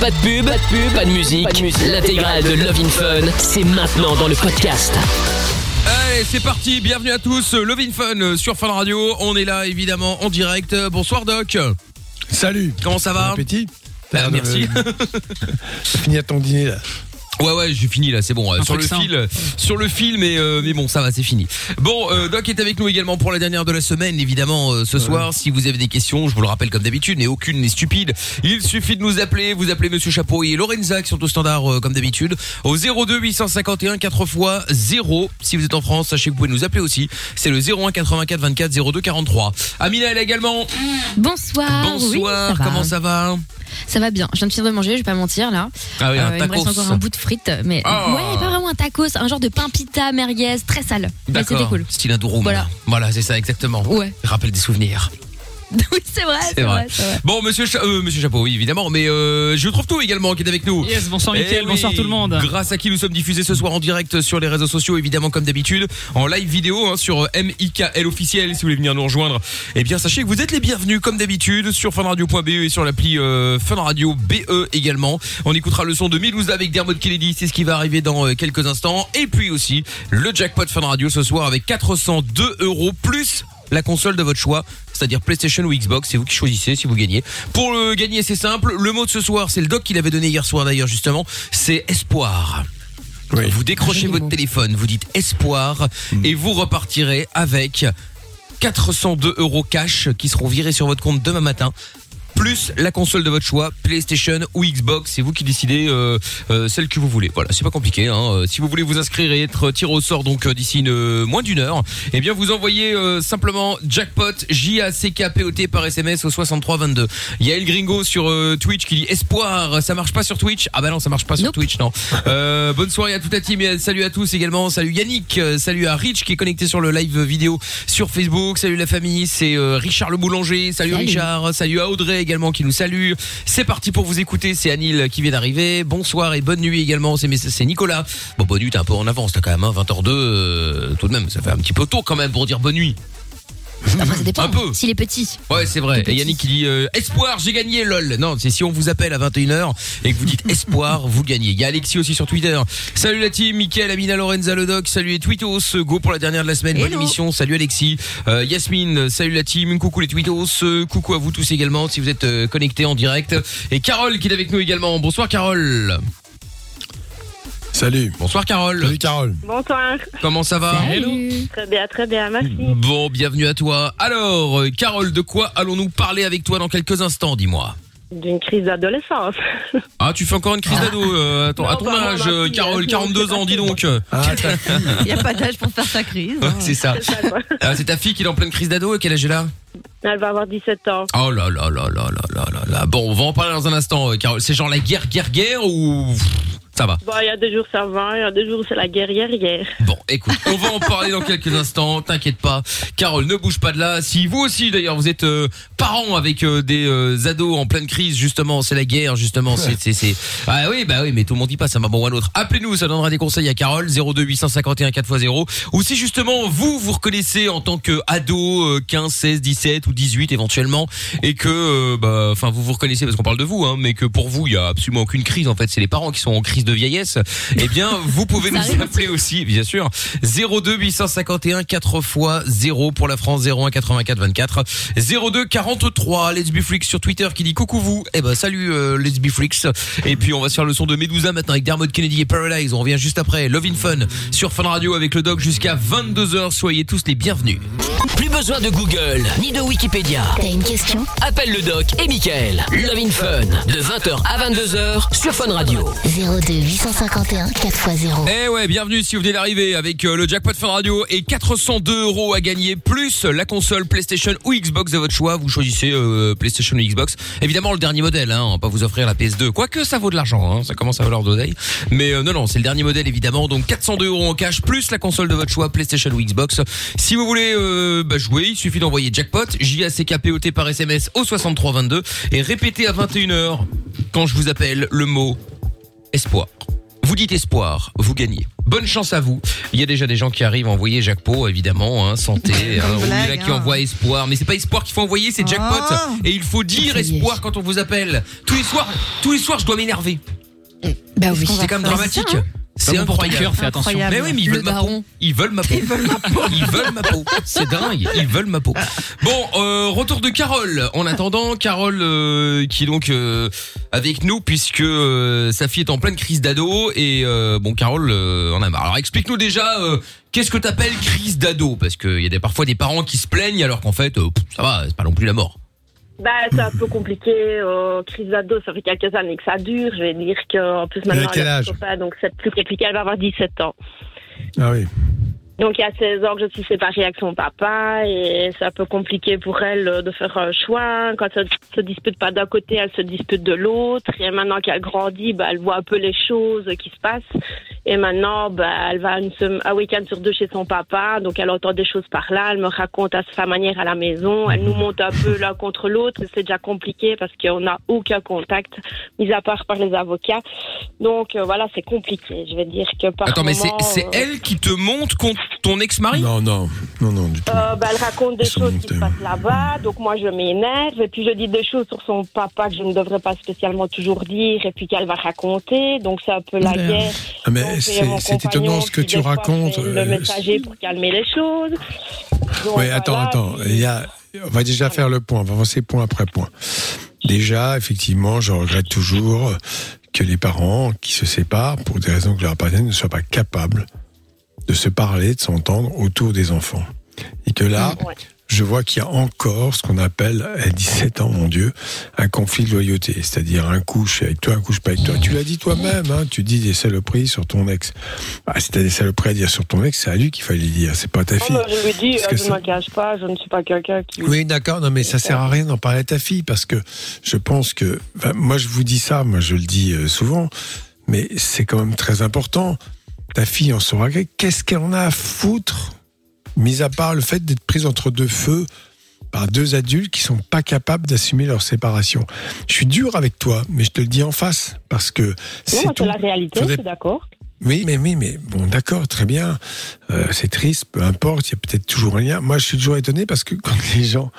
Pas de pub, pas de pub, pas de musique. L'intégrale de Love in Fun, c'est maintenant dans le podcast. Allez, c'est parti. Bienvenue à tous. Love in Fun sur Fun Radio. On est là évidemment en direct. Bonsoir Doc. Salut. Comment ça va Bon appétit. Bah, merci. Fini à ton dîner là. Ouais ouais, j'ai fini là, c'est bon. euh, Un sur le fil, euh, sur le fil, mais euh, mais bon, ça va, c'est fini. Bon, euh, Doc est avec nous également pour la dernière de la semaine, évidemment euh, ce soir. Si vous avez des questions, je vous le rappelle comme d'habitude, mais aucune n'est stupide. Il suffit de nous appeler. Vous appelez Monsieur Chapeau et Lorenza qui sont au standard euh, comme d'habitude au 02 851 4 x 0. Si vous êtes en France, sachez que vous pouvez nous appeler aussi. C'est le 01 84 24 02 43. Amina elle est également. Bonsoir. Bonsoir. oui, ça va. Comment ça va? Ça va bien. Je viens de finir de manger, je vais pas mentir là. Ah oui, un il me reste encore un bout de frites, mais Ah. ouais, pas vraiment un tacos, un genre de pain pita merguez très sale. Mais c'était D'accord. cool. Style un. Voilà. Voilà, c'est ça exactement. Ouais. Rappelle des souvenirs. oui, c'est vrai, c'est vrai. Bon, monsieur, Cha- euh, monsieur Chapeau, oui, évidemment, mais euh, je trouve tout également qui est avec nous. Yes, bonsoir Eh Mickaël, bonsoir tout le monde. Grâce à qui nous sommes diffusés ce soir en direct sur les réseaux sociaux, évidemment, comme d'habitude, en live vidéo hein, sur MIKL officiel. Si vous voulez venir nous rejoindre, eh bien, sachez que vous êtes les bienvenus, comme d'habitude, sur funradio.be et sur l'appli euh, Fun Radio BE également. On écoutera le son de Milouza avec Dermot Kennedy, c'est ce qui va arriver dans euh, quelques instants. Et puis aussi, le jackpot Fun Radio ce soir avec 402 euros plus la console de votre choix, c'est-à-dire PlayStation ou Xbox, c'est vous qui choisissez si vous gagnez. Pour le gagner, c'est simple, le mot de ce soir, c'est le doc qu'il avait donné hier soir d'ailleurs justement, c'est espoir. Vous décrochez votre téléphone, vous dites espoir et vous repartirez avec 402 euros cash qui seront virés sur votre compte demain matin. Plus la console de votre choix, PlayStation ou Xbox, c'est vous qui décidez euh, euh, celle que vous voulez. Voilà, c'est pas compliqué. Hein. Euh, Si vous voulez vous inscrire et être tiré au sort donc d'ici une, moins d'une heure, eh bien vous envoyez euh, simplement jackpot J A C K P O T par SMS au 63 22. Il y a El Gringo sur Twitch qui dit espoir, ça marche pas sur Twitch? Ah bah non, ça marche pas sur Twitch, non. Euh, bonne soirée à toute la team et salut à tous également. Salut Yannick, salut à Rich qui est connecté sur le live vidéo sur Facebook. Salut la famille, c'est Richard le boulanger. Salut, Salut. Richard, salut à Audrey également qui nous salue. C'est parti pour vous écouter, c'est Anil qui vient d'arriver. Bonsoir et bonne nuit également, c'est Nicolas. Bon bonne nuit, t'es un peu en avance, t'as quand même hein, 20h02 euh, tout de même, ça fait un petit peu tôt quand même pour dire bonne nuit. Après, ça dépend. Un peu. S'il est petit. Ouais, c'est vrai. Et Yannick qui dit euh, espoir, j'ai gagné lol. Non, c'est si on vous appelle à 21h et que vous dites espoir, vous gagnez. Il y a Alexis aussi sur Twitter. Salut la team, Mickaël, Amina, Lorenza, le doc. Salut les tweetos. Go pour la dernière de la semaine. Bonne émission. Salut Alexis. Euh, Yasmine, salut la team. Coucou les tweetos. Euh, coucou à vous tous également si vous êtes euh, connectés en direct. Et Carole qui est avec nous également. Bonsoir Carole. Salut. Bonsoir Carole. Salut Carole. Bonsoir. Comment ça va Très bien, très bien, merci. Bon, bienvenue à toi. Alors, euh, Carole, de quoi allons-nous parler avec toi dans quelques instants, dis-moi? D'une crise d'adolescence. Ah, tu fais encore une crise d'ado euh, à ton, Non, à ton pas moi, âge, euh, Carole, non, 42 c'est pas ans, dis donc. Il n'y a pas d'âge pour faire sa crise. Ouais, c'est ça. Ah, c'est ta fille qui est en pleine crise d'ado et quel âge elle a? Elle va avoir 17 ans. Oh là là là là là là là là. Bon, on va en parler dans un instant, euh, Carole. C'est genre la guerre, guerre, guerre ou ça va Bon, il y a des jours ça va, il y a des jours c'est la guerrière hier. Bon, écoute, on va en parler dans quelques instants, t'inquiète pas. Carole, ne bouge pas de là. Si vous aussi, d'ailleurs, vous êtes euh, parents avec euh, des euh, ados en pleine crise, justement, c'est la guerre, justement, c'est, c'est, c'est... Ah oui, bah oui, mais tout le monde y passe, un moment ou un autre. Appelez-nous, ça donnera des conseils à Carole, 02 851 4x0. Ou si justement, vous, vous reconnaissez en tant que ado, euh, 15, 16, 17 ou 18 éventuellement, et que, euh, bah, enfin, vous vous reconnaissez parce qu'on parle de vous, hein, mais que pour vous, il y a absolument aucune crise, en fait, c'est les parents qui sont en crise de vieillesse, eh bien, vous pouvez nous appeler aussi, bien sûr. 02 851 4 x 0 pour la France, 01 84 24. 02 43, Let's Be Freaks sur Twitter qui dit coucou vous. Eh ben, salut, euh, Let's Be Freaks. Et puis, on va se faire le son de Medusa maintenant avec Dermot Kennedy et Paralyze. On revient juste après. Love in Fun sur Fun Radio avec le doc jusqu'à 22h. Soyez tous les bienvenus. Plus besoin de Google, ni de Wikipédia. T'as une question? Appelle le doc et Michael. Love in Fun, de 20h à 22h sur Fun Radio. 02 851 4x0. Eh ouais, bienvenue si vous venez d'arriver avec euh, le jackpot Fun Radio et 402 euros à gagner plus la console PlayStation ou Xbox de votre choix. Vous choisissez euh, PlayStation ou Xbox. Évidemment le dernier modèle, hein, on va pas vous offrir la PS2. Quoique ça vaut de l'argent, hein, ça commence à valoir d'oseille. Mais euh, non, non, c'est le dernier modèle évidemment. Donc 402 euros en cash plus la console de votre choix PlayStation ou Xbox. Si vous voulez euh, bah, jouer, il suffit d'envoyer jackpot J A C K P O T par SMS au 6322 et répétez à 21h quand je vous appelle le mot espoir. Vous dites espoir, vous gagnez. Bonne chance à vous. Il y a déjà des gens qui arrivent à envoyer jackpot, évidemment, hein, santé. hein, ou il y en a qui hein. envoient espoir, mais c'est pas espoir qu'il faut envoyer, c'est jackpot. Ah. Et il faut dire espoir quand on vous appelle. Tous les soirs, tous les soirs, je dois m'énerver. Bah oui. C'est quand même faire dramatique. C'est incroyable. fais attention. Incroyable. Mais oui, mais ils Le veulent ma peau. Ils veulent ma peau. Ils veulent ma peau. Ils veulent ma peau. C'est dingue. Ils veulent ma peau. Bon, euh, retour de Carole. En attendant, Carole euh, qui est donc euh, avec nous puisque euh, sa fille est en pleine crise d'ado et euh, bon, Carole euh, en a marre. Alors explique-nous déjà euh, qu'est-ce que t'appelles crise d'ado? Parce qu'il y a des, parfois des parents qui se plaignent alors qu'en fait, euh, pff, ça va, c'est pas non plus la mort. Bah, c'est un peu compliqué. Euh, crise d'ado, ça fait quelques années que ça dure. Je vais dire qu'en plus maintenant, Elle a copain, donc c'est plus compliqué. Elle va avoir 17 ans. Ah oui. Donc il y a 16 ans que je suis séparée avec son papa et c'est un peu compliqué pour elle euh, de faire un choix. Quand elle se dispute pas d'un côté, elle se dispute de l'autre. Et maintenant qu'elle grandit, bah, elle voit un peu les choses qui se passent. Et maintenant, bah, elle va une un week-end sur deux chez son papa. Donc elle entend des choses par là. Elle me raconte à sa manière à la maison. Elle nous monte un peu l'un contre l'autre. C'est déjà compliqué parce qu'on n'a aucun contact, mis à part par les avocats. Donc euh, voilà, c'est compliqué. Je vais dire que par Attends, mais c'est moment, c'est euh, elle qui te monte contre ton ex-mari Non, non, non, non, du tout. Euh, bah, elle raconte des Ils choses qui se passent là-bas, donc moi je m'énerve et puis je dis des choses sur son papa que je ne devrais pas spécialement toujours dire et puis qu'elle va raconter, donc c'est un peu la Oula. guerre. Ah, mais c'est compagnon étonnant ce que qui, tu racontes. fait Le euh, messager pour calmer les choses. Donc, Oui, attends, voilà, attends. puis- Il y a, on va déjà faire le point. On va avancer point après point. Déjà, effectivement, je regrette toujours que les parents qui se séparent, pour des raisons que leur appartiennent, ne soient pas capables de se parler, de s'entendre autour des enfants. Et que là, Ouais. je vois qu'il y a encore ce qu'on appelle, à 17 ans, mon Dieu, un conflit de loyauté. C'est-à-dire un suis avec toi, un suis pas avec toi. Tu l'as dit toi-même, hein, tu dis des saloperies sur ton ex. Ah, si t'as des saloperies à dire sur ton ex, c'est à lui qu'il fallait dire, c'est pas à ta Non, fille. mais je lui dis, euh, je ne ça- me cache pas, je ne suis pas quelqu'un qui. Oui, d'accord. Non, mais ça sert à rien d'en parler à ta fille parce que je pense que, moi, je vous dis ça, moi, je le dis euh, souvent, mais c'est quand même très important. Ta fille en gré. Qu'est-ce qu'elle en a à foutre, mis à part le fait d'être prise entre deux feux par deux adultes qui sont pas capables d'assumer leur séparation? Je suis dur avec toi, mais je te le dis en face parce que c'est moi, tout. c'est la réalité, Faudrait- je suis d'accord. Oui, mais oui, mais bon, d'accord, très bien. Euh, c'est triste, peu importe. Il y a peut-être toujours un lien. Moi, je suis toujours étonné parce que quand les gens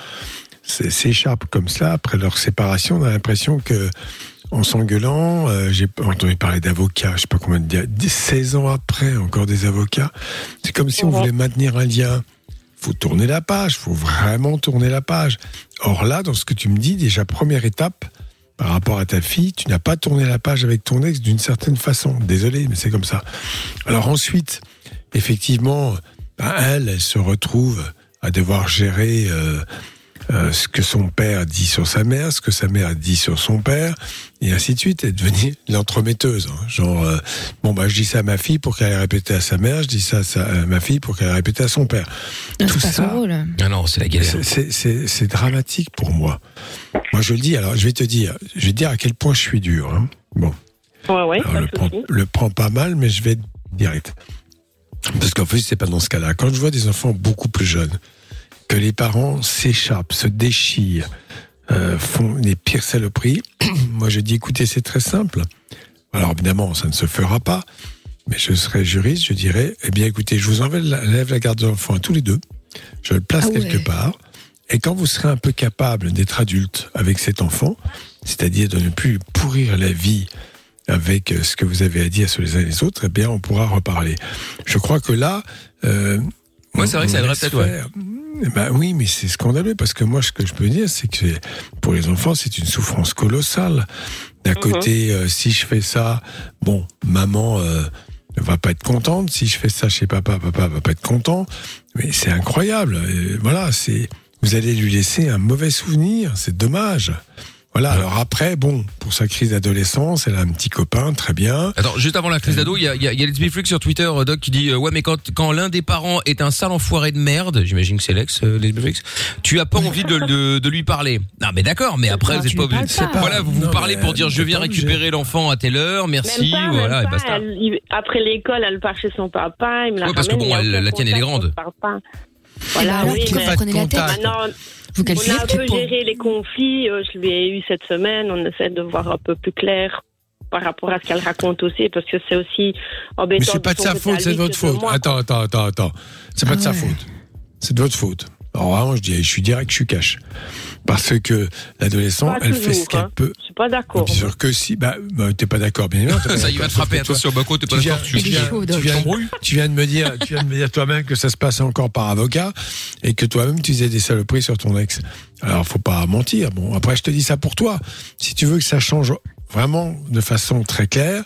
s'échappent comme ça après leur séparation, on a l'impression que en s'engueulant, euh, j'ai entendu parler d'avocats. Je sais pas combien de dia- 16 ans après, encore des avocats. C'est comme si on voulait maintenir un lien. Faut tourner la page. Faut vraiment tourner la page. Or là, dans ce que tu me dis, déjà première étape par rapport à ta fille, tu n'as pas tourné la page avec ton ex d'une certaine façon. Désolé, mais c'est comme ça. Alors ensuite, effectivement, ben, elle, elle se retrouve à devoir gérer euh, euh, ce que son père dit sur sa mère, ce que sa mère dit sur son père, et ainsi de suite, et devenir l'entremetteuse. hein. Genre, euh, bon, bah, je dis ça à ma fille pour qu'elle ait répété à sa mère, je dis ça à, sa- à ma fille pour qu'elle ait répété à son père. Non, Tout C'est pas ça, son rôle. Ah non, c'est la galère. c'est- c'est- C'est c'est dramatique pour moi. Moi, je le dis, alors, je vais te dire, je vais te dire à quel point je suis dur. hein. Bon. Ouais, ouais, Alors, le, souci. le prends pas mal, mais je vais être direct. Parce qu'en fait, c'est pas dans ce cas-là. Quand je vois des enfants beaucoup plus jeunes, que les parents s'échappent, se déchirent, euh, font les pires saloperies, moi je dis écoutez, c'est très simple. Alors évidemment, ça ne se fera pas, mais je serais juriste, je dirais eh bien écoutez, je vous enlève la, garde de l'enfant à tous les deux, je le place Ah ouais. quelque part, et quand vous serez un peu capable d'être adulte avec cet enfant, c'est-à-dire de ne plus pourrir la vie avec euh, ce que vous avez à dire sur les uns et les autres, eh bien, on pourra reparler. Je crois que là, euh, Ouais, c'est vrai que ça laisse peut-être, ouais. faire. Eh Ben oui, mais c'est scandaleux parce que moi, ce que je peux dire, c'est que pour les enfants, c'est une souffrance colossale. D'un Mhm. côté, euh, si je fais ça, bon, maman euh, va pas être contente. Si je fais ça chez papa, papa va pas être content. Mais c'est incroyable. Et voilà, c'est vous allez lui laisser un mauvais souvenir. C'est dommage. Voilà. Alors après, bon, pour sa crise d'adolescence, elle a un petit copain, très bien. Attends, juste avant la crise d'ado, il y a, y a, y Freak sur Twitter, euh, Doc, qui dit euh, ouais, mais quand quand l'un des parents est un sale enfoiré de merde, j'imagine que c'est l'ex euh, Be Freak, tu as pas envie de, de, de lui parler. Non, mais d'accord, mais après Non, vous êtes pas obligé. Voilà, vous parlez pour dire je viens récupérer l'enfant à telle heure, merci, Même pas, voilà, même et pas. basta. Elle- il- après l'école, elle part chez son papa, il me la Ouais, parce que bon, elle- la tienne, elle est grande. Bah Voilà, alors, oui, mais vous prenez la tête contact. maintenant, Vous on a un peu géré les conflits, euh, je lui ai eu cette semaine, on essaie de voir un peu plus clair par rapport à ce qu'elle raconte aussi, parce que c'est aussi embêtant. Mais c'est pas de sa faute, c'est de votre faute. Attends, attends, attends, attends. C'est pas de sa Ah ouais. faute. C'est de votre faute. Alors vraiment, je dis, je suis direct, je suis cash. Parce que l'adolescent, elle fait ce qu'elle hein. peut. Je suis pas d'accord. Bien sûr que si. Bah, bah, t'es pas d'accord, bien évidemment. Ça, il va te frapper, attention, Bako, t'es pas tu viens, d'accord tu viens- tu viens- T'embrouilles tu viens de me dire, tu viens de me dire toi-même que ça se passe encore par avocat et que toi-même tu faisais des saloperies sur ton ex. Alors faut pas mentir. Bon, après je te dis ça pour toi. Si tu veux que ça change vraiment de façon très claire,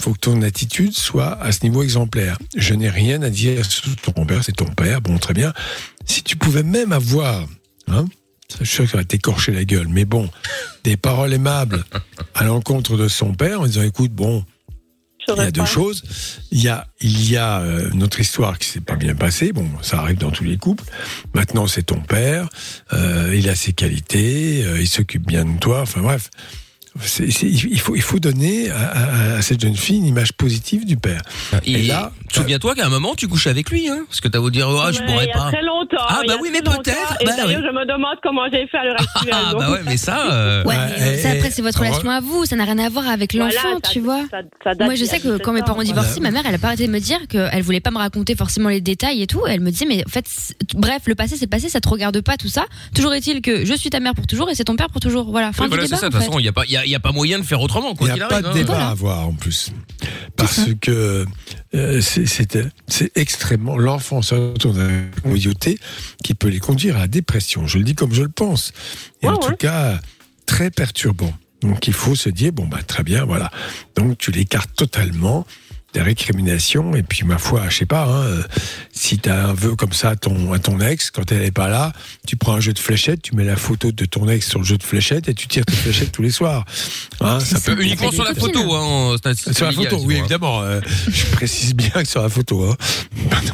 faut que ton attitude soit à ce niveau exemplaire. Je n'ai rien à dire sur ton père, c'est ton père. Bon, très bien. Si tu pouvais même avoir, hein, je suis sûr que ça va t'écorcher la gueule, mais bon, des paroles aimables à l'encontre de son père en disant, écoute, bon, il y a deux choses. Il y a, il y a euh, notre histoire qui s'est pas bien passée. Bon, ça arrive dans tous les couples. Maintenant, c'est ton père. Euh, il a ses qualités. euh, il s'occupe bien de toi. Enfin bref, Il faut, il faut donner à, à- à cette jeune fille une image positive du père. Et, Et là, souviens-toi qu'à un moment, tu couchais avec lui, hein. Parce que t'as beau dire, oh, je pourrais il y a pas. très longtemps. Ah, bah oui, mais peut-être, Et bah oui. je me demande comment j'ai fait à l'heure actuelle. Ah, donc. bah ouais, mais ça, euh, Ouais, Ouais, mais et- ça, après, c'est votre relation à vous. Ça n'a rien à voir avec Voilà, l'enfant, ça- tu vois. ça- ça date Moi, je sais que 17 quand mes parents quoi. divorcent, ma mère, elle a pas arrêté de me dire qu'elle voulait pas me raconter forcément les détails et tout. Elle me disait, mais en fait, bref, le passé, c'est passé, ça te regarde pas, tout ça. Toujours est-il que je suis ta mère pour toujours et c'est ton père pour toujours. Voilà, fin du débat. De toute façon, il y a pas, il y a, il y a pas moyen de faire autrement, Il n'y a pas arrive. de hein. débat Voilà. à avoir en plus. Parce que euh, c'est- extrêmement. Retourne dans une communauté qui peut les conduire à la dépression. Je le dis comme je le pense. Et Ouais, en tout ouais. cas, très perturbant. Donc il faut se dire bon, bah très bien, voilà. Donc tu l'écartes totalement des récriminations. Et puis, ma foi, je sais pas, hein, euh, si tu as un vœu comme ça à ton, à ton ex, quand elle n'est pas là, tu prends un jeu de fléchettes, tu mets la photo de ton ex sur le jeu de fléchettes et tu tires tes fléchettes tous les soirs. Hein, ça peut- Uniquement sur la photo, hein. sur la photo, oui, hein. évidemment. euh, je précise bien que sur la photo. Hein.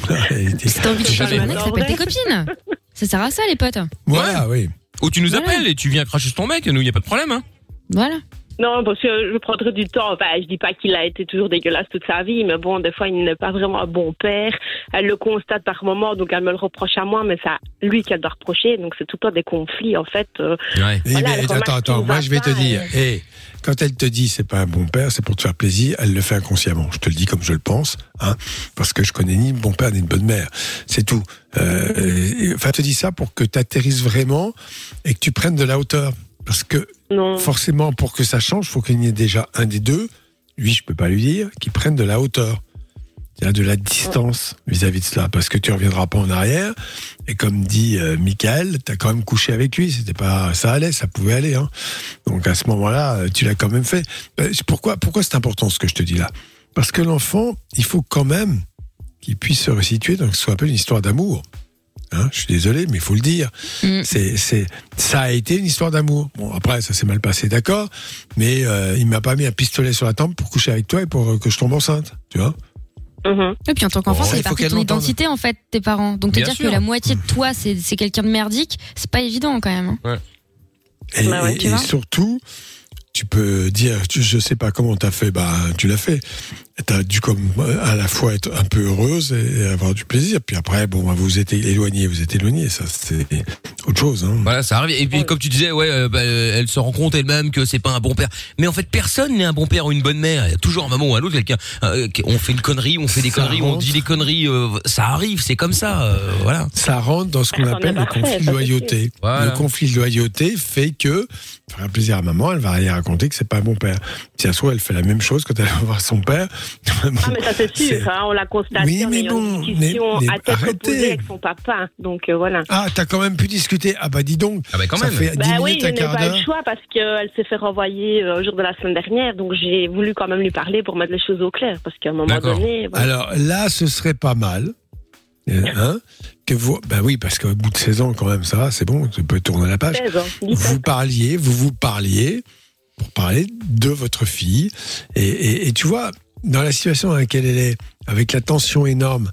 Si t'as envie de jamais. un ex, t'appelles tes copines. Ça sert à ça, les potes. Voilà, oui. Ou tu nous Voilà. appelles et tu viens cracher sur ton mec, nous, il y a pas de problème, hein. Voilà. Non, parce que je prendrai du temps. Enfin, je dis pas qu'il a été toujours dégueulasse toute sa vie, mais bon, des fois, il n'est pas vraiment un bon père. Elle le constate par moment, donc elle me le reproche à moi, mais c'est à lui qu'elle doit reprocher. Donc c'est tout le temps des conflits, en fait. euh, Ouais. Eh, Voilà, mais elle remarque attends, attends, moi je vais te dire, et- eh, quand elle te dit c'est pas un bon père, c'est pour te faire plaisir, elle le fait inconsciemment. Je te le dis comme je le pense, hein, parce que je connais ni bon père ni une bonne mère. C'est tout. Euh, et- enfin, elle te dit ça pour que tu atterrisses vraiment et que tu prennes de la hauteur. Parce que forcément, pour que ça change, faut qu'il y ait déjà un des deux, lui je peux pas lui dire, qui prenne de la hauteur. Il y a de la distance vis-à-vis de cela, parce que tu reviendras pas en arrière. Et comme dit euh, Michael, tu as quand même couché avec lui. C'était pas, ça allait, ça pouvait aller. Hein. Donc à ce moment-là, euh, tu l'as quand même fait. Euh, pourquoi, pourquoi c'est important ce que je te dis là? Parce que l'enfant, il faut quand même qu'il puisse se resituer dans ce qu'on appelle une histoire d'amour. Hein, je suis désolé, mais il faut le dire. Mm. C'est, c'est, ça a été une histoire d'amour. Bon, après, ça s'est mal passé, d'accord, mais euh, il m'a pas mis un pistolet sur la tempe pour coucher avec toi et pour euh, que je tombe enceinte, tu vois. Mhm. Et puis en tant qu'enfant, c'est faut partie de ton l'entende. identité en fait, tes parents. Donc te Bien dire sûr. que la moitié de toi c'est c'est quelqu'un de merdique, c'est pas évident quand même. hein. Et, Bah ouais, et- surtout, tu peux dire, tu- je sais pas comment t'as fait, bah tu l'as fait. T'as dû comme à la fois être un peu heureuse et, et avoir du plaisir. Puis après, bon, bah, vous êtes éloigné, vous êtes éloigné. Ça, c'est autre chose. Hein. Voilà, ça arrive. Et puis, comme tu disais, ouais, euh, bah, euh, elle se rend compte elle-même que c'est pas un bon père. Mais en fait, personne n'est un bon père ou une bonne mère. Il y a toujours un moment ou un autre quelqu'un. euh, on fait une connerie, on fait des Ça conneries, on dit des conneries. euh, ça arrive, c'est comme ça. euh, voilà. Ça rentre dans ce qu'on appelle le parfait, conflit de loyauté. Voilà. Le conflit de loyauté fait que, faire plaisir à maman, elle va rien raconter que c'est pas un bon père. Soi, elle fait la même chose quand elle va voir son père. Ah, mais ça c'est sûr, hein, on l'a constaté Oui, mais bon, mais- mais à tête arrêtez. avec son papa. Donc euh, voilà. Ah, t'as quand même pu discuter. Ah bah dis donc. Ah bah quand ça même. fait 10 Bah oui, minutes, je un n'ai pas d'heure. le choix parce qu'elle s'est fait renvoyer euh, au jour de la semaine dernière, donc j'ai voulu quand même lui parler pour mettre les choses au clair, parce qu'à un moment donné, voilà. Alors là, ce serait pas mal. euh, Hein, que vous, ben oui, parce qu'au bout de 16 ans, quand même, ça va, c'est bon, tu peux tourner la page. 16 ans, 17 Vous parliez, vous vous parliez pour parler de votre fille. Et, tu vois, dans la situation dans laquelle elle est, avec la tension énorme,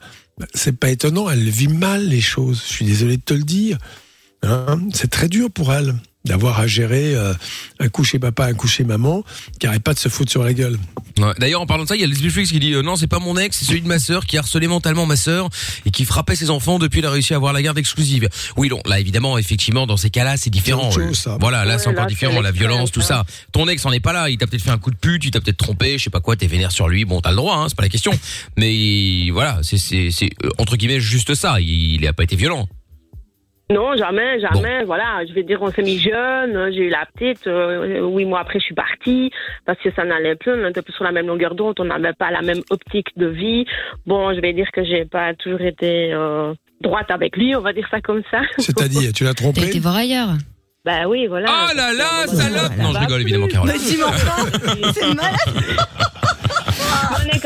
c'est pas étonnant, elle vit mal les choses. Je suis désolé de te le dire. Hein, c'est très dur pour elle. D'avoir à gérer euh, un coup chez papa, un coup chez maman, qui arrête pas de se foutre sur la gueule. Ouais. D'ailleurs, en parlant de ça, il y a Leslie Flix qui dit euh, non, c'est pas mon ex, c'est celui de ma sœur qui harcelait mentalement ma sœur et qui frappait ses enfants depuis qu'il a réussi à avoir la garde exclusive. Oui, non, là évidemment, effectivement, dans ces cas-là, c'est différent. Chose, ça. Voilà, là Ouais, c'est encore là, différent, la violence, tout ça. Ton ex en est pas là, il t'a peut-être fait un coup de pute, il t'a peut-être trompé, je sais pas quoi, t'es vénère sur lui. Bon, t'as le droit, hein, c'est pas la question. Mais voilà, c'est c'est c'est euh, entre guillemets juste ça. Il, il a pas été violent. Non, jamais, jamais. Voilà, je vais dire, on s'est mis jeune. euh, J'ai eu la petite. euh, huit mois après, je suis partie parce que ça n'allait plus. On était plus sur la même longueur d'onde. On n'avait pas la même optique de vie. Bon, je vais dire que j'ai pas toujours été euh, droite avec lui. On va dire ça comme ça. C'est-à-dire, tu l'as T'as été trompé voir ailleurs. bah oui, voilà. Oh là là, salope ça Non, je va rigole évidemment, Carole. Mais tu m'entends C'est malade.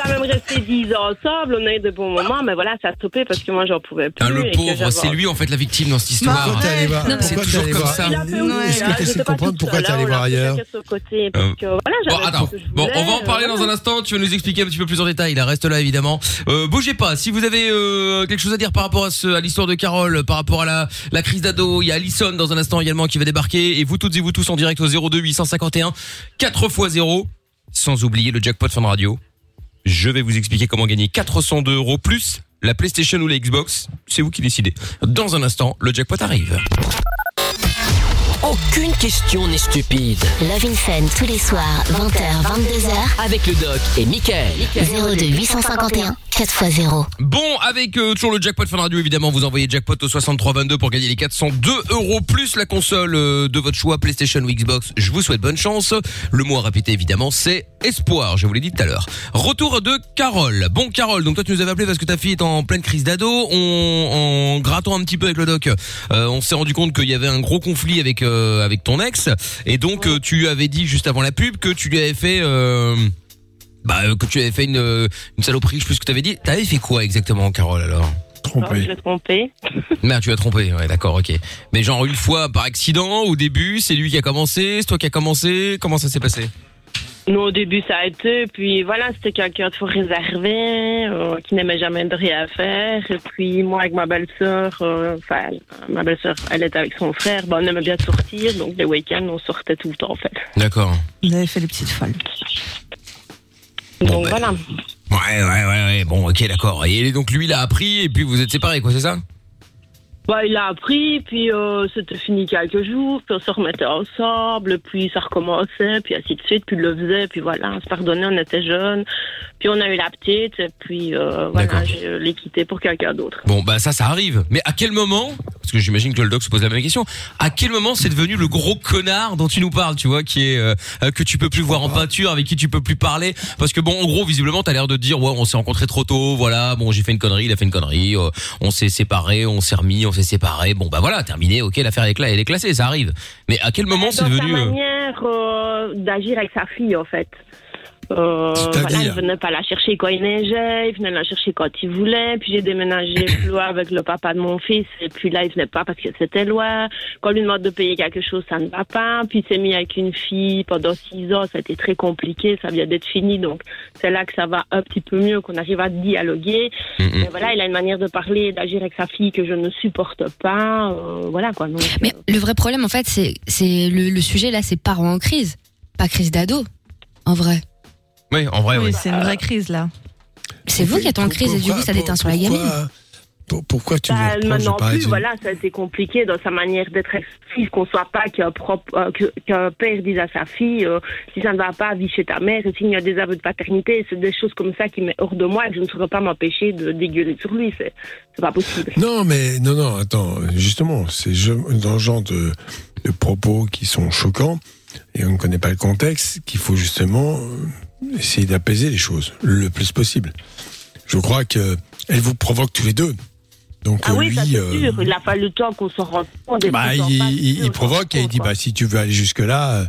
Quand même restés dix ans ensemble. On a eu de bons moments, mais voilà, ça a stoppé parce que moi, j'en pouvais plus. Ah, le et que pauvre, j'avais c'est lui en fait la victime dans cette histoire. Pourquoi t'es allé voir Non, mais c'est pourquoi toujours allé comme voir- ça. Il a fait Ouais, oui, Est-ce que tu essaies j'étais de pas comprendre toute pourquoi seule, t'es allé on voir l'a fait ailleurs chacun de son côté, parce que, voilà, Bon, j'avais attends. ce que je Bon, on va en euh, parler dans un instant. Tu vas nous expliquer un petit peu plus en détail. Là, reste là, évidemment. Euh, bougez pas. Si vous avez euh, quelque chose à dire par rapport à, ce, à l'histoire de Carole, par rapport à la, la crise d'ado, il y a Alison dans un instant également qui va débarquer. Et vous toutes et vous tous en direct au 02 851 4 x 0. Sans oublier le jackpot Fun Radio. Je vais vous expliquer comment gagner 402 euros plus la PlayStation ou la Xbox. C'est vous qui décidez. Dans un instant, le jackpot arrive. Aucune question n'est stupide. Love in Fun tous les soirs, 20h, 22h, Avec le doc et Michael. 02 851 4x0. Bon, avec euh, toujours le jackpot Fun Radio, évidemment, vous envoyez jackpot au 6322 pour gagner les 402 euros plus la console euh, de votre choix, PlayStation ou Xbox. Je vous souhaite bonne chance. Le mot à répéter, évidemment, c'est espoir. Je vous l'ai dit tout à l'heure. Retour de Carole. Bon, Carole, donc toi, tu nous avais appelé parce que ta fille est en pleine crise d'ado. On, en grattant un petit peu avec le doc, euh, on s'est rendu compte qu'il y avait un gros conflit avec euh, avec ton ex, et donc euh, tu lui avais dit juste avant la pub que tu lui avais fait. Euh, bah, euh, que tu avais fait une, euh, une saloperie, je sais plus ce que tu avais dit. T'avais fait quoi exactement, Carole, alors? Je Trompé. l'ai trompé. Merde, tu l'as trompé, ouais, d'accord, ok. Mais genre une fois par accident, au début, c'est lui qui a commencé, c'est toi qui a commencé, comment ça s'est passé? Non, au début, ça a été. Puis voilà, c'était quelqu'un de fort réservé, euh, qui n'aimait jamais de rien faire. Et puis moi, avec ma belle-sœur, euh, enfin, ma belle-sœur, elle était avec son frère. Ben, on aimait bien sortir. Donc les week-ends, on sortait tout le temps, en fait. D'accord. Vous avez fait les petites folles. Bon, donc ben. voilà. Ouais, ouais, ouais, ouais, bon, ok, d'accord. Et donc lui, il a appris, et puis vous êtes séparés, quoi, c'est ça? Bah, il a appris, puis euh, c'était fini quelques jours, puis on se remettait ensemble, puis ça recommençait, puis ainsi de suite, puis il le faisait, puis voilà, on se pardonnait, on était jeunes, puis on a eu la petite, et puis euh, voilà, je l'ai quitté pour quelqu'un d'autre. Bon, bah ça, ça arrive. Mais à quel moment Parce que j'imagine que le doc se pose la même question. À quel moment c'est devenu le gros connard dont tu nous parles, tu vois, qui est euh, euh, que tu peux plus voir en peinture, avec qui tu peux plus parler? Parce que bon, en gros, visiblement, t'as l'air de dire, ouais, on s'est rencontrés trop tôt, voilà, bon, j'ai fait une connerie, il a fait une connerie, euh, on s'est séparés, on s'est remis, on s'est séparés. Bon, bah voilà, terminé, ok, l'affaire est, cla- elle est classée, ça arrive. Mais à quel moment c'est devenu sa euh, manière euh, d'agir avec sa fille, en fait. Euh, voilà, il venait pas la chercher quand il neigeait, il venait la chercher quand il voulait. Puis j'ai déménagé plus loin avec le papa de mon fils, et puis là il venait pas parce que c'était loin. Quand on lui demande de payer quelque chose, ça ne va pas. Puis il s'est mis avec une fille pendant six ans, ça a été très compliqué, ça vient d'être fini, donc c'est là que ça va un petit peu mieux, qu'on arrive à dialoguer. mm. Mais voilà, il a une manière de parler, et d'agir avec sa fille que je ne supporte pas. euh, voilà quoi. Donc, Mais euh, le vrai problème, en fait, c'est c'est le, le sujet là, c'est parents en crise, pas crise d'ado. En vrai, Oui, en vrai, Oui, oui. c'est une vraie crise là. c'est vous qui êtes en crise et du coup, ça déteint sur la gamine. Pourquoi, pour- pourquoi tu Bah, me pas plus, être- voilà, ça a été compliqué dans sa manière d'être actif, qu'on soit pas qu'un euh, qu'un père dise à sa fille, euh, si ça ne va pas, vis chez ta mère, et s'il y a des aveux de paternité, c'est des choses comme ça qui mettent hors de moi et que je ne saurais pas m'empêcher de dégueuler sur lui, c'est, pas possible. Non, mais non, non, attends, justement, c'est dans le genre de, de propos qui sont choquants et on ne connaît pas le contexte qu'il faut justement euh, essayer d'apaiser les choses le plus possible. Je crois que elle vous provoque tous les deux. Donc Ah oui, lui, ça euh, sûr, il a fallu le temps qu'on s'en rende compte. bah, il, provoque et il dit bah si tu veux aller jusque là,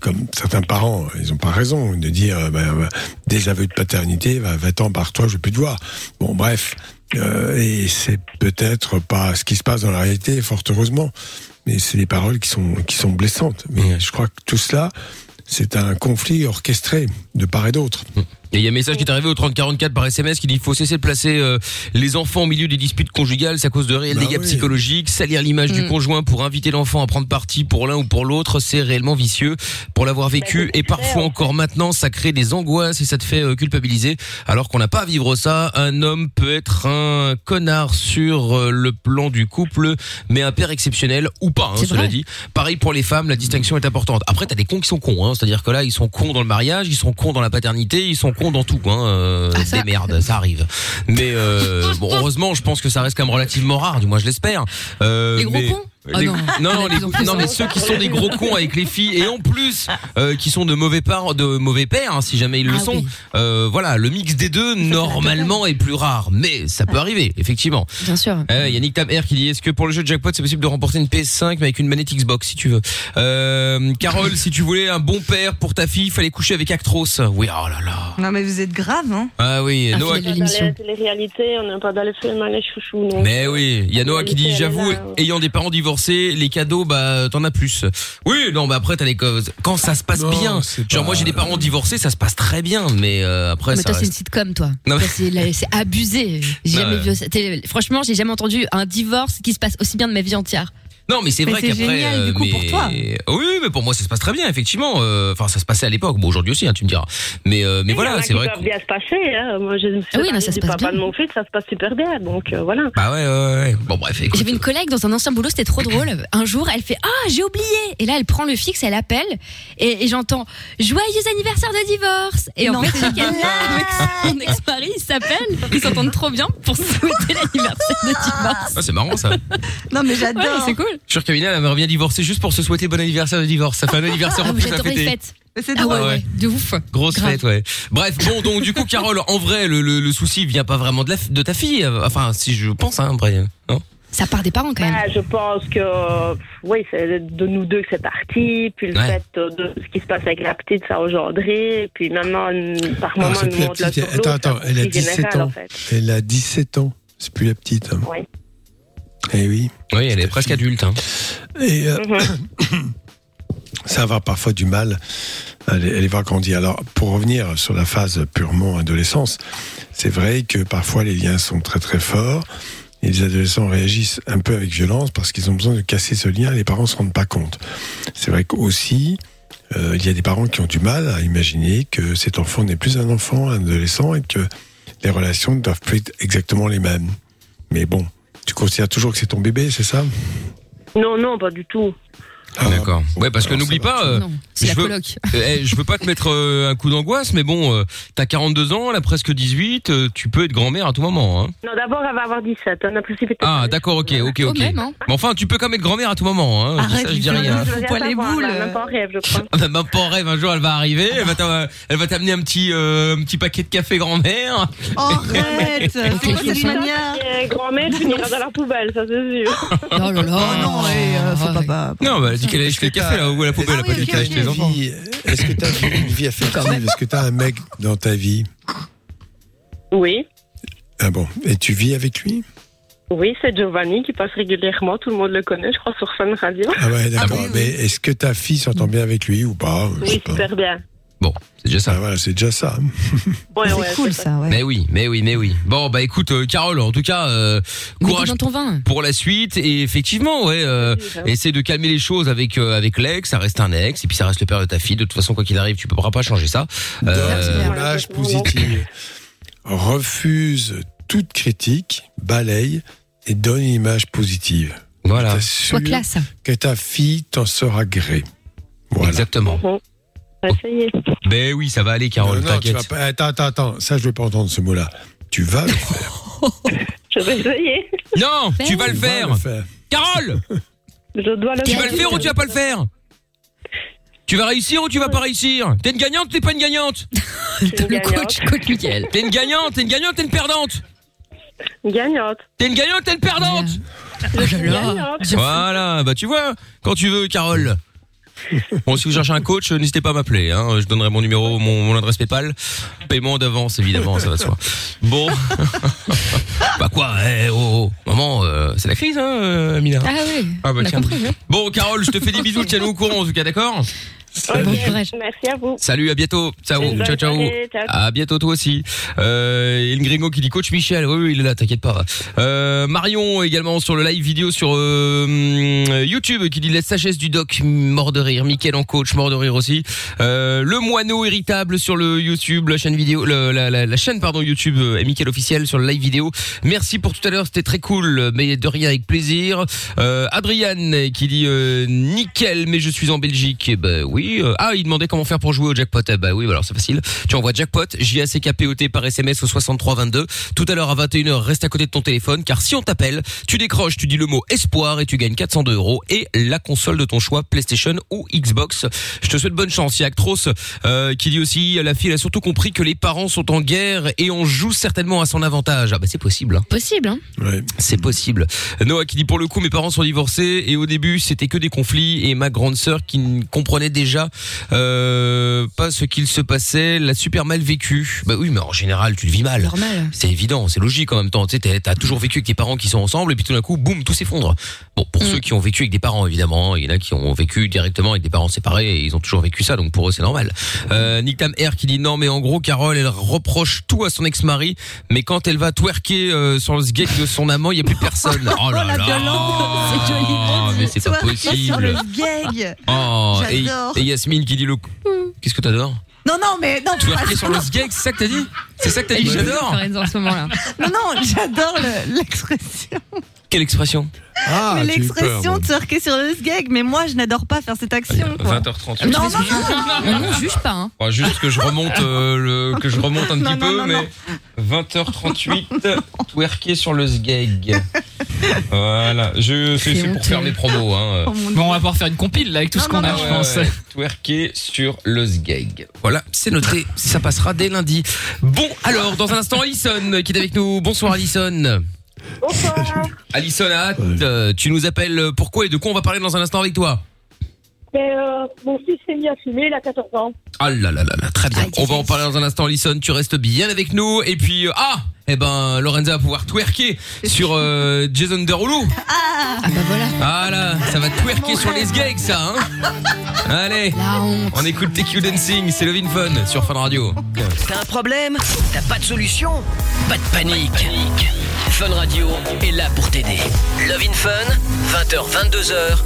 comme certains parents, ils ont pas raison de dire euh, bah, bah, des aveux de paternité, va va-t'en par toi, je veux plus te voir. Bon bref, euh, et c'est peut-être pas ce qui se passe dans la réalité, fort heureusement, mais c'est des paroles qui sont qui sont blessantes. Mais je crois que tout cela, c'est un conflit orchestré de part et d'autre. Et il y a un message qui est arrivé au 3044 par SMS qui dit faut cesser de placer euh, les enfants au milieu des disputes conjugales, c'est à cause de réels Bah dégâts oui. psychologiques, salir l'image du Mm. conjoint pour inviter l'enfant à prendre parti pour l'un ou pour l'autre, c'est réellement vicieux. Pour l'avoir vécu c'est et parfois en encore maintenant, ça crée des angoisses et ça te fait euh, culpabiliser alors qu'on n'a pas à vivre ça. Un homme peut être un connard sur euh, le plan du couple, mais un père exceptionnel ou pas, hein, cela vrai. dit. Pareil pour les femmes, la distinction est importante. Après, t'as des cons qui sont cons, hein, c'est-à-dire que là, ils sont cons dans le mariage, ils sont cons dans la paternité, ils sont cons dans tout, hein. euh, Ah, ça. des merdes, ça arrive. Mais euh, bon, heureusement, je pense que ça reste quand même relativement rare, du moins je l'espère. Euh, Les gros mais- cons Ah les- non. non, Il y non, a les- non, mais ceux qui sont des gros cons avec les filles et en plus euh, qui sont de mauvais parents, de mauvais pères, hein, si jamais ils le Ah sont. oui. Euh, voilà, le mix des deux normalement est plus rare, mais ça peut arriver, effectivement. Bien sûr. Euh, Yannick Tam R qui dit est-ce que pour le jeu de jackpot c'est possible de remporter une PS5 mais avec une manette Xbox si tu veux? Euh, Carole, si tu voulais un bon père pour ta fille, il fallait coucher avec Actros. Oui, oh là là. Non, mais vous êtes grave, hein Ah oui, Un Noah. l'émission. les téléréalités, on n'est pas dans les films, hein, les chouchous. Donc. Mais oui, il y a Noah qui dit j'avoue ayant des parents divorcés, les cadeaux bah t'en as plus. Oui, non bah après t'as les quand ça se passe Non, bien. Genre pas- moi j'ai des parents divorcés, ça se passe très bien mais euh, après mais ça toi, c'est une sitcom, toi. Non, mais- c'est abusé. J'ai jamais Ouais. vu ça. T'es- Franchement, j'ai jamais entendu un divorce qui se passe aussi bien de ma vie entière. Non, mais c'est Mais vrai c'est qu'après. génial, du coup, mais... pour toi. Oui, mais pour moi, ça se passe très bien, effectivement. Euh, Enfin, ça se passait à l'époque. Bon, aujourd'hui aussi, hein, tu me diras. Mais, euh, mais en voilà, a c'est vrai. que- bien se passer. Hein. Moi, je me suis Ah oui, non, ça se passe papa bien. de mon fils, ça se passe super bien. Donc euh, voilà. Bah ouais, ouais, ouais. Bon, bref, écoute. J'avais une collègue dans un ancien boulot, c'était trop drôle. Un jour, elle fait Ah, j'ai oublié Et là, elle prend le fixe, elle appelle, et, et j'entends Joyeux anniversaire de divorce Et en Non, fait, c'est c'est qu'elle avec son ex-mari, ils s'appellent, ils s'entendent trop bien pour souhaiter l'anniversaire de divorce. Ah, c'est marrant ça. Non, mais Ouais, j'adore c'est cool. Je suis sûr qu'Amina, elle aimerait bien divorcer juste pour se souhaiter bon anniversaire de divorce. Ça fait un anniversaire Ah, en plus à fêter. fêtes. C'est Ah ouais, ouais. ouais, de ouf. Grosse Grave. fête, ouais. Bref, bon, donc du coup, Carole, en vrai, le, le, le souci vient pas vraiment de, la, de ta fille. Enfin, si je pense, hein. Non? Ça part des parents quand même. Bah, je pense que euh, oui, c'est de nous deux que c'est parti. Puis le Ouais. fait euh, de ce qui se passe avec la petite, ça a engendré. Puis maintenant, euh, par Non, moment, c'est nous plus la petite. Attends, attends, elle a plus 17 général, ans. en fait. Elle a 17 ans. C'est plus la petite. hein. Oui. Eh oui. Oui, elle est presque adulte. Hein. Et euh, Mhm. ça va avoir parfois du mal à les, voir grandir. Alors, pour revenir sur la phase purement adolescence, c'est vrai que parfois les liens sont très très forts et les adolescents réagissent un peu avec violence parce qu'ils ont besoin de casser ce lien et les parents ne se rendent pas compte. C'est vrai qu'aussi, euh, il y a des parents qui ont du mal à imaginer que cet enfant n'est plus un enfant, un adolescent et que les relations ne doivent plus être exactement les mêmes. Mais bon, tu considères toujours que c'est ton bébé, c'est ça? Non, non, pas du tout. Ah, D'accord. Ouais, parce que n'oublie pas. euh, non, c'est la je veux- coloc. Euh, eh, je veux pas te mettre euh, un coup d'angoisse, mais bon, euh, t'as 42 ans, elle a presque 18, euh, tu peux être grand-mère à tout moment. Hein. Non, d'abord, elle va avoir 17. On a précipité. Ah, d'accord, ok, ok, ok. même, hein. Mais enfin, tu peux quand même être grand-mère à tout moment. Hein. Je dis Arrête, ça, je dis rien. Je Faut veux pas les boules. Même pas en rêve, je crois. Même pas en rêve, un jour elle va arriver, elle va t'amener un petit, euh, un petit paquet de café grand-mère. Arrête C'est quoi ça cette manière grand-mère finira dans la poubelle, ça c'est sûr. Oh là là. Oh non, ouais, euh, faut pas... Non, bah, dit qu'elle a Est-ce acheté le que café t'as- là, ou à la poubelle, elle a Ah pas dit qu'elle les enfants. Est-ce que tu as une vie affective Est-ce que tu as un mec dans ta vie Oui. Ah bon Et tu vis avec lui Oui, c'est Giovanni qui passe régulièrement. Tout le monde le connaît, je crois, sur Fun Radio. Ah ouais, d'accord. oui, oui. Mais est-ce que ta fille s'entend bien avec lui ou pas? Je sais Oui, pas. super bien. Bon, c'est déjà Ah ça. voilà, c'est déjà ça. Ouais, C'est ouais, cool ça, ouais. Mais oui, mais oui, mais oui. Bon, bah écoute, euh, Carole, en tout cas, euh, courage dans ton vin. pour la suite. Et effectivement, ouais, euh, essaie de calmer les choses avec euh, avec l'ex. Ça reste un ex, et puis ça reste le père de ta fille. De toute façon, quoi qu'il arrive, tu pourras pas changer ça. Donne Euh, une image positive. Refuse toute critique, balaye et donne une image positive. voilà, Sois classe. que ta fille t'en sera gré. Voilà. exactement. Mhm. Essayez. Ben oui, ça va aller, Carole. Non, non, tu T'inquiète. vas pas- Attends, attends, attends. Ça, je veux pas entendre ce mot-là. Tu vas le faire. Je vais essayer. Non, tu vas le Tu vas faire. le faire. Carole, Je dois le tu faire. vas le faire ou tu vas pas le faire Tu vas réussir ou tu vas pas réussir T'es une gagnante ou t'es pas une gagnante Le coach, coach Mickaël. T'es une gagnante, t'es une gagnante, t'es une perdante Une gagnante. T'es une gagnante, t'es une perdante Oh. Voilà, bah tu vois, quand tu veux, Carole. Bon, si vous cherchez un coach, euh, n'hésitez pas à m'appeler. Hein. Je donnerai mon numéro, mon, mon adresse PayPal. Paiement d'avance, évidemment, ça va de soi. Bon. bah quoi, eh, oh, oh. Maman, euh, c'est la crise, hein, euh, Amina Ah oui. Ah bah tiens. compris, hein. Bon, Carole, je te fais des bisous, tiens-nous au courant en tout cas, d'accord? Bon courage. Merci à vous. Salut, à bientôt. Ciao, ciao, ciao. soirée, ciao. À bientôt toi aussi. Euh, et Gringo qui dit coach Michel. Oui, oui, il est là, t'inquiète pas. Euh, Marion également sur le live vidéo sur euh, YouTube qui dit la sagesse du doc, mort de rire. Mickaël en coach, mort de rire aussi. Euh, le moineau irritable sur le YouTube, la chaîne vidéo, le- la, la- la chaîne pardon YouTube euh, et Mickaël officiel sur le live vidéo. Merci pour tout à l'heure, c'était très cool, mais de rien avec plaisir. Euh, Adriane qui dit euh, nickel, mais je suis en Belgique. Eh ben oui. Euh, ah, il demandait comment faire pour jouer au jackpot. Eh ben oui, bah alors c'est facile. Tu envoies jackpot J A C K P O T par SMS au 6322. Tout à l'heure à 21h, reste à côté de ton téléphone car si on t'appelle, tu décroches, tu dis le mot espoir et tu gagnes 402 euros et la console de ton choix PlayStation ou Xbox. Je te souhaite bonne chance. Il y a Actros euh, qui dit aussi la fille elle a surtout compris que les parents sont en guerre et on joue certainement à son avantage. Ah bah c'est possible. hein. Possible, hein Ouais. C'est possible. Noah qui dit pour le coup mes parents sont divorcés et au début c'était que des conflits et ma grande sœur qui ne comprenait déjà euh, pas ce qu'il se passait l'a super mal vécu. Bah oui mais en général tu le vis mal. Normal. C'est évident, c'est logique en même temps. Tu sais, t'as- toujours vécu avec tes parents qui sont ensemble et puis tout d'un coup, boum, tout s'effondre. Bon, pour Mm. ceux qui ont vécu avec des parents, évidemment, il y en a qui ont vécu directement avec des parents séparés et ils ont toujours vécu ça, donc pour eux c'est normal. Euh, Nick Tam R qui dit non, mais en gros, Carole, elle reproche tout à son ex-mari, mais quand elle va twerker euh, sur le sgeg de son amant, il y a plus personne. Oh là la là, violence, c'est joli. mais c'est pas Twerker sur le possible. gag. Oh, et. Et Yasmine qui dit le. Qu'est-ce que t'adores Non, non, mais non, Twerker sur le sgeg, c'est ça que t'as dit C'est ça que t'as dit J'adore. Non, non, j'adore le- l'expression. Quelle expression Ah, mais eu l'expression twerker sur le gag, mais moi, je n'adore pas faire cette action. quoi. 20h38. Non, non, non, Non, non, juge pas, hein. Bon, juste que je remonte euh, le que je remonte un Non, petit non, peu non, mais 20h38 twerker sur le sgeg. Voilà, je c'est pour honteux. faire mes promos hein. Oh, Bon, on va pouvoir faire une compile là avec tout Non, ce qu'on non, a, non, je Ouais, pense. ouais, twerker sur le sgeg. Voilà, c'est noté, ça passera dès lundi. Bon, alors dans un instant Alison qui est avec nous. Bonsoir Alison. Bonsoir. Alison euh, tu nous appelles pourquoi et de quoi on va parler dans un instant avec toi? Mais, euh, mon fils s'est mis à fumer, il a 14 ans. Ah là là là là, très bien. On va en parler dans un instant, Lison. Tu restes bien avec nous. Et puis, euh, ah eh ben, Lorenza va pouvoir twerker sur euh, Jason Derulo. Ah bah voilà. Voilà, ça va twerker sur les gags, ça, hein Allez, on écoute TQ Dancing, c'est Levin Fun sur Fun Radio. T'as un problème? T'as pas de solution? Pas de panique. Fun Radio est là pour t'aider. Love in Fun, 20h, 22h,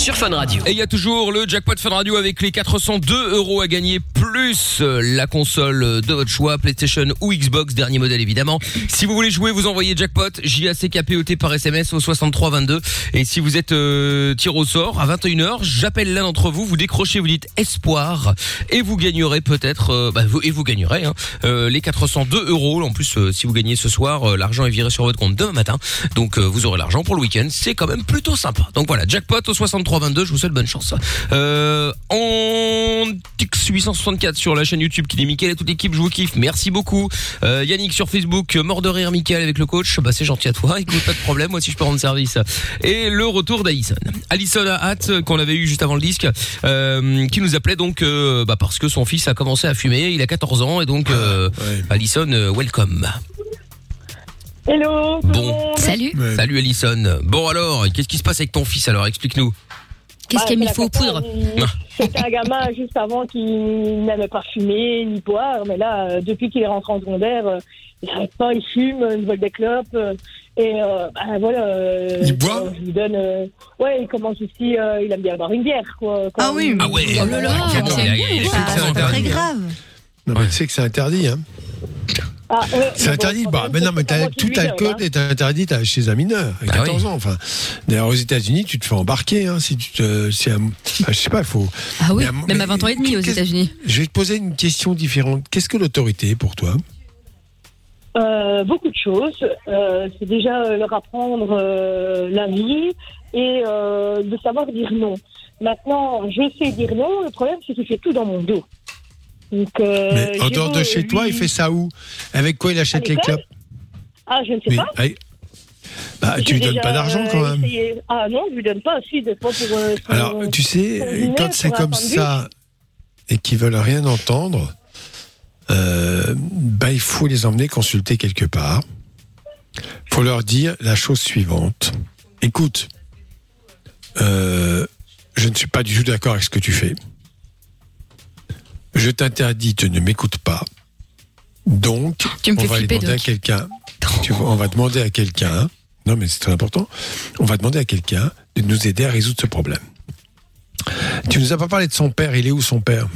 sur Fun Radio. Et il y a toujours le jackpot Fun Radio avec les 402 euros à gagner plus euh, la console de votre choix, PlayStation ou Xbox, dernier modèle évidemment. Si vous voulez jouer, vous envoyez jackpot J A C K P O T par SMS au 63 22. Et si vous êtes euh, tiré au sort à 21h, j'appelle l'un d'entre vous, vous décrochez, vous dites espoir et vous gagnerez peut-être euh, bah, vous, et vous gagnerez hein, euh, les 402 euros. En plus, euh, si vous gagnez ce soir, l'argent est viré sur votre compte demain matin. Donc vous aurez l'argent pour le week-end. C'est quand même plutôt sympa. Donc voilà, jackpot au 6322. Je vous souhaite bonne chance. Euh, en Tix 864 sur la chaîne YouTube qui dit Mickaël et toute l'équipe, je vous kiffe. Merci beaucoup. Euh, Yannick sur Facebook, euh, mort de rire Mickaël avec le coach. Bah c'est gentil à toi. Écoute, pas de problème. Moi aussi je peux rendre service. Et le retour d'Alison. Alison a hâte qu'on avait eu juste avant le disque, euh, qui nous appelait donc euh, bah, parce que son fils a commencé à fumer. Il a 14 ans et donc euh, Ouais. Alison, welcome. Hello, tout Bon. monde. Salut. Salut Alison. Bon alors, qu'est-ce qui se passe avec ton fils alors? Explique-nous. Qu'est-ce Bah, qu'il a mis aux poudres il- C'était un gamin juste avant qui n'aimait pas fumer ni boire, mais là, euh, depuis qu'il est rentré en secondaire, euh, il n'arrête pas, il fume, il vole des clopes. euh, et euh, bah, voilà. euh, Il boit Je lui donne. euh, ouais, il commence aussi, euh, il aime bien boire une bière, quoi. quand Ah oui, Ah ouais. Là là, c'est très grave. Non, mais tu sais que c'est interdit, hein. Ah, euh, C'est interdit. bon, Bah, mais non, mais tout alcool est interdit à- chez un mineur, à Ah 14 oui. ans. Enfin, d'ailleurs, aux États-Unis, tu te fais embarquer, hein, si tu te, si un- bah, je sais pas, il faut. Ah oui, Mais même à 20 ans et demi aux États-Unis. Je vais te poser une question différente. Qu'est-ce que l'autorité pour toi? Euh, beaucoup de choses. Euh, c'est déjà leur apprendre euh, la vie et euh, de savoir dire non. Maintenant, je sais dire non. Le problème, c'est qu'il fait tout dans mon dos. Donc, euh, Mais en dehors de chez toi, il fait ça où? Avec quoi il achète les clopes? Ah, je ne sais pas. allez. Bah, tu lui donnes pas d'argent quand euh, même. essayé- Ah non, je lui donne pas. Si, des fois pour. euh, Alors, tu sais, quand c'est comme ça et qu'ils veulent rien entendre, euh, bah, il faut les emmener consulter quelque part. Il faut leur dire la chose suivante. Écoute, euh, je ne suis pas du tout d'accord avec ce que tu fais. Je t'interdis, tu ne m'écoutes pas. Donc, Tu me on fais va aller flipper, demander à quelqu'un. Tu vois, on va demander à quelqu'un. Non, mais c'est très important. On va demander à quelqu'un de nous aider à résoudre ce problème. Tu nous as pas parlé de son père. Il est où son père?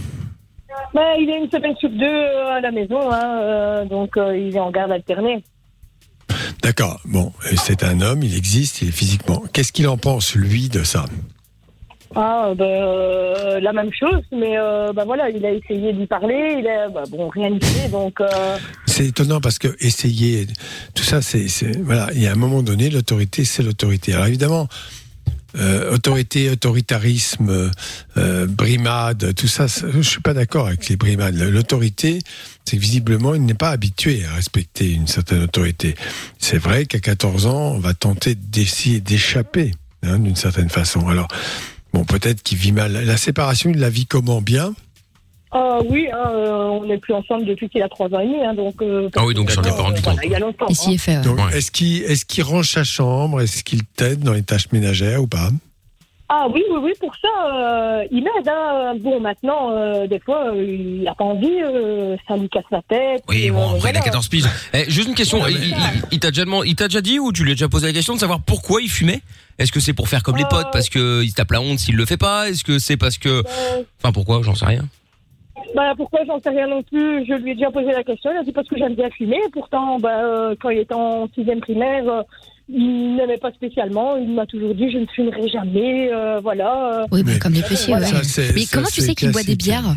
Ben, il est une semaine sur deux euh, à la maison, hein, euh, donc euh, il est en garde alternée. D'accord. Bon, c'est un homme. Il existe. Il est physiquement. Qu'est-ce qu'il en pense lui de ça? Ah, euh, la même chose, mais euh, ben voilà, il a essayé d'y parler, il a, ben, bon, rien n'y fait, donc euh, C'est étonnant parce que essayer, tout ça, c'est, voilà, il y a un moment donné, l'autorité, c'est l'autorité. Alors évidemment, euh, autorité, autoritarisme, brimade, tout ça, je suis pas d'accord avec les brimades. L'autorité, c'est que visiblement, il n'est pas habitué à respecter une certaine autorité. C'est vrai qu'à 14 ans, on va tenter d'essayer d'échapper, hein, d'une certaine façon. Alors, bon, peut-être qu'il vit mal. La séparation, il la vit comment Bien? Ah oui, hein, euh, on n'est plus ensemble depuis qu'il a trois ans et demi, hein, donc. euh, Ah oui, donc j'en ai pas rendu compte. voilà, il y a longtemps. Il s'y hein. est fait. ouais. Donc, Ouais. est-ce qu'il est qu'il range sa chambre? Est-ce qu'il t'aide dans les tâches ménagères ou pas? Ah oui, oui, oui, pour ça, euh, il aide. Hein. Bon, maintenant, euh, des fois, euh, il n'a pas envie, euh, ça lui casse la tête. Oui, bon, après, il a 14 piges. Eh, juste une question. Ouais, il, mais- il- il t'a déjà demandé, il t'a déjà dit ou tu lui as déjà posé la question de savoir pourquoi il fumait? Est-ce que c'est pour faire comme les potes parce que il se tape la honte s'il le fait pas? Est-ce que c'est parce que, Euh, enfin, pourquoi? J'en sais rien. bah, pourquoi j'en sais rien non plus? Je lui ai déjà posé la question. Il a dit parce que j'aime bien fumer. Pourtant, bah, euh, quand il était en sixième primaire, euh, il n'aimait pas spécialement. Il m'a toujours dit je ne fumerai jamais. euh, voilà. Oui, Mais- comme les petits, ouais. Ça, c'est- Mais ça, comment tu sais qu'il boit des bières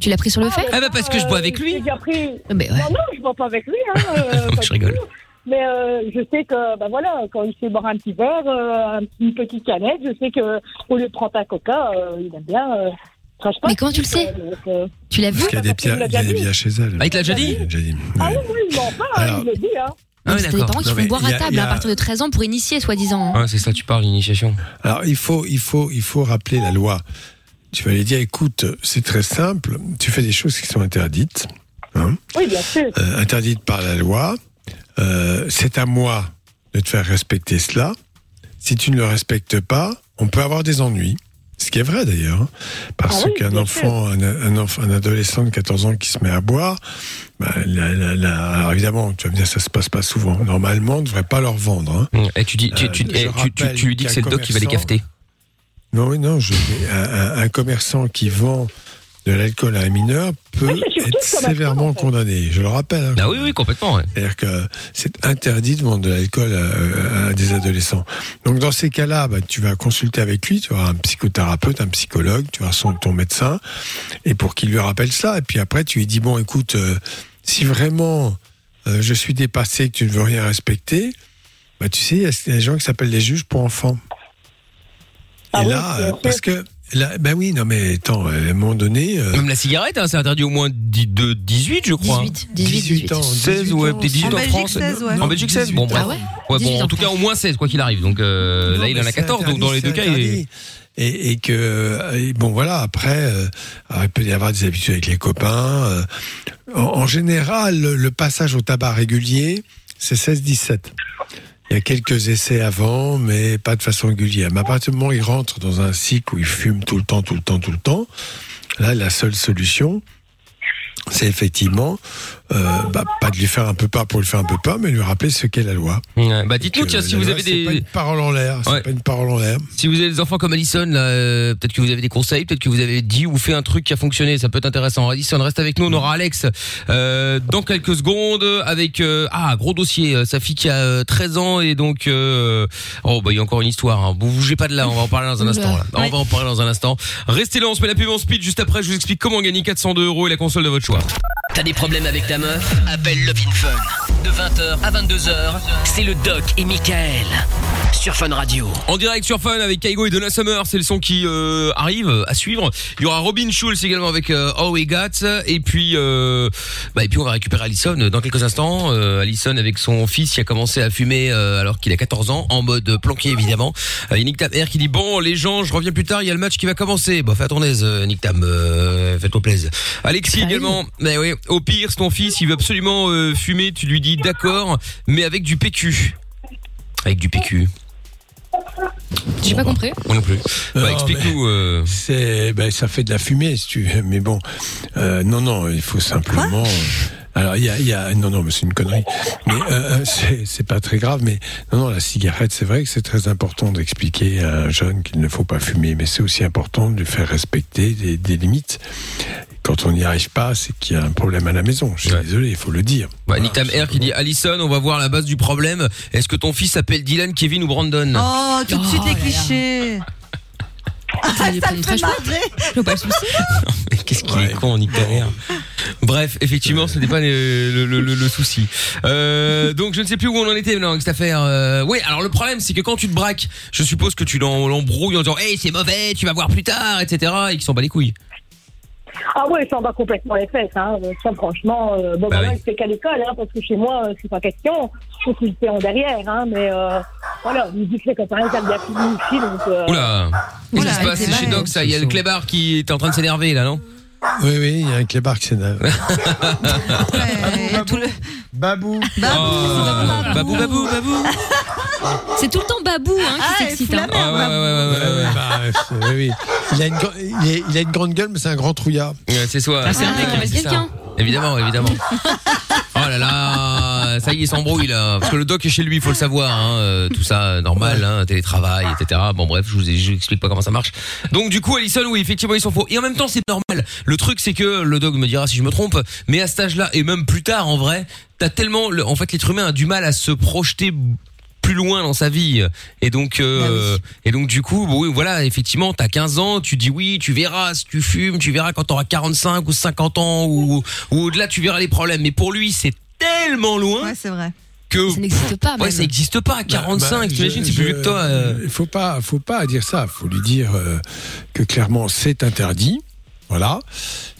Tu l'as pris sur le fait Ah bah, parce que je bois avec lui. J'ai déjà pris. Mais ouais. Non, non, je bois pas avec lui. Hein, euh, pas Je rigole. tout. Mais euh, je sais que, bah voilà, quand il sait boire un petit verre, euh, un- une petite canette, je sais que au lieu de prendre un coca, euh, il aime bien. Euh, pas. Mais comment tu le sais Donc, euh, Tu l'as vu Parce qu'il y a des parce qu'il bières, l'a il y a des bières chez elle. Ah, il te l'a déjà dit. Ah oui, oui, il ment pas, hein, Alors- il le dit. Hein. Ah oui, C'est des parents qui Non, font boire à a- table a- à partir de 13 ans pour initier, soi-disant. Ouais, c'est ça, tu parles d'initiation. Alors il faut, il faut, il faut rappeler la loi. Tu vas lui dire, écoute, c'est très simple. Tu fais des choses qui sont interdites, hein, Oui, bien sûr. euh, interdites par la loi. Euh, c'est à moi de te faire respecter cela. Si tu ne le respectes pas, on peut avoir des ennuis. Ce qui est vrai d'ailleurs, hein, parce Ah oui, qu'un enfant, un, un enfant, un adolescent de 14 ans qui se met à boire, bah, la- la- la- alors évidemment, tu vas me dire, ça se passe pas souvent. Normalement, on ne devrait pas leur vendre. hein. Et tu dis, tu, Euh, tu, je tu, tu, rappelle tu lui dis que c'est le doc qui va les cafeter. Non, oui, non, je, un, un- un commerçant qui vend de l'alcool à un mineur peut Oui, être sévèrement en fait. condamné. Je le rappelle. hein. Ah oui, oui, complètement. Ouais. C'est-à-dire que c'est interdit de vendre de l'alcool à, à des adolescents. Donc dans ces cas-là, bah, tu vas consulter avec lui, tu auras un psychothérapeute, un psychologue, tu auras son, ton médecin, et pour qu'il lui rappelle ça. Et puis après, tu lui dis, bon, écoute, euh, si vraiment euh, je suis dépassé, que tu ne veux rien respecter, bah, tu sais, il y a des gens qui s'appellent les juges pour enfants. Ah et oui, là, euh, parce que... Là, ben oui, non mais attends, à un moment donné, euh, Même la cigarette, hein, c'est interdit au moins de 18, je crois. 18, 18, 18. ans, 16 ouais, peut-être 18 En en, Belgique, France. 16, ouais. En Belgique 16, bon, bref. Ah ouais Ouais, 18 bon, en tout cas, au moins 16, quoi qu'il arrive. Donc euh, Non, là, il en a c'est 14, donc dans les deux cas, il est... Et, et que euh, et bon voilà après euh, alors, il peut y avoir des habitudes avec les copains euh, en, en général le, le passage au tabac régulier c'est 16-17 il y a quelques essais avant mais pas de façon régulière. Mais à partir du moment où il rentre dans un cycle où il fume tout le temps tout le temps tout le temps là la seule solution c'est effectivement bah, pas de lui faire un peu peur pour lui faire un peu peur mais lui rappeler ce qu'est la loi Ouais, Bah dites-nous, tiens, si la vous loi, avez c'est pas des... une parole en l'air c'est Ouais. pas une parole en l'air Si vous avez des enfants comme Alison, là, euh, peut-être que vous avez des conseils, peut-être que vous avez dit ou fait un truc qui a fonctionné, ça peut être intéressant. Alison, reste avec nous, on aura Alex euh, dans quelques secondes avec euh, ah gros dossier, euh, sa fille qui a euh, 13 ans et donc euh, oh bah il y a encore une histoire. Hein. Vous bougez pas de là, on va en parler dans un instant. Là. On va en parler dans un instant. Restez là, on se met la pub en speed juste après. Je vous explique comment gagner 402 euros et la console de votre choix. T'as des problèmes avec ta meuf? Appelle Love in Fun. De 20h à 22h, c'est le Doc et Michael. Sur Fun Radio. En direct sur Fun avec Kaigo et Donna Summer, c'est le son qui euh, arrive à suivre. Il y aura Robin Schulz également avec euh, All We Got et puis euh, bah et puis on va récupérer Alison dans quelques instants. Euh, Alison avec son fils qui a commencé à fumer euh, alors qu'il a 14 ans en mode planqué évidemment. Euh, il y a Nick Tam qui dit bon les gens, je reviens plus tard, il y a le match qui va commencer. Bon fais à ton aise euh, Nick Tam, euh, faites-toi plaisir. Alexis Ah oui. également. Mais oui, au pire, c'est ton fils, il veut absolument euh, fumer, tu lui dis d'accord, mais avec du PQ. Avec du PQ. J'ai pas compris. Moi non plus. Bah, Non, explique-nous. euh, C'est, ben, ça fait de la fumée, si tu veux. Mais bon, euh, non, non, il faut simplement. Alors, il y a, il y a, non, non, mais c'est une connerie. Mais euh, euh, c'est, c'est pas très grave. Mais non, non, la cigarette, c'est vrai que c'est très important d'expliquer à un jeune qu'il ne faut pas fumer. Mais c'est aussi important de lui faire respecter des, des limites. Quand on n'y arrive pas, c'est qu'il y a un problème à la maison. Je suis Ouais. désolé, il faut le dire. Bah, Nick Tam Air qui dit Alison, on va voir la base du problème. Est-ce que ton fils s'appelle Dylan, Kevin ou Brandon? Oh, tout de Oh suite les là là. clichés. Ça me fait marrer. Pas le souci. Mais Qu'est-ce qu'il est con, Nick Tam Air. Bref, effectivement, ce n'était pas le, le- le- le- le souci. Euh, donc, je ne sais plus où on en était maintenant avec cette affaire. Euh, oui, alors le problème, c'est que quand tu te braques, je suppose que tu l'embrouilles en disant Hey, c'est mauvais, tu vas voir plus tard, etc. Et qu'ils s'en bat les couilles. Ah ouais, ça en va complètement les fesses. Hein. Ça, franchement, euh, bon, Bah bah, oui. fait qu'à l'école, hein, parce que chez moi, euh, c'est pas question. Faut qu'il le fait en derrière, hein, mais euh, voilà, il dit que les copains, ils aiment bien fini aussi, donc... Euh, Oula Qu'est-ce qui se passe c'est C'est chez. Doc, ça? Il y a le clébard qui est en train de s'énerver, là, non? Oui, oui, il y a un clébard qui s'énerve. Ouais, tout le- Babou. Oh, Babou, babou, babou C'est tout le temps Babou hein, qui Ah, s'excite. il hein. la Ah, ouais, ouais, ouais, ouais, ouais, ouais. Bah, c'est- oui, oui. Il, a une, gr- il, est- il a une grande gueule, mais c'est un grand trouillard. Ouais, c'est soi. Ah, c'est un Ah, mec qui ça. quelqu'un. Évidemment, évidemment. Oh là là, ça y est, il s'embrouille là. Parce que le doc est chez lui, il faut le savoir. Hein, euh, tout ça, normal, hein, télétravail, etc. Bon bref, je vous, ai- je vous explique pas comment ça marche. Donc du coup, Alison, oui, effectivement, ils sont faux. Et en même temps, c'est normal. Le truc, c'est que le doc me dira si je me trompe, mais à cet âge-là, et même plus tard, en vrai, t'as tellement, le- en fait, l'être humain a du mal à se projeter plus loin dans sa vie et donc euh, et donc du coup oui voilà effectivement t'as 15 ans tu dis oui tu verras si tu fumes tu verras quand t'auras 45 ou 50 ans ou ou au-delà tu verras les problèmes mais pour lui c'est tellement loin Ouais, c'est vrai. que Ça n'existe pas. ouais même. ça n'existe pas à 45 Bah, t'imagines je- c'est plus vieux que toi euh. Il faut pas, faut pas dire ça. faut lui dire euh, que clairement c'est interdit. Voilà.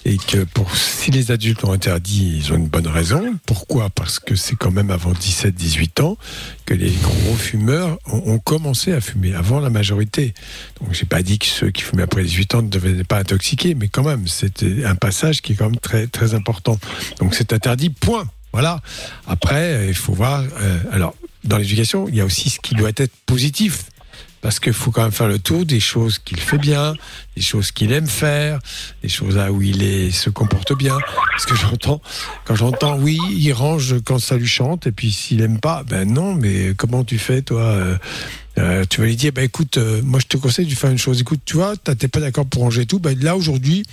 Et que pour, si les adultes ont interdit, ils ont une bonne raison. Pourquoi? Parce que c'est quand même avant 17-18 ans que les gros fumeurs ont, commencé à fumer, avant la majorité. Donc j'ai pas dit que ceux qui fumaient après 18 ans ne devenaient pas intoxiqués, mais quand même, c'était un passage qui est quand même très, très important. Donc c'est interdit, point. Voilà. Après, il faut voir. euh, alors, dans l'éducation, il y a aussi ce qui doit être positif. Parce qu'il faut quand même faire le tour des choses qu'il fait bien, des choses qu'il aime faire, des choses là où il se comporte bien. Parce que j'entends, quand j'entends, oui, il range quand ça lui chante, et puis s'il aime pas, ben non, mais comment tu fais, toi euh, Tu vas lui dire, ben écoute, euh, moi je te conseille de faire une chose. Écoute, tu vois, t'es pas d'accord pour ranger tout. Ben là aujourd'hui,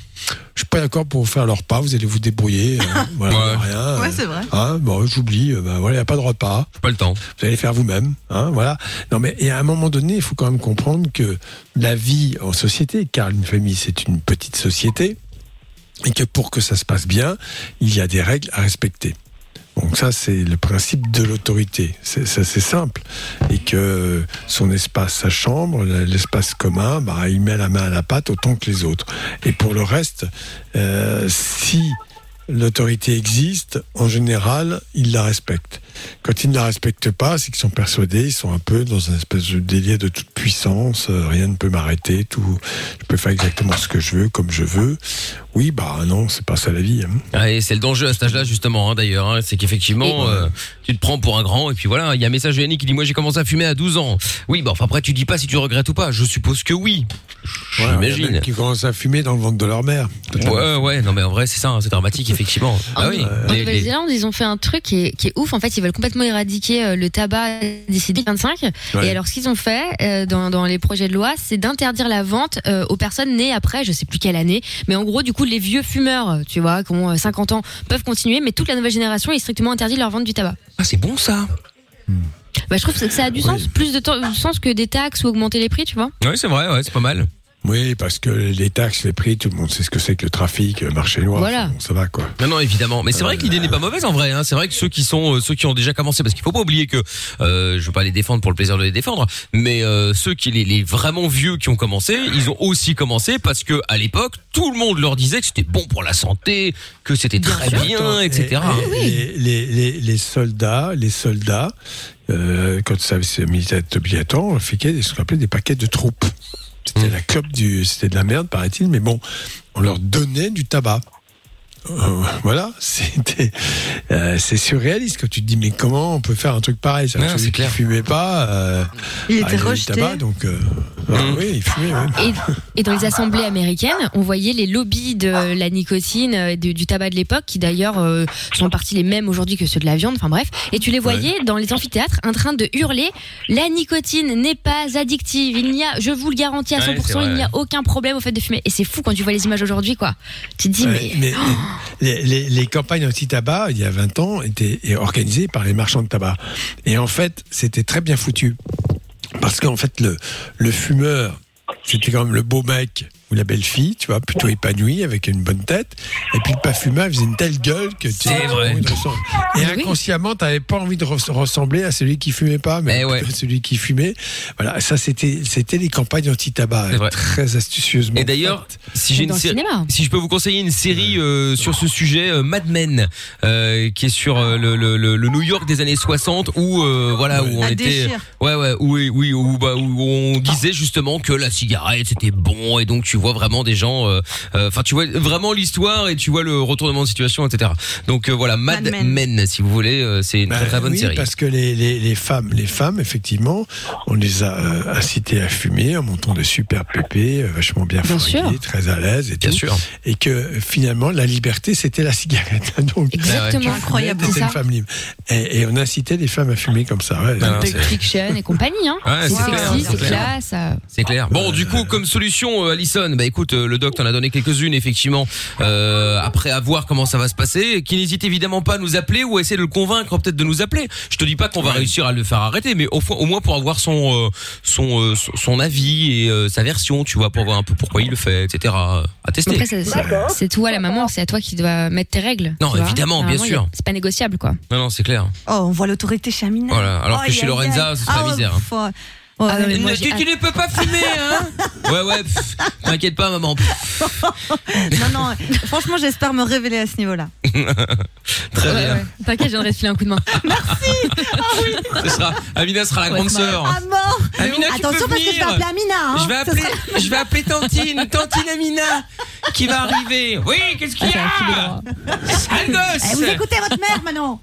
je suis pas d'accord pour faire leur repas. Vous allez vous débrouiller. euh, voilà, Ouais. rien. Ouais, euh, c'est vrai. Hein, bon, j'oublie. euh, Ben voilà, il y a pas de repas pas le temps vous allez faire vous-même, hein, voilà. Non, mais et à un moment donné, il faut quand même comprendre que la vie en société, car une famille c'est une petite société, et que pour que ça se passe bien, il y a des règles à respecter. Donc ça, c'est le principe de l'autorité. C'est simple. Et que son espace, sa chambre, l'espace commun, bah, il met la main à la pâte autant que les autres. Et pour le reste, euh, si l'autorité existe, en général, ils la respectent. Quand ils ne la respectent pas, c'est qu'ils sont persuadés, ils sont un peu dans un espèce de délire de toute puissance, euh, rien ne peut m'arrêter, tout, je peux faire exactement ce que je veux, comme je veux. Oui, bah non, c'est pas ça la vie. hein. Ouais, c'est le danger à cet âge-là justement hein, d'ailleurs, hein, c'est qu'effectivement euh, tu te prends pour un grand et puis voilà, il y a un message de Yannick qui dit moi j'ai commencé à fumer à 12 ans. Oui, bah enfin après tu dis pas si tu regrettes ou pas, je suppose que oui. Ouais, J'imagine. même qui commencent à fumer dans le ventre de leur mère. Ouais ouais, non mais en vrai c'est ça, c'est dramatique effectivement. Ah oui. En Les- les- Nouvelle-Zélande, ils ont fait un truc qui est, qui est ouf. En fait, ils veulent complètement éradiquer euh, le tabac d'ici 2025. Ouais. Et alors, ce qu'ils ont fait euh, dans, dans les projets de loi, c'est d'interdire la vente euh, aux personnes nées après, je sais plus quelle année. Mais en gros, du coup, les vieux fumeurs, tu vois, qui ont euh, 50 ans, peuvent continuer. Mais toute la nouvelle génération est strictement interdit de leur vente du tabac. Ah c'est bon ça. Bah, je trouve que ça a du sens, plus de temps- sens que des taxes ou augmenter les prix, tu vois. Ouais c'est vrai, ouais c'est pas mal. Oui, parce que les taxes, les prix, tout le monde sait ce que c'est que le trafic, le marché noir. Voilà. Bon, ça va quoi. Non, non, évidemment. Mais c'est vrai que l'idée n'est pas mauvaise en vrai. Hein. C'est vrai que ceux qui sont, euh, ceux qui ont déjà commencé, parce qu'il faut pas oublier que euh, je veux pas les défendre pour le plaisir de les défendre, mais euh, ceux qui les, les vraiment vieux qui ont commencé, ils ont aussi commencé parce que à l'époque tout le monde leur disait que c'était bon pour la santé, que c'était très bien, etc. Et Les, les, les, les soldats, les soldats, euh, quand le service militaire était obligatoire, on fiquait ce qu'on appelait des paquets de troupes. C'était Mmh. la clope du, c'était de la merde, paraît-il, mais bon, on leur donnait du tabac. Euh, voilà, c'était, euh, c'est surréaliste quand tu te dis mais comment on peut faire un truc pareil? Ouais, Celui c'est qui clair. fumait pas, euh, Il était rejeté. tabac, donc euh, ah Mm. oui, il fumait. oui. Et, et dans les assemblées américaines, on voyait les lobbies de la nicotine, du, tabac de l'époque, qui d'ailleurs euh, sont en partie les mêmes aujourd'hui que ceux de la viande. Enfin bref, et tu les voyais dans les amphithéâtres en train de hurler la nicotine n'est pas addictive. Il n'y a, je vous le garantis à Ouais, 100%, c'est vrai, il n'y a ouais. aucun problème au fait de fumer. Et c'est fou quand tu vois les images aujourd'hui, quoi. Tu te dis Ouais, mais, mais les, campagnes anti-tabac, il y a 20 ans, étaient organisées par les marchands de tabac. Et en fait, c'était très bien foutu. Parce qu'en fait, le, le fumeur, c'était quand même le beau mec ou la belle fille, tu vois, plutôt épanoui, avec une bonne tête. Et puis le pas fumeur, il faisait une telle gueule que tu pas vrai. ressembler. Et inconsciemment, tu n'avais pas envie de res- ressembler à celui qui fumait pas, mais Eh ouais. à celui qui fumait. Voilà, ça, c'était c'était les campagnes anti-tabac, très astucieusement. Et d'ailleurs, si une je peux vous conseiller une série euh, sur ce sujet, euh, Mad Men, euh, qui est sur euh, le, le, le, le New York des années 60, où euh, voilà où on était, ouais ouais, où bah, où on disait justement que la cigarette c'était bon et donc tu vois vraiment des gens, euh, euh, enfin tu vois vraiment l'histoire et tu vois le retournement de situation, etc. Donc euh, voilà Mad, Mad Men. Men. si vous voulez, euh, c'est une Bah, très très bonne oui, série. parce que les, les, les femmes, les femmes, effectivement, on les a euh, incitées à fumer en montant de super pépés, euh, vachement bien, Bien très à l'aise et Bien tout. sûr. Et que finalement, la liberté, c'était la cigarette. Donc, exactement. Incroyable. une femme libre. Et, et on incitait les femmes à fumer comme ça. ouais. Ah, Pulp c'est- Fiction et compagnie, hein. Ouais, c'est sexy, c'est clair. classe. euh, C'est clair. Bon, du coup, comme solution, euh, Bah écoute, euh, le doc t'en a donné quelques-unes, effectivement, euh, après à voir comment ça va se passer, qui n'hésite évidemment pas à nous appeler ou à essayer de le convaincre peut-être de nous appeler. Je te dis pas qu'on va réussir à le faire arrêter, mais au, moins pour avoir son euh, son, euh, son son avis et euh, sa version, tu vois, pour voir un peu pourquoi il le fait, etc. À tester. Après, c'est- c'est c'est toi la maman, c'est à toi qui dois mettre tes règles. Non, évidemment, bien sûr. C'est pas négociable, quoi. Non, non, c'est clair. Oh, on voit l'autorité chez Amina. Voilà, alors que chez Lorenza, aïe. ce serait Ah ouais, misère, hein. Ah non, mais moi, tu, ne peux pas fumer, hein Ouais, ouais. T'inquiète pas, maman. non, non, franchement, j'espère me révéler à ce niveau-là. Très Ouais, bien. ouais. T'inquiète, je viendrai te filer un coup de main. Ce sera, Amina sera la Ouais, grande sœur. Mort Amina, tu Attention peux parce que je vais appeler Amina. Hein. Je vais appeler, sera- je vais appeler Tantine, Tantine Amina, qui va arriver. Oui, qu'est-ce qu'il y Ah, a Sale Eh, gosse vous écoutez votre mère maintenant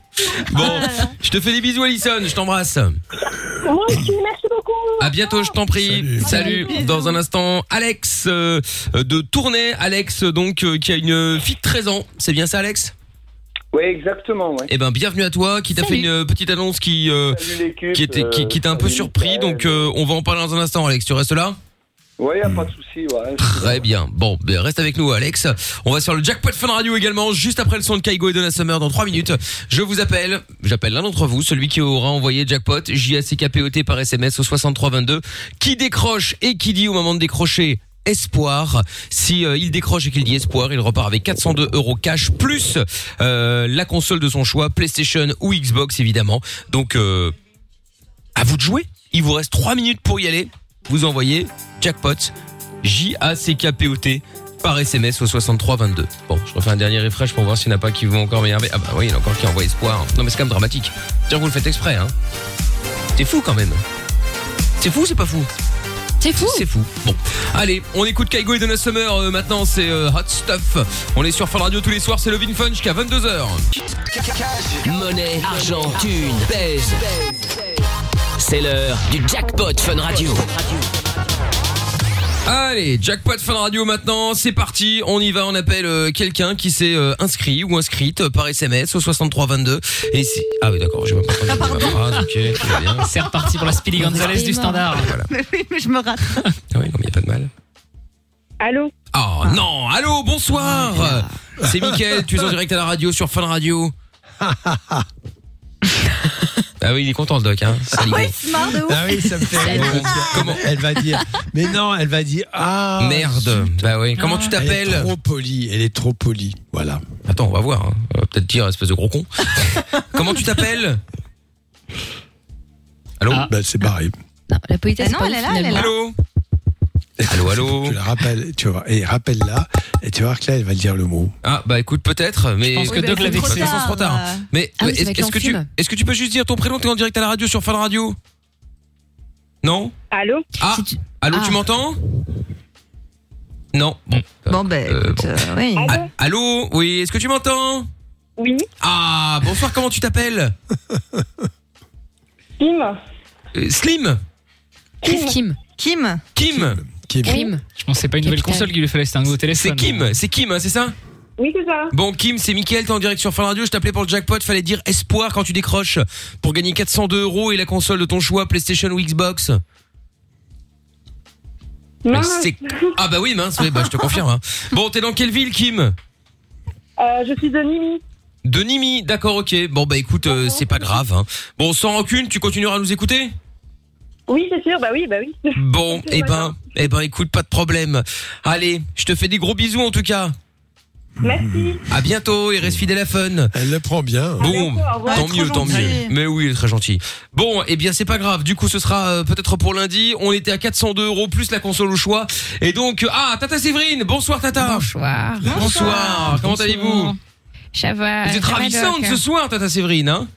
Bon, je te fais des bisous, Alison, je t'embrasse. Moi aussi, merci beaucoup. À bientôt, je t'en prie. Salut. Salut. Dans un instant, Alex euh, de Tournai. Alex, donc, euh, qui a une fille de 13 ans. C'est bien ça, Alex? Oui, exactement, ouais. Eh ben, bienvenue à toi, qui t'a fait une petite annonce qui, euh, Salut l'équipe. qui était, qui, qui t'a un peu salut surpris. Mickaël. Donc, euh, on va en parler dans un instant, Alex. Tu restes là? Ouais, y a pas de souci, ouais. Très bien. Bon, ben, reste avec nous, Alex. On va sur le Jackpot Fun Radio également, juste après le son de Kaigo et Donna Summer dans 3 minutes. Je vous appelle, j'appelle l'un d'entre vous, celui qui aura envoyé Jackpot, J-A-C-K-P-O-T par SMS au 6322, qui décroche et qui dit au moment de décrocher espoir. Si euh, il décroche et qu'il dit espoir, il repart avec 402 euros cash plus euh, la console de son choix, PlayStation ou Xbox évidemment. Donc euh, à vous de jouer. Il vous reste 3 minutes pour y aller. Vous envoyez jackpot J-A-C-K-P-O-T par SMS au 6322. Bon, je refais un dernier refresh pour voir s'il n'y en a pas qui vont encore m'énerver. Ah bah oui, il y en a encore qui envoient espoir. Non mais c'est quand même dramatique. Tiens, vous le faites exprès, hein. C'est fou quand même. C'est fou, ou c'est pas fou? C'est fou. c'est fou. Bon, allez, on écoute Kaigo et Donna Summer. euh, maintenant, c'est euh, Hot Stuff. On est sur Fun Radio tous les soirs. C'est Love in Fun jusqu'à 22h. Monnaie, argent, thune, pèse. C'est l'heure du jackpot Fun Radio. Allez, jackpot Fun Radio maintenant. C'est parti. On y va. On appelle euh, quelqu'un qui s'est euh, inscrit ou inscrite euh, par SMS au 6322. Et si ah oui, d'accord. J'ai même pas entendu ma phrase. Ok, bien. C'est reparti pour la Speedy Gonzalez du standard. Mais oui, mais je me rate. Ah oui, non, mais y a pas de mal. Allô? Oh non, allô, bonsoir. C'est Mickaël. Tu es en direct à la radio sur Fun Radio. Ah oui, il est content le doc, hein. Rigolo. Ouais, il se marre de ouf. Ah oui, ça me fait rire. Comment Elle va dire. Mais non, elle va dire. Ah. Merde. Bah oui. Comment tu Elle est t'appelles trop polie. Elle est trop polie. Voilà. Attends, on va voir. hein. On va peut-être dire espèce de gros con. Comment tu t'appelles Allô Ah. Bah, c'est pareil. Non, la politesse, Ah non, elle est là, elle est finalement. Allô Allô, allô Tu la rappelles. Tu voir. Et rappelle-la. Et tu vas voir que là, elle va dire le mot. Ah bah écoute peut-être, mais pense que Oui, Doc c'est l'avait c'est trop tard. euh. Mais Ah oui, est-ce est-ce que tu est-ce que tu peux juste dire ton prénom T'es en direct à la radio sur Fun Radio Non Allô Ah Si tu- allô, Ah. tu m'entends Non. Bon. Bon, ben, Euh, écoute, bon. euh, oui. Ah, allô Oui, est-ce que tu m'entends Oui. Ah, bonsoir, comment tu t'appelles Kim. Euh, Slim Kim. Kim. Kim. Kim Kim. Je pense que c'est pas une nouvelle Capital. console qu'il lui fallait, c'était un nouveau téléphone. C'est Kim, c'est Kim, hein, c'est ça? Oui, c'est ça. Bon, Kim, c'est Mickaël, t'es en direct sur Fun Radio. Je t'appelais pour le jackpot. Fallait dire espoir quand tu décroches pour gagner 402 euros et la console de ton choix, PlayStation ou Xbox. Mais c'est- Ah bah oui, mince, oui, bah, je te confirme. hein. Bon, t'es dans quelle ville, Kim? Euh, je suis de Nimi. De Nimi, d'accord, ok. Bon bah écoute, euh, c'est pas grave. hein. Bon, sans rancune, tu continueras à nous écouter? Oui, c'est sûr. Bah oui, bah oui. Bon, eh ben, eh ben, écoute, pas de problème. Allez, je te fais des gros bisous en tout cas. Merci. À bientôt et reste fidèle à Fun. Elle le prend bien. Bon, tant mieux, tant gentil. mieux. Mais oui, il est très gentil. Bon, eh bien, c'est pas grave. Du coup, ce sera euh, peut-être pour lundi. On était à 402 euros plus la console au choix. Et donc, euh, ah, Tata Séverine. Bonsoir, Tata. Bonsoir. Bonsoir. Comment allez-vous? Ça va. Vous êtes ravissante ce soir, Tata Séverine, hein?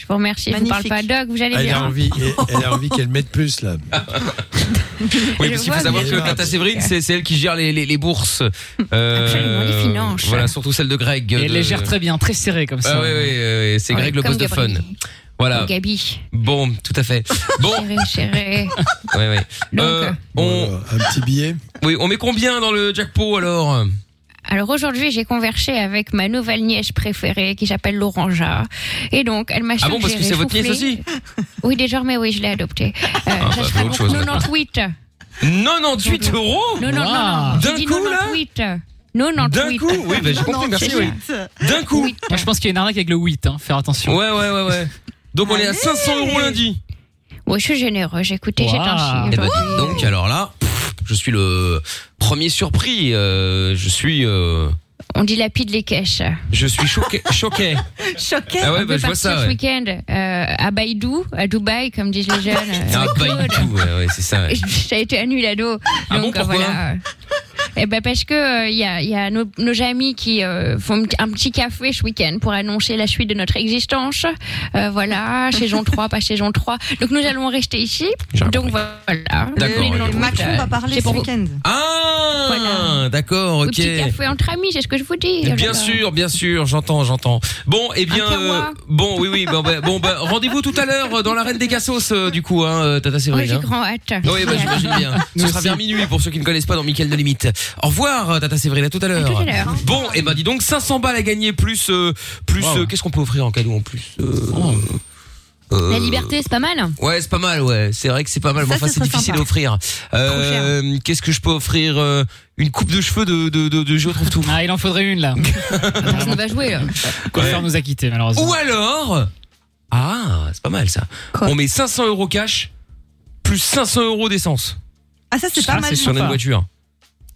Je vous remercie. Je vous parle Magnifique. pas Doc, vous allez Elle a bien. envie, elle a envie qu'elle mette plus là. Oui, parce qu'il faut savoir que Tata Séverine, c'est elle qui gère les, les, les bourses. Euh, Absolument, les finances. Voilà, surtout celle de Greg. Et elle de- les gère très bien, très serré comme ça. Ah oui, oui, oui, c'est Ouais, Greg le boss de fun. Voilà. Gabi. Bon, tout à fait. Bon, Chérie, chérie. ouais, ouais. Donc, Euh, on, Voilà, un petit billet. oui, on met combien dans le jackpot alors? Alors aujourd'hui, j'ai conversé avec ma nouvelle nièce préférée qui s'appelle Lauranja. Et donc, elle m'a Ah bon, parce que c'est votre nièce soufflé. Oui, désormais, oui, je l'ai adoptée. Euh, bah, ça c'est sera donc chose, maintenant. 98. 98 euros Non, non, non, non. D'un coup, là 98. 98. D'un coup Oui, bah, j'ai compris, merci, oui. D'un coup Moi, je pense qu'il y a une arnaque avec le 8, hein, faire attention. Ouais, ouais, ouais, ouais. Donc on est à 500 euros lundi. Oui, je suis généreuse. Écoutez, j'ai Wow. un Eh ben, dites donc, alors là, pff, je suis le premier surpris. euh, je suis, euh, On dilapide les caches. je suis choqué. choqué. Choqué. Ah ouais, On bah peut je vois partir ça. ce Ouais. week-end euh, à Baïdou, à Dubaï, comme disent les jeunes. Ah, Claude. du tout, ouais, ouais, c'est ça. ouais. Ça a été annulé ado. Ah bon, pourquoi. Eh ben parce que il y a, y a nos, nos amis qui euh, font un petit café ce week-end pour annoncer la suite de notre existence. Euh, voilà, saison 3, pas saison 3. Donc nous allons rester ici. Donc voilà. D'accord, Macron va parler ce week-end. Ah, Voilà. d'accord, ok. petit café entre amis, c'est ce que je vous dis. Bien sûr, bien sûr, j'entends, j'entends. Bon, eh bien, Un euh, bon, oui, oui, bon, bah, bon, bah, rendez-vous tout à l'heure dans l'arène des Cassos, euh, du coup, hein, euh, Tata Oui, Séverine. j'ai hein. grand hâte. Oui, bah, j'imagine bien. Ce sera vers minuit pour ceux qui ne connaissent pas dans Mickaël de Limite. Au revoir, euh, Tata Séverine, à tout à l'heure. L'heure. Bon, et ben dis donc 500 balles à gagner plus, euh, plus, Wow. euh, qu'est-ce qu'on peut offrir en cadeau en plus euh, Oh. euh, La liberté, c'est pas mal. Ouais, c'est pas mal, ouais. C'est vrai que c'est pas mal. Ça, Mais enfin, ce c'est serait difficile sympa. à offrir. Euh, qu'est-ce que je peux offrir euh, Une coupe de cheveux de de de, de Géo trouve tout. Ah, il en faudrait une là. Personne ne va jouer. là. Coiffeur nous a quittés malheureusement. Ou alors, ah, c'est pas mal ça. Quoi On met 500 euros cash plus 500 euros d'essence Ah, ça, c'est Ah, pas mal. sur notre voiture.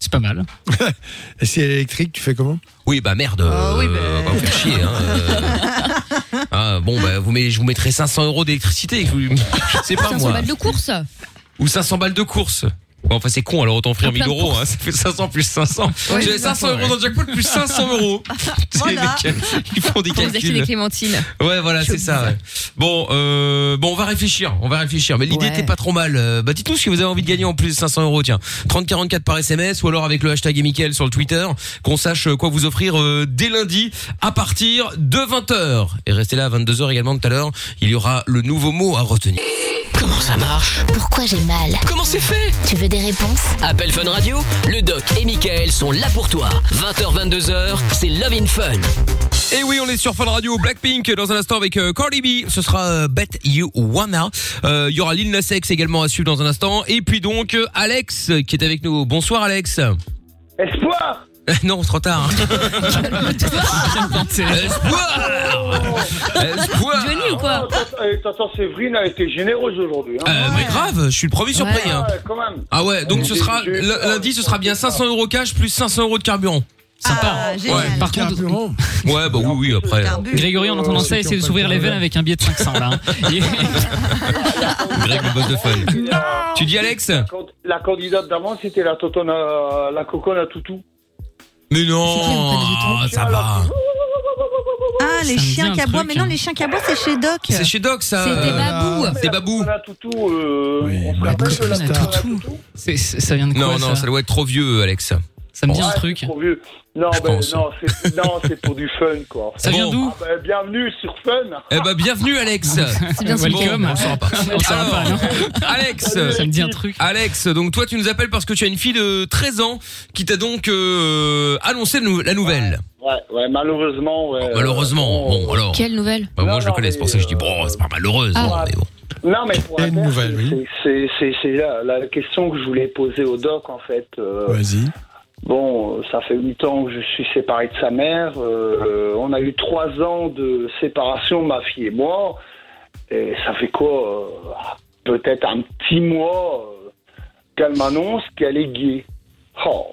C'est pas mal. Et si elle est électrique, tu fais comment? Oui, bah merde. Ah oui, euh, bah. on va vous faire chier. Hein, euh. Ah, bon, bah vous je vous mettrai 500 euros d'électricité. Je sais pas 500 moi. balles de course. Ou 500 balles de course. Bon, enfin, c'est con, alors autant offrir Un plein 1000 de euros, hein, ça fait 500 plus 500. Ouais, J'ai c'est 500 ça, euros dans le jackpot plus 500 euros. C'est Voilà. Ils font des Pour vous acheter des calculs. clémentines. Ouais, voilà, c'est ça. ouais. Bon, euh, bon, on va réfléchir, on va réfléchir. Mais l'idée Ouais. était pas trop mal. Euh, Bah, dites-nous ce que vous avez envie de gagner en plus de 500 euros, tiens. 3044 par SMS ou alors avec le hashtag Mickaël sur le Twitter, qu'on sache euh, quoi vous offrir euh, dès lundi à partir de 20h. Et restez là à 22h également tout à l'heure. Il y aura le nouveau mot à retenir. Comment ça marche? Pourquoi j'ai mal? Comment c'est fait? Tu veux des réponses Appel Fun Radio, le doc et Michael sont là pour toi. 20h, 22h, c'est Love in Fun. Et oui, on est sur Fun Radio Blackpink dans un instant avec euh, Cardi B. Ce sera euh, Bet You Wanna. Euh, Il y aura Lil Nas X également à suivre dans un instant. Et puis donc Alex qui est avec nous. Bonsoir Alex. Espoir non, c'est trop tard. Espoir Espoir Johnny ou quoi Eh, Tata Séverine a été généreuse aujourd'hui. Hein. Euh, Mais grave, je suis le premier surpris. hein. Ouais, quand même. Ah ouais, donc ce sera lundi, ce sera bien 500 euros cash plus 500 euros de carburant. Sympa. Ah, génial. Par contre, Carburant. Ouais, bah oui, oui, après. Carbu. Grégory, on entend ça essayer de s'ouvrir les veines avec un billet de 500 là. hein. Greg le boss de fun. Tu dis Alex La candidate d'avant, c'était la totone à- la coconne à toutou. Mais C'est non, connaît ça va. Ah, les Ça me dit chiens un qui aboient. truc, Mais non, hein. les chiens qui aboient, c'est chez Doc. C'est chez Doc ça. C'était euh, Babou. C'est Babou. La toutou, euh, Oui, on se rappelle de la toutou. toutou c'est- c'est- ça vient de quoi Non, non, ça doit être trop vieux, Alex. Ça me dit Ouais, un truc. Non, ben, non, c'est non, pour du fun, quoi. Ça vient d'où Ah, ben, bienvenue sur Fun. Eh ben bienvenue Alex. C'est bien Welcome. Bon, on pas. On Alors, pas, non Alex. Ça me dit un truc. Alex, donc toi tu nous appelles parce que tu as une fille de 13 ans qui t'a donc euh, annoncé la nouvelle. Ouais, ouais, malheureusement, ouais. Malheureusement, euh, bon alors. Quelle nouvelle Bah, moi Non, je le non, connais, c'est pour ça que je dis bon, c'est pas malheureuse. Ah. bon, mais bon. Non, mais pour la nouvelle, c'est- oui. c'est- la, la question que je voulais poser au doc, en fait. Euh, Vas-y. Bon, euh, ça fait huit ans que je suis séparé de sa mère. Euh, on a eu trois ans de séparation, ma fille et moi. Et ça fait quoi euh, Peut-être un petit mois euh, qu'elle m'annonce qu'elle est gay. Oh,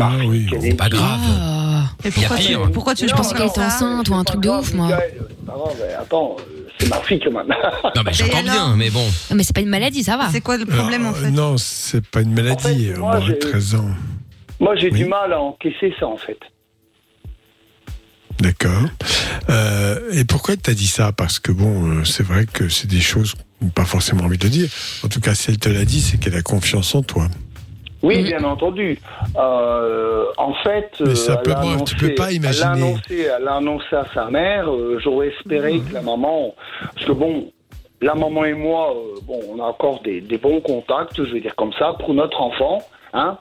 Ah oui, c'est est pas gay. grave. Ah. Et pourquoi, tu, pire. pourquoi tu Non, je pensais pense qu'elle était enceinte ou un truc de ouf, moi. Grave, mais attends, euh, c'est ma fille quand même. Non mais j'entends bien, mais bon. Non, mais c'est pas une maladie, ça va. C'est quoi le problème en fait Non, c'est pas une maladie. En fait, on moi, j'ai- 13 ans. Moi, j'ai Oui. du mal à encaisser ça, en fait. D'accord. Euh, et pourquoi elle t'a dit ça? Parce que bon, euh, c'est vrai que c'est des choses qu'on n'a pas forcément envie de dire. En tout cas, si elle te l'a dit, c'est qu'elle a confiance en toi. Oui, Mm. bien entendu. Euh, en fait, Mais euh, simplement, elle a tu peux pas Elle imaginer. a annoncé, elle a annoncé à sa mère. euh, J'aurais espéré que la maman, parce que bon, la maman et moi, euh, bon, on a encore des, des bons contacts, je vais dire comme ça, pour notre enfant, hein.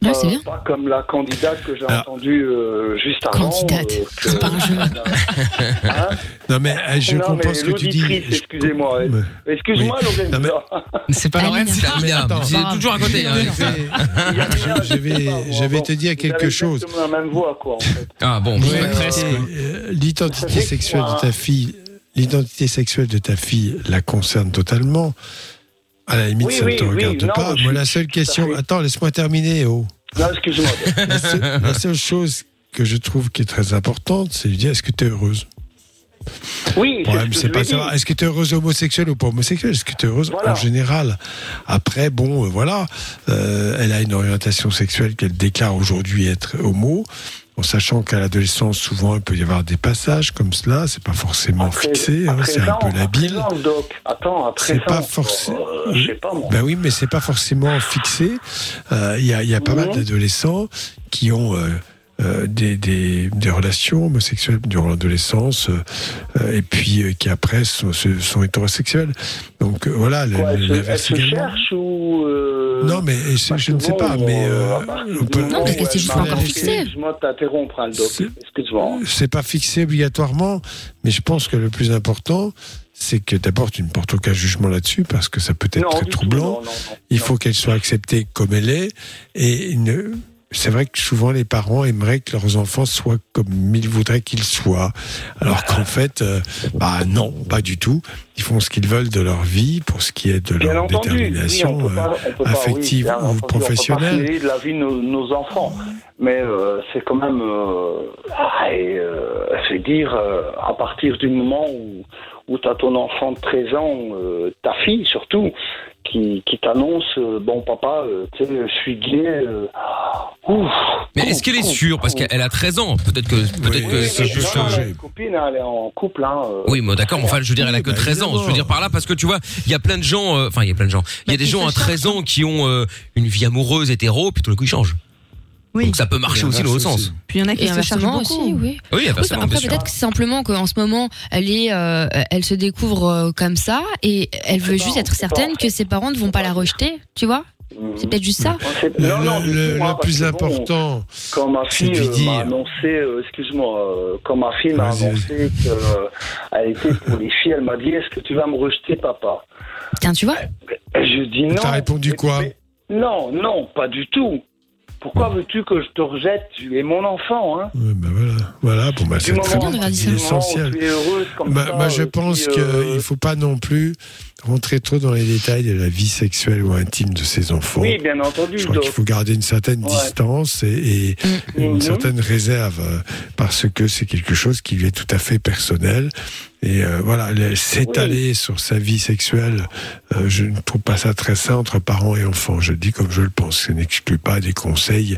Ouais, c'est Euh, bien. Pas comme la candidate que j'ai Alors- entendue euh, juste avant. Candidate, euh, que- c'est pas un jeu. Hein Non, mais euh, je Non, comprends mais ce que tu dis. Je- excusez-moi. Mais- Excuse-moi, Oui. Lorenzo. Non, mais- C'est pas. Lorenz C'est c'est toujours à côté. hein. Je vais- je je te dire quelque chose. C'est la même voix, quoi, en fait. Ah bon. Presque. euh, L'identité sexuelle de ta fille, l'identité sexuelle de ta fille la concerne totalement. À la limite, Oui, ça oui, ne te regarde pas. Moi, la seule question. Attends, laisse-moi terminer. Oh. Non, excuse-moi. La seule, la seule chose que je trouve qui est très importante, c'est de lui dire est-ce que tu es heureuse? Oui, ce que c'est pas dit. est-ce que tu es heureuse homosexuelle ou pas homosexuelle? Est-ce que tu es heureuse Voilà. en général? Après, bon, euh, voilà, euh, elle a une orientation sexuelle qu'elle déclare aujourd'hui être homo. En sachant qu'à l'adolescence, souvent, il peut y avoir des passages comme cela, c'est pas forcément Après- fixé, hein, c'est un peu labile. C'est pas forcément. euh. Ben oui, mais c'est pas forcément fixé. Euh, Il y, a, il y a pas mal Mhm. d'adolescents qui ont euh, euh, des, des, des relations homosexuelles durant l'adolescence euh, euh, et puis euh, qui après sont, sont hétérosexuels. Donc euh, voilà, le- Quoi, elle, se, elle l'inverse se également. cherche ou. Non, mais je, ne sais pas, mais euh, euh, peut- Non, parce que c'est juste encore fixé. Excuse-moi de t'interrompre. C'est- Excuse-moi. c'est pas fixé obligatoirement, mais je pense que le plus important, c'est que d'abord tu ne portes aucun jugement là-dessus parce que ça peut être Non, très tout, troublant. non, non, non. Il Non. faut qu'elle soit acceptée comme elle est. Et une- c'est vrai que souvent les parents aimeraient que leurs enfants soient comme ils voudraient qu'ils soient. Alors qu'en fait, euh, bah non, pas du tout. Ils font ce qu'ils veulent de leur vie pour ce qui est de Bien leur entendu, oui, détermination on peut pas, affective oui, bien ou entendu, On peut professionnelle. pas de la vie de nos, nos enfants, mais euh, c'est quand même, euh, ah, euh, c'est dire, euh, à partir du moment où, où tu as ton enfant de 13 ans, euh, ta fille surtout, qui, qui t'annonce, euh, bon papa, euh, tu sais, je suis gay. euh, ouf, Mais est-ce qu'elle est sûre? Parce qu'elle a 13 ans. Peut-être que peut-être Oui, que Elle a une copine, hein, elle est en couple. Hein, euh. Oui, mais d'accord, mais enfin, je veux dire, elle a que Oui, bah, 13 ans. Je veux dire par là, parce que tu vois, il y a plein de gens, euh, enfin, il y a plein de gens. Il y a Bah, des gens à 13 ans qui ont euh, une vie amoureuse hétéro, puis tout d'un coup ils changent. Oui. Donc ça peut marcher aussi dans l'autre sens. Puis il y en a qui se beaucoup. aussi, oui. Oui, Oui, inversement, après sûr. peut-être que c'est simplement qu'en ce moment elle est, euh, elle se découvre euh, comme ça et elle veut juste être certaine que ses parents ne vont pas la rejeter, tu vois? C'est peut-être juste ça. Sait- Le, non, non, le- plus que bon, important, Quand ma fille euh, m'a annoncé, euh, excuse-moi, euh, quand ma fille m'a annoncé qu'elle était pour les filles, elle m'a dit Est-ce que tu vas me rejeter, papa? Tiens, tu vois? Je dis non. T'as répondu quoi? Mais- Non, non, pas du tout. Pourquoi veux-tu que je te rejette Tu es mon enfant, hein Ouais, bah voilà, voilà, bon, bah, Du c'est très bien c'est essentiel. Tu es heureuse comme Bah, ça. moi, je euh, pense puis, qu'il euh, ne faut pas non plus rentrer trop dans les détails de la vie sexuelle ou intime de ses enfants. Oui, bien entendu. je crois qu'il faut garder une certaine Ouais. distance et, et une Mhm. certaine réserve euh, parce que c'est quelque chose qui lui est tout à fait personnel. Et euh, voilà, le- s'étaler sur sa vie sexuelle, euh, je ne trouve pas ça très sain entre parents et enfants. Je le dis comme je le pense. Ça n'exclut pas des conseils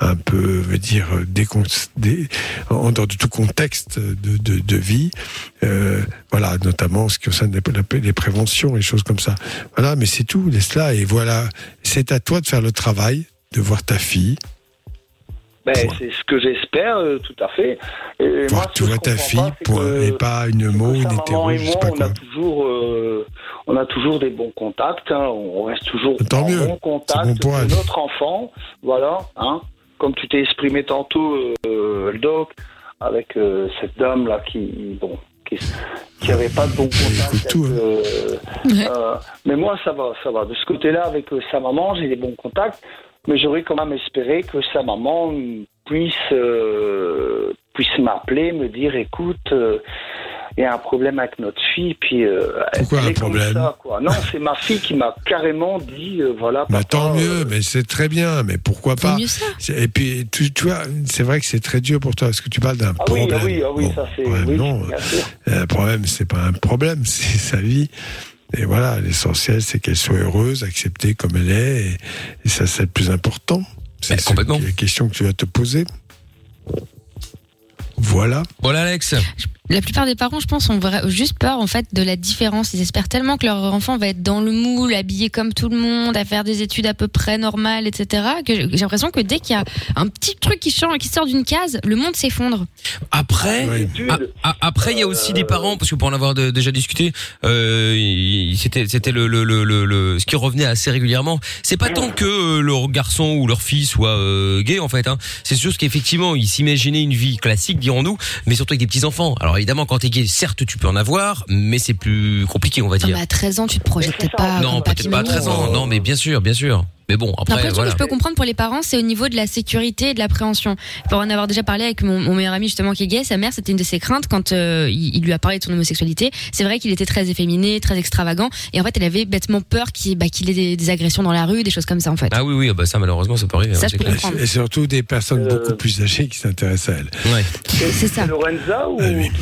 un peu, veut dire, euh, décon- des- en dehors de tout contexte de, de, de vie. Euh, voilà, notamment ce qui concerne les, les préventions et choses comme ça. Voilà, mais c'est tout, laisse-la. Et voilà, c'est à toi de faire le travail, de voir ta fille Ben, c'est ce que j'espère, euh, tout à fait. Et moi, ce Tu vois ta fille, pas, que- et pas une mot, une hétéro, je moi, sais pas on a toujours, euh, on a toujours des bons contacts. hein. On reste toujours en mieux. bon contact bon pour notre enfant. Voilà, hein. Comme tu t'es exprimé tantôt, euh, le doc, avec euh, cette dame là qui, bon, qui, qui avait pas de bon contact. avec, tout, hein. euh, euh, mais moi, ça va, ça va. De ce côté-là, avec euh, sa maman, j'ai des bons contacts. Mais j'aurais quand même espéré que sa maman puisse euh, puisse m'appeler, me dire, écoute, euh, il y a un problème avec notre fille, puis euh, Pourquoi elle un est comme problème ça, quoi. Non, c'est ma fille qui m'a carrément dit, euh, voilà. Bah, papa, tant euh, mieux, mais c'est très bien, mais pourquoi pas mieux ça. Et puis, tu, tu vois, c'est vrai que c'est très dur pour toi, parce que tu parles d'un Ah oui, problème. ah oui, ah oui, Bon, ça c'est. oui, non, bien sûr. le problème, c'est pas un problème, c'est sa vie. Et voilà, l'essentiel, c'est qu'elle soit heureuse, acceptée comme elle est, et, et ça, c'est le plus important. C'est ce- la question que tu vas te poser. Voilà. Voilà, Alex. La plupart des parents, je pense, ont juste peur en fait de la différence. Ils espèrent tellement que leur enfant va être dans le moule, habillé comme tout le monde, à faire des études à peu près normales, etc. Que j'ai l'impression que dès qu'il y a un petit truc qui change, qui sort d'une case, le monde s'effondre. Après, a- a- après il y a aussi des parents parce que pour en avoir de- déjà discuté, euh, c'était c'était le, le, le, le, le- ce qui revenait assez régulièrement. C'est pas tant que euh, leur garçon ou leur fille soit euh, gay en fait. Hein. C'est juste qu'effectivement ils s'imaginaient une vie classique, dirons-nous, mais surtout avec des petits enfants. Alors évidemment quand t'es gay, certes tu peux en avoir, mais c'est plus compliqué on va Non, dire. mais à 13 ans, tu te projettes peut-être pas. non, peut-être pas à papy, 13 maman. ans. Non, mais bien sûr, bien sûr. Mais bon, après, Après, voilà. que je peux comprendre pour les parents, c'est au niveau de la sécurité et de l'appréhension. Pour en avoir déjà parlé avec mon, mon meilleur ami justement qui est gay, sa mère, c'était une de ses craintes quand euh, il, il lui a parlé de son homosexualité. C'est vrai qu'il était très efféminé, très extravagant, et en fait, elle avait bêtement peur qu'il bah, ait des, des agressions dans la rue, des choses comme ça en fait. Ah oui, oui, bah ça malheureusement ça peut arriver. Ça, hein, je c'est peux clair. comprendre. Et surtout des personnes Euh, beaucoup plus âgées qui s'intéressent à elle. Ouais. C'est ça. Lorenza ou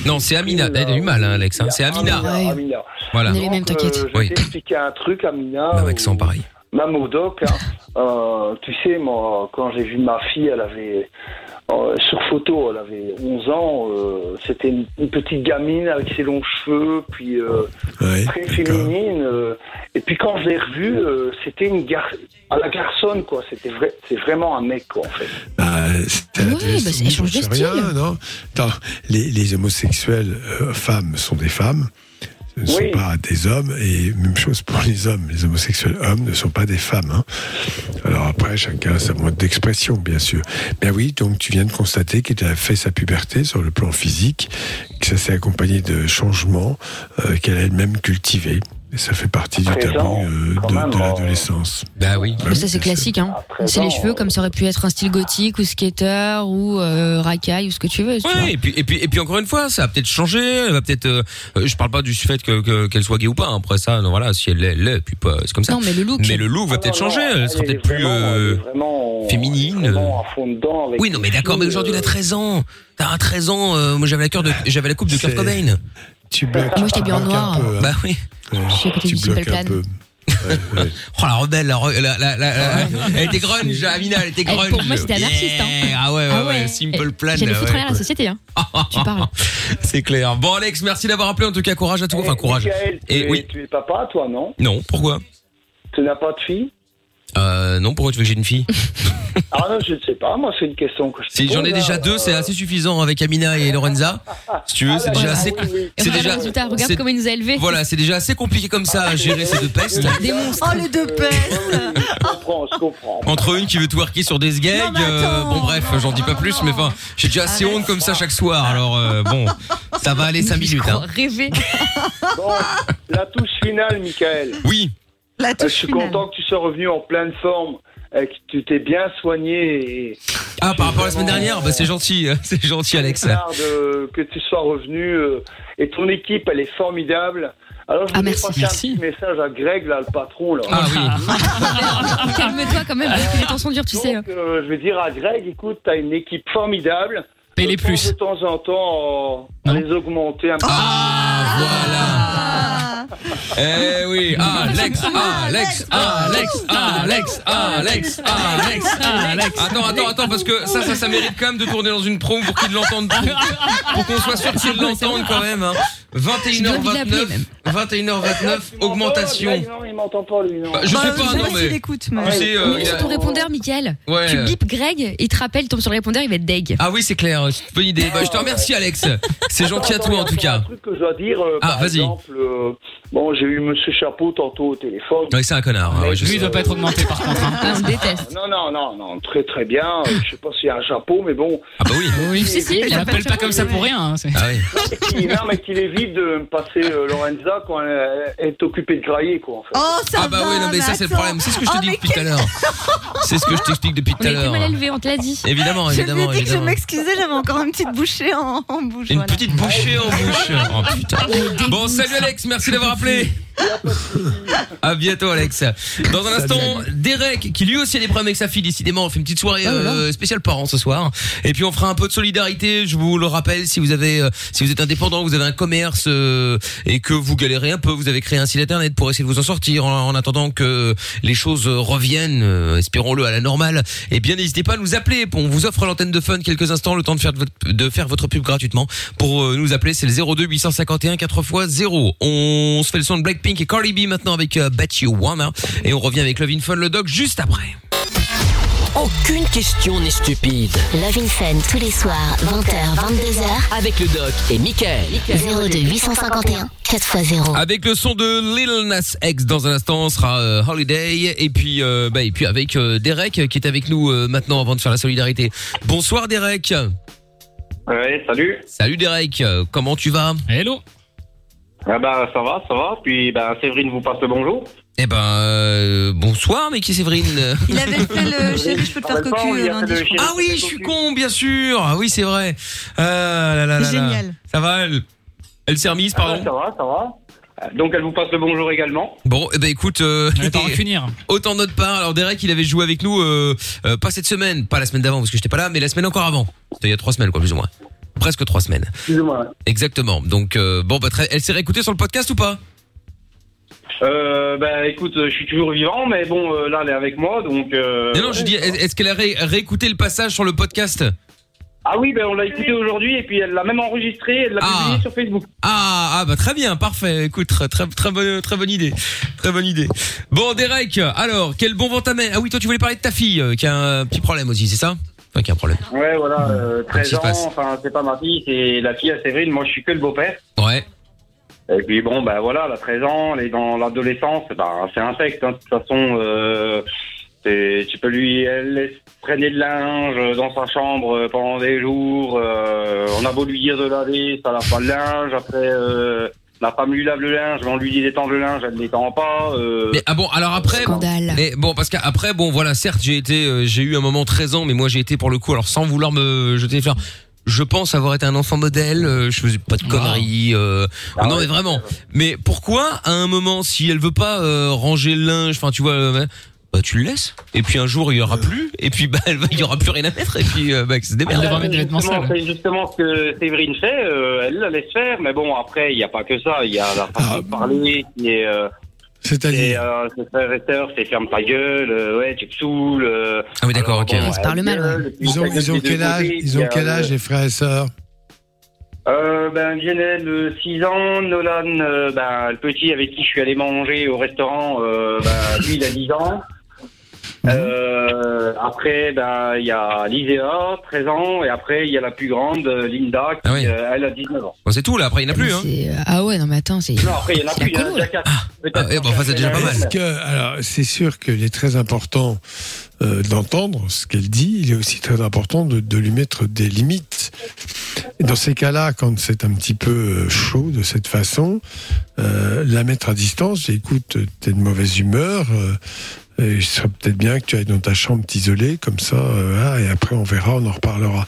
Non, c'est Amina. Elle a eu mal, hein, Alex. hein. C'est Amina. Amina, Amina. Voilà. On est les mêmes, Donc, t'inquiète. euh, je vais Oui. t'expliquer un truc, Amina. Même accent pareil. Même au doc, hein. Euh, tu sais, moi, quand j'ai vu ma fille, elle avait, euh, sur photo, elle avait 11 ans, euh, c'était une, une petite gamine avec ses longs cheveux, puis euh, Ouais, très féminine. euh, et puis quand je l'ai revue, euh, c'était une gar à la garçonne, quoi. C'était vrai, c'est vraiment un mec, quoi, en fait. Bah, c'est Ouais, l'adolescence, bah, change de rien, non? Attends, les, les homosexuels euh, femmes sont des femmes, ne sont Oui. pas des hommes, et même chose pour les hommes. Les homosexuels hommes ne sont pas des femmes. hein. Alors après, chacun a sa mode d'expression, bien sûr. Mais oui, donc tu viens de constater qu'elle a fait sa puberté sur le plan physique, que ça s'est accompagné de changements euh, qu'elle a elle-même cultivés. Et ça fait partie du tabou euh, de, hein. l'adolescence. Bah oui. Bah ça c'est classique, hein. C'est les cheveux comme ça aurait pu être un style gothique ou skater ou euh, racaille ou ce que tu veux. tu vois. Et puis et puis et puis encore une fois, ça va peut-être changer, elle va peut-être euh, euh, je parle pas du fait que que- qu'elle soit gay ou pas, hein. après ça non, voilà, si elle l'est, elle l'est, puis pas c'est comme ça. Non, mais le look. Mais le look va Ah, peut-être changer, elle sera peut-être plus vraiment- euh, féminine. avec Oui, non mais d'accord, mais aujourd'hui elle a euh, 13 ans. T'as 13 ans, euh, moi j'avais la cœur de j'avais la coupe de Kurt Cobain. Tu bloques, Moi, j'étais bien en noir. peu, hein. Bah oui. Je suis à côté tu du Simple bloques un Plan. peu. Ouais, ouais. Oh la rebelle, la, la, la, la- la- elle était grunge, Amina, elle était grunge. pour moi, c'était anarchiste, hein. Yeah. Ah ouais, ouais, Ah ouais, simple plan. J'allais foutre l'air la société, hein. Tu parles. C'est clair. Bon Alex, merci d'avoir appelé en tout cas, courage à toi, enfin eh, courage. Michael, tu, Et es, oui. tu es papa, toi, non? Non, pourquoi? Tu n'as pas de fille? Euh non, pourquoi tu veux que j'ai une fille? Ah non, je ne sais pas. Moi, c'est une question que je Si j'en ai déjà hein. deux, c'est assez suffisant avec Amina et Lorenza. Si tu veux, c'est Ah, déjà bah, assez. oui, oui. Et C'est regarde déjà. regarde comment il nous a élevés. Voilà, c'est déjà assez compliqué comme ça à gérer ces deux pestes. Des monstres. Oh, les deux Euh, pestes je comprends, je comprends. Entre une qui veut twerker sur des gags, attends. bon bref, j'en dis pas plus, mais enfin, j'ai déjà assez honte comme ça chaque soir, alors euh, bon, ça va aller 5 minutes. Hein. Rêver. Bon, la touche finale, Michael. Oui, La Euh, touche je suis finale. content que tu sois revenu en pleine forme, euh, que tu t'es bien soigné et ah par rapport à la semaine dernière, bah c'est gentil, c'est gentil Alex. Garde, euh, que tu sois revenu euh, et ton équipe, elle est formidable. Alors je Ah, voulais merci. passer Merci. un petit message à Greg, là, le patron. Là. Ah oui, Calme-toi quand même, parce que les temps sont durs, tu sais. Donc, euh, je vais dire à Greg, écoute, t'as une équipe formidable. Les plus. De temps en temps, euh, à Non. les augmenter un peu. ah voilà. Ah. Eh oui, Alex, Alex, Alex, Alex, Alex, Alex, Alex. Attends, attends, attends, parce que ça, ça, ça mérite quand même de tourner dans une promo pour qu'ils l'entendent, pour, pour qu'on soit sûr qu'ils l'entendent quand même. Hein. J'ai envie de l'appeler, 21h29, même. 21h29, augmentation. Non, il m'entend pas, lui. Non. Bah, je sais pas, non, mais. écoute, Tu sais, euh, ton répondeur, Mickaël, tu bipes Greg, il te rappelle, il tombe sur le répondeur, il va être deg. Ah oui, c'est clair. C'est une Bonne idée. Bah, je te remercie, Alex. C'est gentil à toi, en tout cas. Un truc que je dois dire, euh, Ah, par vas-y. exemple, euh, bon, j'ai eu Monsieur Chapeau tantôt au téléphone. Ouais, c'est un connard. hein, ouais, je Lui, sais. il doit pas être augmenté par contre. hein. Ah, on déteste. Non, non, non, non, très très bien. Euh, Je sais pas s'il y a un chapeau, mais bon. Ah bah oui. Oui, Si, si, il il a l'appelle pas comme ça pour rien. hein, c'est- Ah oui. Qui- non, mais qu'il évite de me passer euh, Lorenza quand elle elle est occupée de grailler, quoi, en fait. Oh, ça Ah bah va, oui, non, mais ça, c'est le attends. problème. C'est ce que je te Oh, dis mais depuis tout à l'heure. C'est ce que je t'explique depuis On tout a à été l'heure. mal élevé, on te l'a dit. Évidemment, Je lui ai évidemment, dit que je évidemment. m'excusais, j'avais encore une petite bouchée en, en bouche. Une voilà. petite bouchée en bouche. Oh putain. Bon, salut Alex, merci d'avoir À bientôt Alex. Dans un instant, Derek qui lui aussi a des problèmes avec sa fille. Décidément, on fait une petite soirée euh, spéciale parents ce soir. Et puis on fera un peu de solidarité. Je vous le rappelle, si vous avez, euh, si vous êtes indépendant, vous avez un commerce euh, et que vous galérez un peu, vous avez créé un site internet pour essayer de vous en sortir en, en attendant que les choses reviennent, euh, espérons-le à la normale. Et bien n'hésitez pas à nous appeler. On vous offre l'antenne de Fun quelques instants, le temps de faire de faire votre pub gratuitement. Pour nous appeler, c'est le 02 851 4 x 0. On se fait le son de Blackpink et Cardi B maintenant avec euh, Bet You Wanna et on revient avec Love in Fun le dog juste après. Aucune question n'est stupide. Love in Fun tous les soirs, 20h, 22h. Avec le doc et Michael. 02 851 4x0. Avec le son de Lil Nas X dans un instant, on sera euh, Holiday et puis euh, bah, et puis avec euh, Derek qui est avec nous euh, maintenant avant de faire la solidarité. Bonsoir Derek. Ouais, salut. Salut Derek, Euh, comment tu vas? Hello. Ah bah ça va, ça va. Puis bah Séverine vous passe le bonjour. Eh ben euh, bonsoir mais qui est Séverine? Il avait fait le chéri, je peux te faire on cocu euh, lundi. je crois. Ah oui, je suis con bien sûr. Ah oui, c'est vrai. Ah là là là C'est là. génial. Ça va elle? Elle s'est remise, Ah, pardon. ça va, ça va. Euh, Donc elle vous passe le bonjour également. Bon, eh ben écoute, euh, pas rancunière. autant de notre part. Alors Derek, il avait joué avec nous, euh, euh, pas cette semaine, pas la semaine d'avant parce que j'étais pas là, mais la semaine encore avant. C'était il y a trois semaines, quoi, plus ou moins. Presque trois semaines. Excusez-moi. Exactement. Donc euh, bon, bah, très- elle s'est réécoutée sur le podcast ou pas? Euh, bah écoute, euh, je suis toujours vivant, mais bon, euh, là elle est avec moi, donc. Euh, Non, non, je dis, est-ce qu'elle a ré- réécouté le passage sur le podcast? Ah oui, ben on l'a écouté aujourd'hui et puis elle l'a même enregistré, elle l'a Ah. publié sur Facebook. Ah, ah bah très bien, parfait. Écoute, très très très bonne très bonne idée, très bonne idée. Bon, Derek, alors quel bon vent t'amène Ah oui, toi tu voulais parler de ta fille euh, qui a un petit problème aussi, c'est ça? A un problème. Ouais, voilà, euh, Qu'est-ce 13 qui se ans, passe enfin c'est pas ma fille, c'est la fille à Séverine, moi je suis que le beau-père. Ouais. Et puis bon, ben voilà, elle a 13 ans, elle est dans l'adolescence, ben, c'est un texte, hein, de toute façon, euh, tu peux lui elle laisse traîner de linge dans sa chambre pendant des jours, euh, on a beau lui dire de laver, ça lave pas le linge, après euh, la femme lui lave le linge, mais on lui dit d'étendre le linge, elle ne l'étend pas. Euh, Mais ah bon, alors après, Scandale. mais bon parce qu'après bon voilà, certes j'ai été, euh, j'ai eu un moment 13 ans, mais moi j'ai été pour le coup, alors sans vouloir me jeter les fleurs. Je pense avoir été un enfant modèle, euh, je faisais pas de conneries. euh, Ah non ouais. mais vraiment. Mais pourquoi à un moment si elle veut pas euh, ranger le linge, enfin tu vois, euh, bah tu le laisses. Et puis un jour il y aura plus, et puis bah elle va- il y aura plus rien à mettre, et puis euh, bah que se démerde. Justement, c'est justement ce que Séverine fait, euh, elle la laisse faire, mais bon après il n'y a pas que ça, il y a la façon Ah. de parler qui est... euh, Et C'est-à-dire euh, ses frères et sœurs, c'est ferme ta gueule, euh, ouais, tu te saoules. euh, Ah oui d'accord, ok. Ils se parlent mal, ils ont, ils quel âge Ils ont quel âge euh, les frères et sœurs? Euh, Ben Lionel, euh, 6 ans, Nolan, euh, ben, le petit avec qui je suis allé manger au restaurant, euh, ben, lui il a 10 ans. Euh, après, ben il y a Liséa, 13 ans, et après il y a la plus grande, euh, Linda, qui Ah oui. euh, elle a 19 ans. Bon, c'est tout là, après il n'y en a plus hein. C'est- euh, Ah ouais, non mais attends, c'est. Non, après il y en a c'est plus, il y en a colo, déjà là. 4. Ah, ouais, bon, enfin, c'est déjà pas mal. Est-ce que, alors, c'est sûr qu'il est très important euh, d'entendre ce qu'elle dit. Il est aussi très important de, de lui mettre des limites. Et dans ces cas-là, quand c'est un petit peu euh, chaud de cette façon, euh, la mettre à distance. Écoute, t'es de mauvaise humeur. euh, et il serait peut-être bien que tu ailles dans ta chambre t'isoler comme ça, euh, ah, et après on verra, on en reparlera.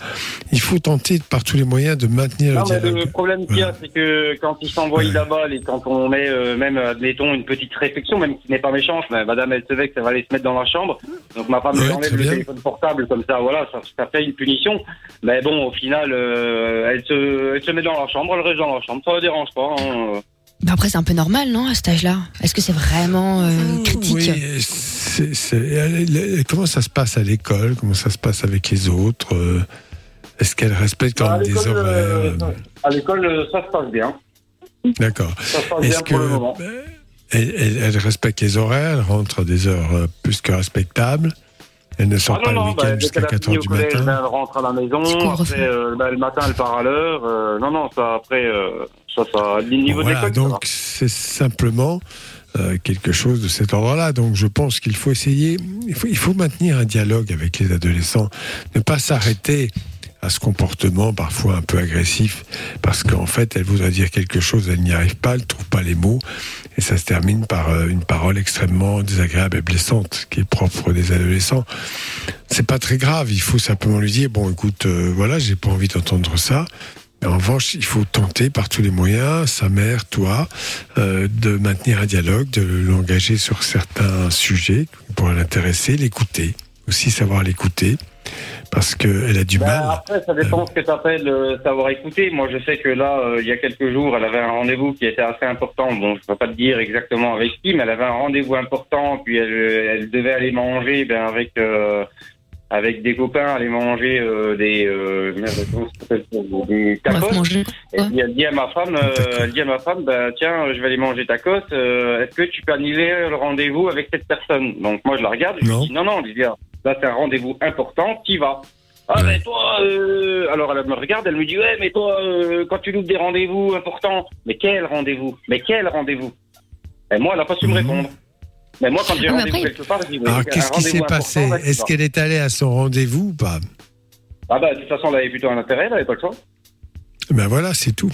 Il faut tenter par tous les moyens de maintenir Non, le dialogue. le problème qu'il y a, c'est que quand ils s'envoient Ouais. la balle et quand on met euh, même, admettons, une petite réflexion, même qui n'est pas méchante, mais madame, elle se vexe, elle va aller se mettre dans la chambre. Donc ma femme Ouais, lui enlève le téléphone portable, comme ça, voilà, ça, ça fait une punition. Mais bon, au final, euh, elle, se, elle se met dans la chambre, elle reste dans la chambre, ça ne dérange pas. hein. Bah après, c'est un peu normal, non, à cet âge-là? Est-ce que c'est vraiment euh, critique? Oui, c'est- c'est- elle- elle- comment ça se passe à l'école? Comment ça se passe avec les autres? Euh, Est-ce qu'elle respecte quand À même des horaires? euh, à l'école, euh, ça se passe bien. D'accord. Ça se passe Est-ce bien pour le que moment. elle, elle- elle respecte les horaires, elle rentre à des heures plus que respectables? Elle ne sort Ah pas non, le bah, week-end dès jusqu'à qu'elle a 4 fini heures au du collège, matin? ben, elle rentre à la maison. Après, euh, ben, le matin, elle part à l'heure. Euh, non, non, ça, après, euh, ça, ça, Voilà, donc c'est simplement euh, quelque chose de cet ordre-là. Donc je pense qu'il faut essayer, il faut, il faut maintenir un dialogue avec les adolescents, ne pas s'arrêter à ce comportement parfois un peu agressif, parce qu'en fait elle voudrait dire quelque chose, elle n'y arrive pas, elle ne trouve pas les mots, et ça se termine par euh, une parole extrêmement désagréable et blessante, qui est propre des adolescents. C'est pas très grave, il faut simplement lui dire bon écoute, euh, voilà, j'ai pas envie d'entendre ça. Mais en revanche, il faut tenter par tous les moyens, sa mère, toi, euh, de maintenir un dialogue, de l'engager sur certains sujets qui pourraient l'intéresser, l'écouter, aussi savoir l'écouter, parce qu'elle a du Ben, mal. après, ça dépend ce que tu appelles euh, savoir écouter. Moi, je sais que là, euh, il y a quelques jours, elle avait un rendez-vous qui était assez important. Bon, je ne peux pas te dire exactement avec qui, mais elle avait un rendez-vous important. Puis elle, elle devait aller manger ben, avec euh, avec des copains, aller manger euh, des euh, des tacos. Et puis elle dit à ma femme, euh, elle dit à ma femme, bah, tiens, je vais aller manger tacos. euh, Est-ce que tu peux annuler le rendez-vous avec cette personne? Donc moi, je la regarde. Je lui dis non, non, Lydia, là c'est un rendez-vous important. Qui va ah mais toi, alors elle me regarde, elle me dit ouais mais toi quand tu loupes des rendez-vous importants, mais quel rendez-vous? Mais quel rendez-vous? Et moi elle a pas su me répondre. Mais moi quand j'ai Ah, rendez-vous après- quelque part, je dis Alors un qu'est-ce qui s'est passé Est-ce qu'elle est allée à son rendez-vous ou pas Ah bah de toute façon elle avait plutôt un intérêt, elle avait pas le choix. Ben voilà, c'est tout.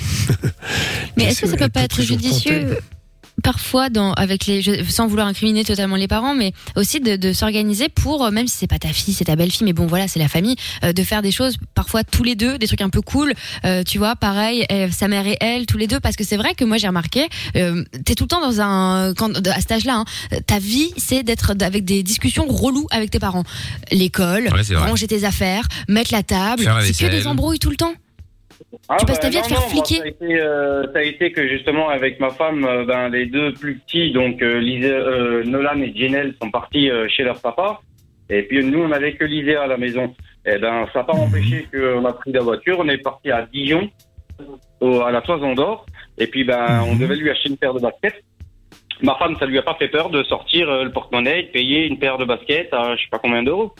Mais est-ce que ça peut elle pas peut être judicieux. Parfois dans avec les je- sans vouloir incriminer totalement les parents mais aussi de, de s'organiser pour euh, même si c'est pas ta fille c'est ta belle-fille mais bon voilà c'est la famille euh, de faire des choses parfois tous les deux des trucs un peu cool euh, tu vois pareil euh, sa mère et elle tous les deux parce que c'est vrai que moi j'ai remarqué euh, t'es tout le temps dans un quand à cet âge-là hein, ta vie c'est d'être avec des discussions reloues avec tes parents. L'école Ouais, ranger tes affaires mettre la table c'est que des embrouilles tout le temps Ah, Tu passes bah, ta vie à te non, faire non, moi, fliquer. ça, a été, euh, ça a été que justement avec ma femme, euh, ben, les deux plus petits, donc euh, Lisa- euh, Nolan et Jenel, sont partis chez leur papa. Et puis nous, on n'avait que Lisée à la maison. Et ben, ça n'a pas empêché qu'on a pris la voiture, on est parti à Dijon, au- à la Toison d'Or. Et puis ben, on devait lui acheter une paire de baskets. Ma femme, ça lui a pas fait peur de sortir le porte-monnaie de payer une paire de baskets à je sais pas combien d'euros.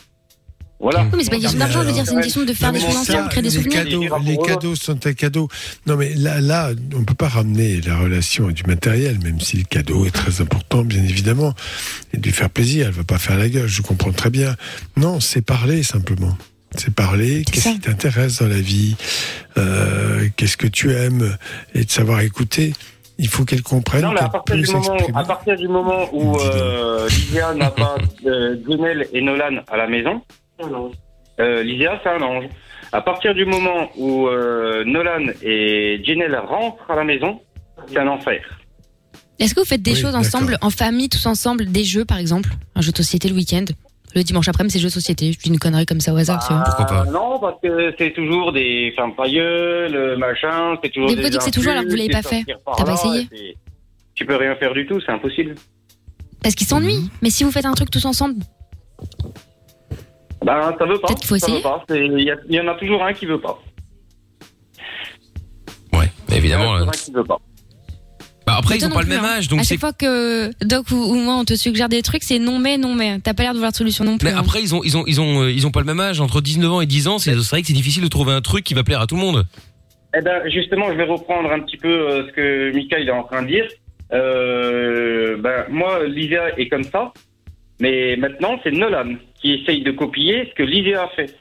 Voilà. Oui, mais c'est pas une question d'argent, je veux dire, c'est une question de faire des choses ensemble, créer des les souvenirs. Cadeaux, les cadeaux sont des cadeaux. Non, mais là, là, on peut pas ramener la relation à du matériel, même si le cadeau est très important, bien évidemment, et de lui faire plaisir. Elle va pas faire la gueule, je comprends très bien. Non, c'est parler simplement. C'est parler. Qu'est-ce qui t'intéresse dans la vie Euh, Qu'est-ce que tu aimes Et de savoir écouter. Il faut qu'elle comprenne. Non, mais à partir, du moment, s'exprimer. à partir du moment où euh, Lysia n'a pas euh, et Nolan à la maison, euh, Lysia, c'est un ange. À partir du moment où euh, Nolan et Janelle rentrent à la maison, c'est un enfer. Est-ce que vous faites des Oui, choses ensemble, en famille, tous ensemble, des jeux par exemple? Un jeu de société le week-end? Le dimanche après-midi, c'est jeu de société. Je dis une connerie comme ça au hasard, tu vois. Euh, Non, parce que c'est toujours des femmes pailleul, le machin, c'est toujours Mais des vous dites que c'est toujours alors que vous l'avez pas fait. T'as pas essayé Tu peux rien faire du tout, c'est impossible. Parce qu'ils s'ennuient. Mais si vous faites un truc tous ensemble, Ben, ça veut pas. Peut-être qu'il faut essayer. Il y, en a toujours un qui veut pas. Évidemment. Il y en a euh, toujours un qui veut pas. Bah après, Mais ils ont pas le même hein. âge, donc à c'est. chaque fois que Doc ou, ou moi on te suggère des trucs, c'est non mais non mais. T'as pas l'air de vouloir de solution non plus. Mais hein. après, ils ont, ils ont, ils ont, euh, ils ont pas le même âge. Entre 19 ans et 10 ans, c'est c'est vrai que c'est difficile de trouver un truc qui va plaire à tout le monde. Eh ben, justement, je vais reprendre un petit peu euh, ce que Mika il est en train de dire. Euh, ben, moi, Lysia est comme ça, mais maintenant, c'est Nolan qui essaye de copier ce que Lysia a fait.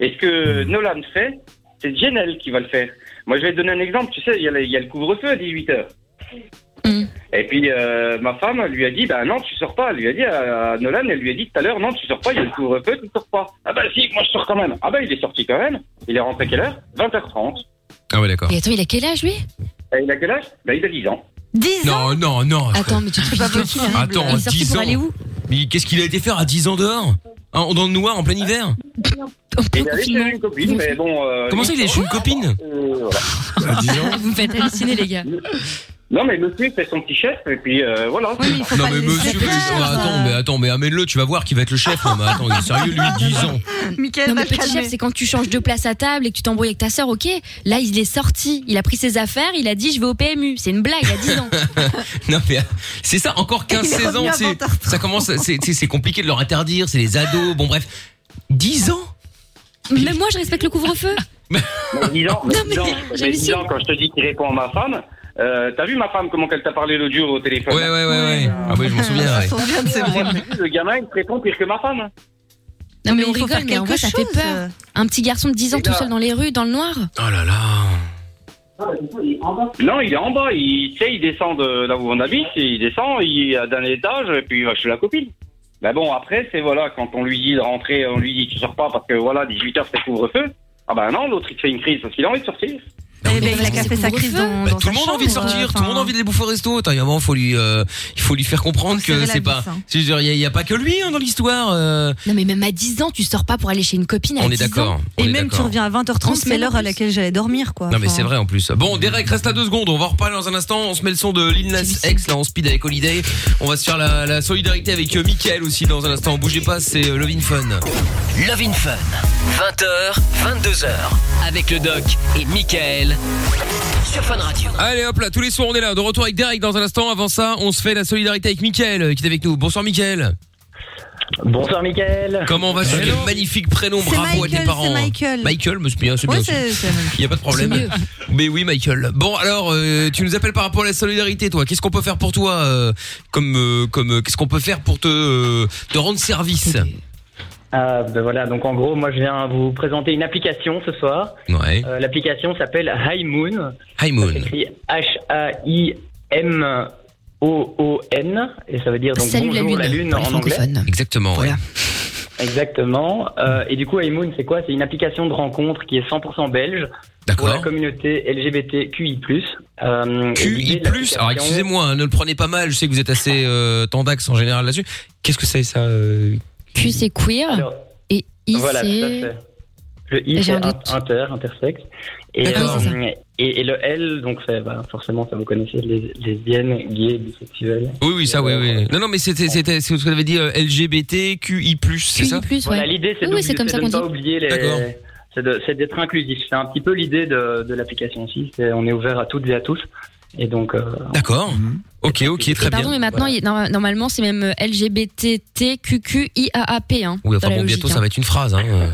Et ce que Nolan fait, c'est Jenel qui va le faire. Moi, je vais te donner un exemple. Tu sais, il y a le, il y a le couvre-feu à 18h. Et puis, euh, ma femme lui a dit, bah non, tu sors pas. Elle lui a dit à, à Nolan, elle lui a dit tout à l'heure, non, tu sors pas, il y a le couvre-feu, tu sors pas. Ah bah si, moi je sors quand même. Ah bah il est sorti quand même. Il est rentré à quelle heure? 20h30. Ah ouais, d'accord. Et attends, il a quel âge lui? Et il a quel âge? Bah il a 10 ans. 10 Non, non, non. Attends, mais tu te fais pas qui là Attends, Il est sorti 10 pour ans. aller où? Mais qu'est-ce qu'il a été faire à 10 ans dehors Hein, Dans le noir, en plein hiver Et il chez une copine, mais bon. euh, Comment ça, il est chez une copine euh, voilà. À 10 ans Vous me faites halluciner les gars. Non, mais monsieur il fait son petit chef et puis euh, voilà. non mais monsieur, mais attends, mais attends, mais amène-le, tu vas voir qui va être le chef. Non, mais attends, il est sérieux lui, 10 ans. Michael, non mais petit calmer. chef, c'est quand tu changes de place à table et que tu t'embrouilles avec ta sœur, ok. Là, il est sorti, il a pris ses affaires, il a dit je vais au PMU. C'est une blague, il a 10 ans. Non mais c'est ça, encore Il est 15-16 ans, revenu à c'est 20h30. ça commence, c'est c'est- c'est compliqué de leur interdire, c'est les ados, bon bref, 10 ans? Même moi, je respecte le couvre-feu. Mais dis donc, mais dis donc, dis donc, quand je te dis qu'il répond à ma femme, euh, t'as vu ma femme comment elle t'a parlé l'autre jour au téléphone Ouais, ouais, ouais, ouais. Ah oui, je m'en souviens, ouais. Le gamin, il te répond pire que ma femme. Non mais, on il faut rigole, faire mais en vrai, quelque ça fait chose. peur. Un petit garçon de 10 ans tout seul dans les rues, dans le noir. Oh là là. Non, il est en bas. Il, tu sais, il descend de là où on habite, et il descend, il est à d'un étage, et puis il va chez la copine. Mais bon, après, c'est voilà, quand on lui dit de rentrer, on lui dit tu sors pas parce que voilà, 18h c'est couvre-feu. Ah ben non, l'autre il te fait une crise parce qu'il a envie de sortir. Eh ben, il a qu'à faire sa crise dans, Bah, dans tout le monde a envie de sortir, tout le monde a envie de les bouffer au resto. Attends, il y a un moment, faut lui, euh, il faut lui faire comprendre que c'est pas. hein. Il y, a- a pas que lui hein, dans l'histoire. euh. Non mais même à 10 ans, tu sors pas pour aller chez une copine à On est 10 ans. d'accord. Et est même tu reviens à En 20h30, c'est l'heure à laquelle j'allais dormir, quoi. Non mais c'est vrai en plus. Bon, Derek reste à deux secondes. On va en reparler dans un instant. On se met le son de Lil Nas X là en speed avec Holiday. On va se faire la, la solidarité avec euh, Mickaël aussi dans un instant. Bougez pas, c'est Love in Fun. Love in Fun, 20h, 22h, avec le doc et Michael sur Fun Radio. Allez hop là, tous les soirs on est là. De retour avec Derek dans un instant. Avant ça, on se fait la solidarité avec Mickaël euh, qui est avec nous. Bonsoir Mickaël. Bonsoir Mickaël. Comment vas-tu Quel magnifique prénom, bravo à tes parents. c'est Michael. Michael, mais c'est bien, c'est bien. Il y a pas de problème. Mais oui, Michael. Bon, alors, euh, tu nous appelles par rapport à la solidarité, toi. Qu'est-ce qu'on peut faire pour toi euh, Comme, euh, comme, euh, qu'est-ce qu'on peut faire pour te, euh, te rendre service? Ah, ben voilà, donc en gros, moi je viens vous présenter une application ce soir. Ouais. Euh, L'application s'appelle High Moon. High Moon. Ça s'écrit H-A-I-M-O-O-N et ça veut dire donc Salut la bonjour lune, la lune en anglais. Exactement. ouais. Exactement. Euh, et du coup, High Moon, c'est quoi? C'est une application de rencontre qui est 100% belge pour la communauté LGBTQI+. Euh, QI+, alors excusez-moi, hein, ne le prenez pas mal, je sais que vous êtes assez euh, tendax en général là-dessus. Qu'est-ce que c'est ça euh, Q c'est queer et I Voilà, c'est. Le I, c'est inter, intersexe. Et, euh, et, et le L, donc c'est, bah, forcément, ça vous connaissez, les lesbiennes, gays, bisexuels. Oui, oui, ça, oui, oui. Non, non, mais c'était, c'était, c'est ce que vous avez dit, euh, LGBT, QI+, c'est ça Voilà, l'idée, c'est, Oui, oui, d'oubli- c'est comme c'est ça de ne pas oublier les. C'est, de- c'est d'être inclusif. C'est un petit peu l'idée de, de l'application aussi. On est ouvert à toutes et à tous. Et donc. euh, D'accord. Ok, ok, très pardon, bien. mais maintenant, il normalement, c'est même LGBTQQIAAP. Hein, Oui, enfin bon, logique, bientôt, ça hein. va être une phrase, hein. euh.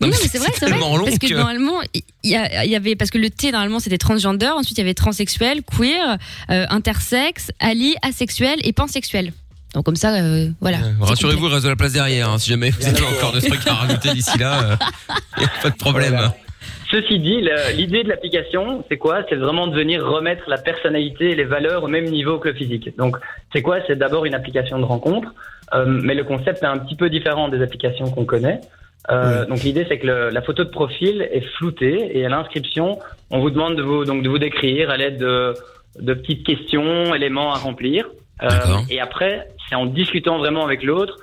Non, mais c'est vrai, c'est vrai. long parce que, que- normalement, il y, avait parce que le T normalement c'était transgender, ensuite il y avait transsexuel, queer, euh, intersexe, ali, asexuel et pansexuel. Donc comme ça, euh, voilà. Euh, Rassurez-vous, il reste de la place derrière. hein, si jamais vous avez encore des trucs à rajouter d'ici là, il n'y a pas de problème. Voilà. Ceci dit, l'idée de l'application, c'est quoi? C'est vraiment de venir remettre la personnalité et les valeurs au même niveau que le physique. Donc, c'est quoi? C'est d'abord une application de rencontre, euh, mais le concept est un petit peu différent des applications qu'on connaît. Euh, Donc, l'idée, c'est que le- la photo de profil est floutée et à l'inscription, on vous demande de vous, donc, de vous décrire à l'aide de, de petites questions, éléments à remplir. Euh, et après, c'est en discutant vraiment avec l'autre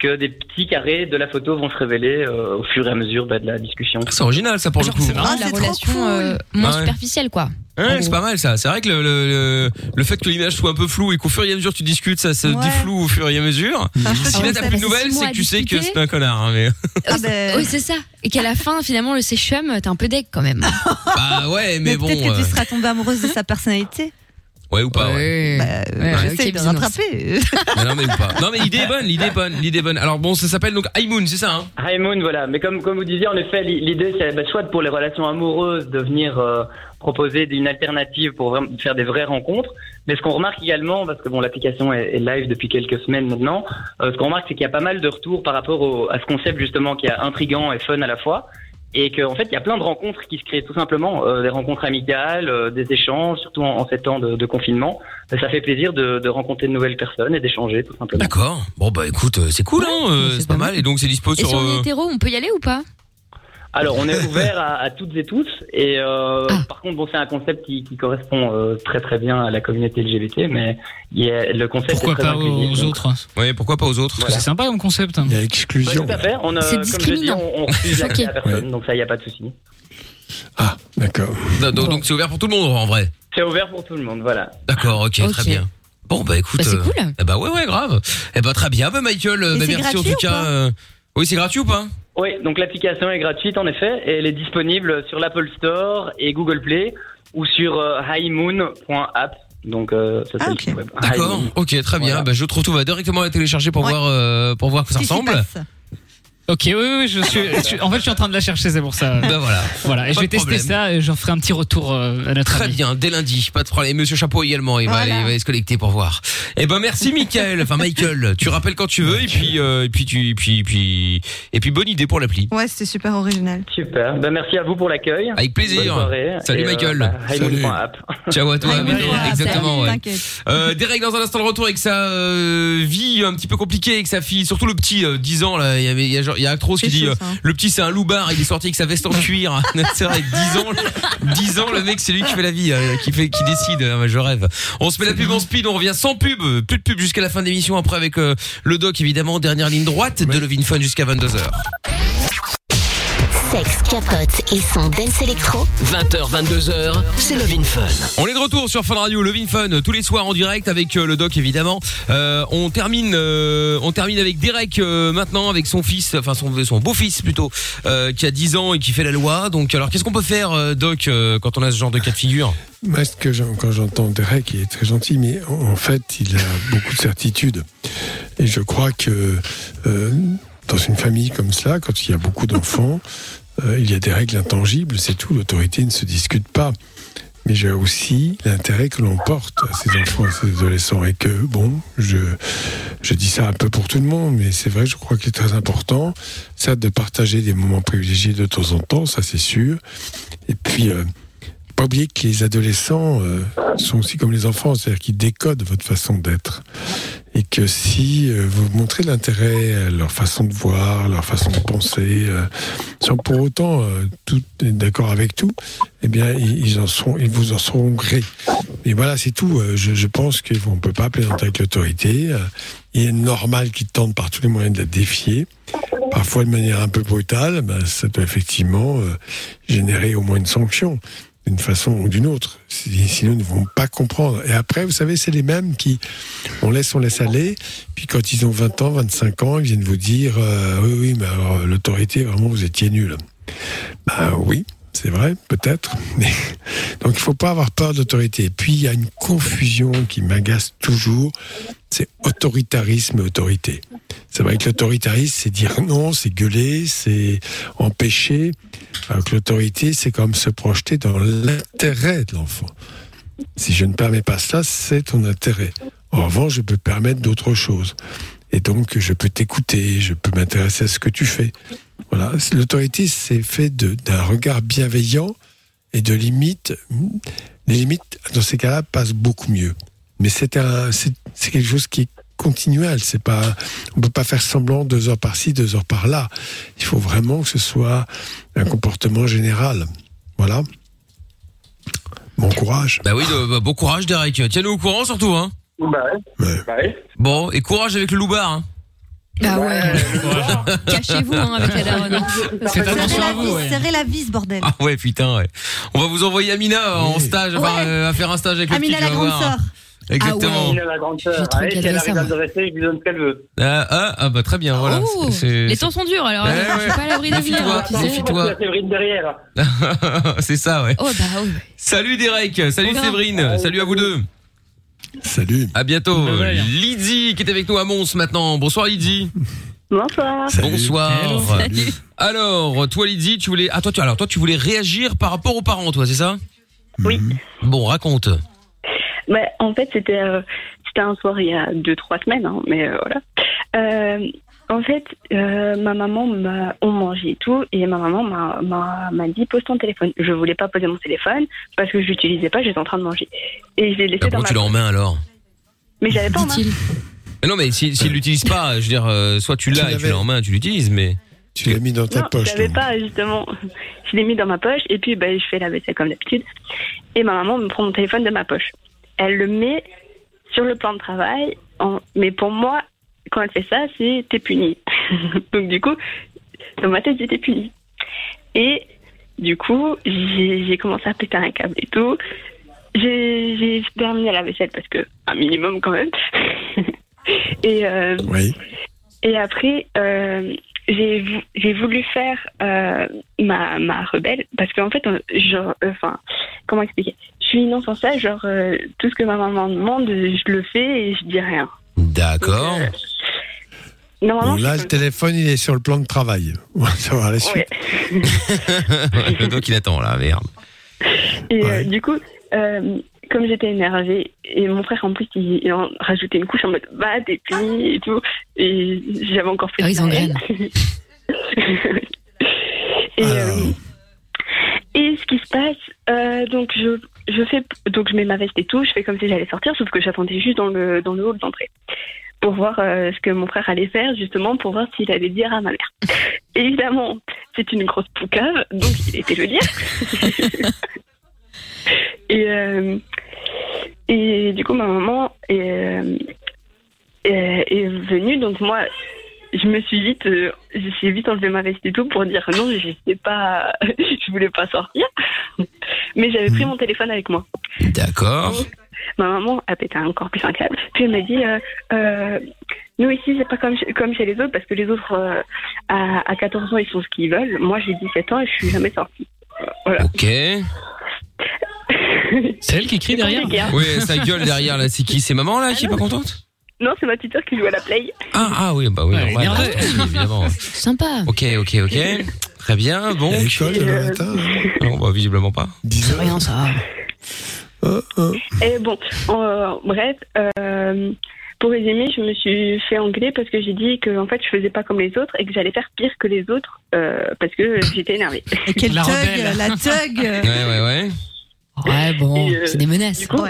que des petits carrés de la photo vont se révéler euh, au fur et à mesure bah, de la discussion. C'est original ça pour le coup. Ah, la relation euh, moins Ah ouais. superficielle quoi. Ouais, c'est pas mal ça. C'est vrai que le, le, le, le fait que l'image soit un peu floue et qu'au fur et à mesure tu discutes, ça se Ouais. défloue au fur et à mesure. Si là t'as plus de nouvelles, c'est que tu sais que c'est un connard. hein, mais... Ah Oui, c'est ça. Et qu'à la fin, finalement, le séchum, t'es un peu deck quand même. Bah ouais, mais, bon. Peut-être que tu euh, seras tombée amoureuse de sa personnalité. Ouais ou pas. Ouais. Bah, J'essaie de rattraper. Mais non mais ou pas. Non mais l'idée est bonne, l'idée est bonne, l'idée est bonne. Alors bon, ça s'appelle donc High Moon, c'est ça hein? High Moon, voilà. Mais comme, comme vous disiez, en effet, li- l'idée, c'est bah, soit pour les relations amoureuses de venir euh, proposer une alternative pour vraiment faire des vraies rencontres. Mais ce qu'on remarque également, parce que bon, l'application est, est live depuis quelques semaines maintenant, euh, ce qu'on remarque, c'est qu'il y a pas mal de retours par rapport au- à ce concept justement qui est intrigant et fun à la fois. Et qu'en fait, il y a plein de rencontres qui se créent tout simplement, euh, des rencontres amicales, euh, des échanges, surtout en, en ces temps de, de confinement. Ça fait plaisir de, de rencontrer de nouvelles personnes et d'échanger tout simplement. D'accord. Bon bah écoute, euh, c'est cool hein, euh, c'est pas mal. Et donc c'est dispo Et sur. si on est euh, hétéro, on peut y aller ou pas? Alors, on est ouvert à, à toutes et tous. Et euh, Ah. par contre, bon, c'est un concept qui, qui correspond euh, très très bien à la communauté LGBT, mais il y a, le concept Pourquoi est très pas inclusif, aux donc- autres Ouais, pourquoi pas aux autres C'est sympa comme concept. Il y a Ouais, l'exclusion. tout à fait. On, euh, C'est comme je dis, discriminant. on, on refuse l'accès Ok. à personne, donc ça, il n'y a pas de souci. D'accord. donc donc c'est ouvert pour tout le monde en vrai. C'est ouvert pour tout le monde, voilà. D'accord, ok, Ok. très bien. Bon bah écoute, Bah, c'est euh, cool. eh bah ouais ouais grave. Eh bah très bien, bah Michael, Et bah, merci en tout ou cas. Oui c'est gratuit ou pas? Oui, donc l'application est gratuite en effet, et elle est disponible sur l'Apple Store et Google Play ou sur euh, highmoon.app. Donc euh, ça c'est le site web. D'accord, ok très bien. Voilà. Bah je trouve tout, on va directement la télécharger pour voir euh, pour voir que ça ressemble. Ok, oui, oui, je suis, je En fait, je suis en train de la chercher, c'est pour ça. Bah voilà. Voilà, et Pas je vais de tester problème. ça et j'en ferai un petit retour euh, à notre Très ami. bien, dès lundi, pas de problème. Et Monsieur Chapeau également, il va, Voilà. il va aller se connecter pour voir. Eh ben merci Michael, enfin Michael, tu rappelles quand tu veux et puis euh, et puis tu et puis et puis et puis bonne idée pour l'appli. Ouais, c'était super original. Super. Ben, merci à vous pour l'accueil. Avec plaisir. Bonne soirée. Salut Et, euh, Michael. bah, highmoon.app. Ciao à toi, à bientôt. exactement. ouais. T'inquiète. Euh, Derek dans un instant de retour avec sa euh, vie un petit peu compliquée avec sa fille, surtout le petit euh, 10 ans là, il y avait il y a, genre- il y a Actros qui dit chaud, euh, hein. le petit c'est un loupard, il est sorti avec sa veste en cuir. c'est vrai, 10 ans, 10 ans le mec c'est lui qui fait la vie, euh, qui fait qui décide, Ah, je rêve. On se met la pub en speed, on revient sans pub, plus de pub jusqu'à la fin de l'émission après avec euh, le doc évidemment, dernière ligne droite de Levin Fun jusqu'à 22h. Sexe, capote et son dance électro. 20h, 22h, c'est Love in Fun. On est de retour sur Fun Radio, Levin Fun, tous les soirs en direct avec euh, le doc évidemment. Euh, on termine, euh, on termine avec Derek euh, maintenant avec son fils, enfin son, son beau-fils plutôt, euh, qui a 10 ans et qui fait la loi. Donc alors qu'est-ce qu'on peut faire, euh, doc, euh, quand on a ce genre de cas de figure? Moi, ce que j'en- quand j'entends Derek, il est très gentil, mais en, en fait, il a beaucoup de certitudes. Et je crois que euh, dans une famille comme cela, quand il y a beaucoup d'enfants, euh, il y a des règles intangibles, c'est tout. L'autorité ne se discute pas. Mais j'ai aussi l'intérêt que l'on porte à ces enfants, à ces adolescents, et que, bon, je, je dis ça un peu pour tout le monde, mais c'est vrai, je crois qu'il est très important, ça, de partager des moments privilégiés de temps en temps, ça c'est sûr. Et puis, euh, pas oublier que les adolescents euh, sont aussi comme les enfants, c'est-à-dire qu'ils décodent votre façon d'être. Et que si euh, vous montrez l'intérêt à leur façon de voir, leur façon de penser, euh, sans pour autant euh, tout d'accord avec tout, eh bien, ils, en seront, ils vous en seront gré. Et voilà, c'est tout. Euh, Je, je pense qu'on ne peut pas plaisanter avec l'autorité. Euh, Il est normal qu'ils tentent par tous les moyens de la défier. Parfois de manière un peu brutale, ben, ça peut effectivement euh, générer au moins une sanction d'une façon ou d'une autre. Si- Sinon, ils ne vont pas comprendre. Et après, vous savez, c'est les mêmes qui, on laisse, on laisse aller. Puis quand ils ont 20 ans, 25 ans, ils viennent vous dire, euh, oui, oui, mais alors l'autorité, vraiment, vous étiez nul. Ben oui, c'est vrai, peut-être. Mais donc, il faut pas avoir peur. Et puis, il y a une confusion qui m'agace toujours. C'est autoritarisme et autorité. C'est vrai que l'autoritarisme, c'est dire non, c'est gueuler, c'est empêcher. Que l'autorité, c'est comme se projeter dans l'intérêt de l'enfant. Si je ne permets pas cela, c'est ton intérêt. En revanche, je peux permettre d'autres choses. Et donc, je peux t'écouter, je peux m'intéresser à ce que tu fais. Voilà. L'autorité, c'est fait d'un regard bienveillant et de limites. Les limites, dans ces cas-là, passent beaucoup mieux. Mais c'est c'est quelque chose qui est continuel. C'est pas, on peut pas faire semblant deux heures par-ci, deux heures par-là. Il faut vraiment que ce soit un comportement général. Voilà. Bon courage. Bah oui, bah, bon courage Derek. Tiens-nous au courant surtout, hein. Bah ouais. Ouais. Bon, et courage avec le loupard. Hein. Bah ouais. Cachez-vous hein, avec la daronne. hein. Faites Serrez attention la à vous. vis, ouais. serrez la vis, bordel. Ah ouais, putain, ouais. On va vous envoyer Amina euh, en stage, enfin, euh, à faire un stage avec le Amina, petit, la grande voir. sœur. Exactement. Il a la grande sœur. Hâte si elle arrive ça, à le dresser, je lui donne ce qu'elle veut. Ah, ah, ah, bah très bien, voilà. Oh, C'est- les temps sont durs alors. Ouais, je suis ouais. pas à l'abri de Méfie-toi, venir. méfie-toi. La Séverine derrière. c'est ça, ouais. Oh bah oui. Salut Derek, salut. Séverine, salut à vous deux. Salut. À bientôt. Lydie qui est avec nous à Mons maintenant. Bonsoir Lydie. Bonsoir. Salut. Bonsoir. Salut. Alors, toi Lydie, tu voulais ah toi tu alors toi tu voulais réagir par rapport aux parents toi, c'est ça? Oui. Bon, raconte. Bah, en fait, c'était euh, c'était un soir il y a deux trois semaines, hein, mais euh, voilà. Euh, en fait, euh, ma maman m'a on mangeait et tout, et ma maman m'a- m'a m'a dit pose ton téléphone. Je voulais pas poser mon téléphone parce que je l'utilisais pas, j'étais en train de manger, et je l'ai laissé Ah, dans ma tu l'as en main alors? Mais j'avais pas en main. Mais Non mais si s'il l'utilise pas, je veux dire euh, soit tu Tu l'as et tu l'as en main, tu l'utilises mais Tu l'as mis dans ta Non, poche. je l'avais pas justement. Je l'ai mis dans ma poche et puis ben, je fais la vaisselle comme d'habitude. Et ma maman me prend mon téléphone de ma poche. Elle le met sur le plan de travail. en- Mais pour moi, quand elle fait ça, c'est t'es puni. Donc du coup, dans ma tête, j'étais punie. Et du coup, j'ai commencé à péter un câble et tout. j'ai terminé la vaisselle parce que un minimum quand même. et euh, Oui. et après euh, j'ai vou- j'ai voulu faire euh, ma ma rebelle parce qu'en fait genre enfin comment expliquer? Suis sage genre euh, tout ce que ma maman demande je le fais et je dis rien. D'accord. Normalement Bon, là, le téléphone, il est sur le plan de travail. On va savoir la suite. le doc il attend là, merde. Et euh, du coup, euh, comme j'étais énervée, et mon frère en plus, il, il en rajoutait une couche en mode bah t'es puni et tout, et j'avais encore fait Ah, ils ça. engrainent. et, euh, et ce qui se passe, euh, donc je, je fais, donc je mets ma veste et tout, je fais comme si j'allais sortir, sauf que j'attendais juste dans le dans le hall d'entrée pour voir euh, ce que mon frère allait faire, justement pour voir s'il allait dire à ma mère. Évidemment, c'est une grosse poucave, donc il était le dire. et, euh, et du coup, ma maman est, est, est venue, donc moi, je me suis vite, euh, j'ai vite enlevé ma veste et tout pour dire non, je sais pas, je voulais pas sortir, mais j'avais pris mon téléphone avec moi. D'accord. Ma maman a pété encore plus un câble. Puis elle m'a dit, euh, euh, nous ici, c'est pas comme chez, comme chez les autres, parce que les autres, euh, à, à 14 ans, ils font ce qu'ils veulent. Moi, j'ai 17 ans et je suis jamais sortie. Voilà. Ok. C'est elle qui crie derrière Oui, ça gueule derrière là. C'est qui? C'est maman là qui est pas contente? Non, c'est ma petite sœur qui joue à la play. Ah, ah oui, bah oui, Ouais, normal. énervée. Oui, évidemment. Sympa. Ok, ok, ok. Très bien, bon. l'école demain matin. Non, bah visiblement pas. Rien, ça. Et bon, euh, bref, euh, pour résumer, je me suis fait engueuler parce que j'ai dit que en fait, je faisais pas comme les autres et que j'allais faire pire que les autres euh, parce que j'étais énervée. Et quel La thug, rebelle. la thug. Ouais, ouais, ouais. Ouais, bon, euh, c'est des menaces. Du coup,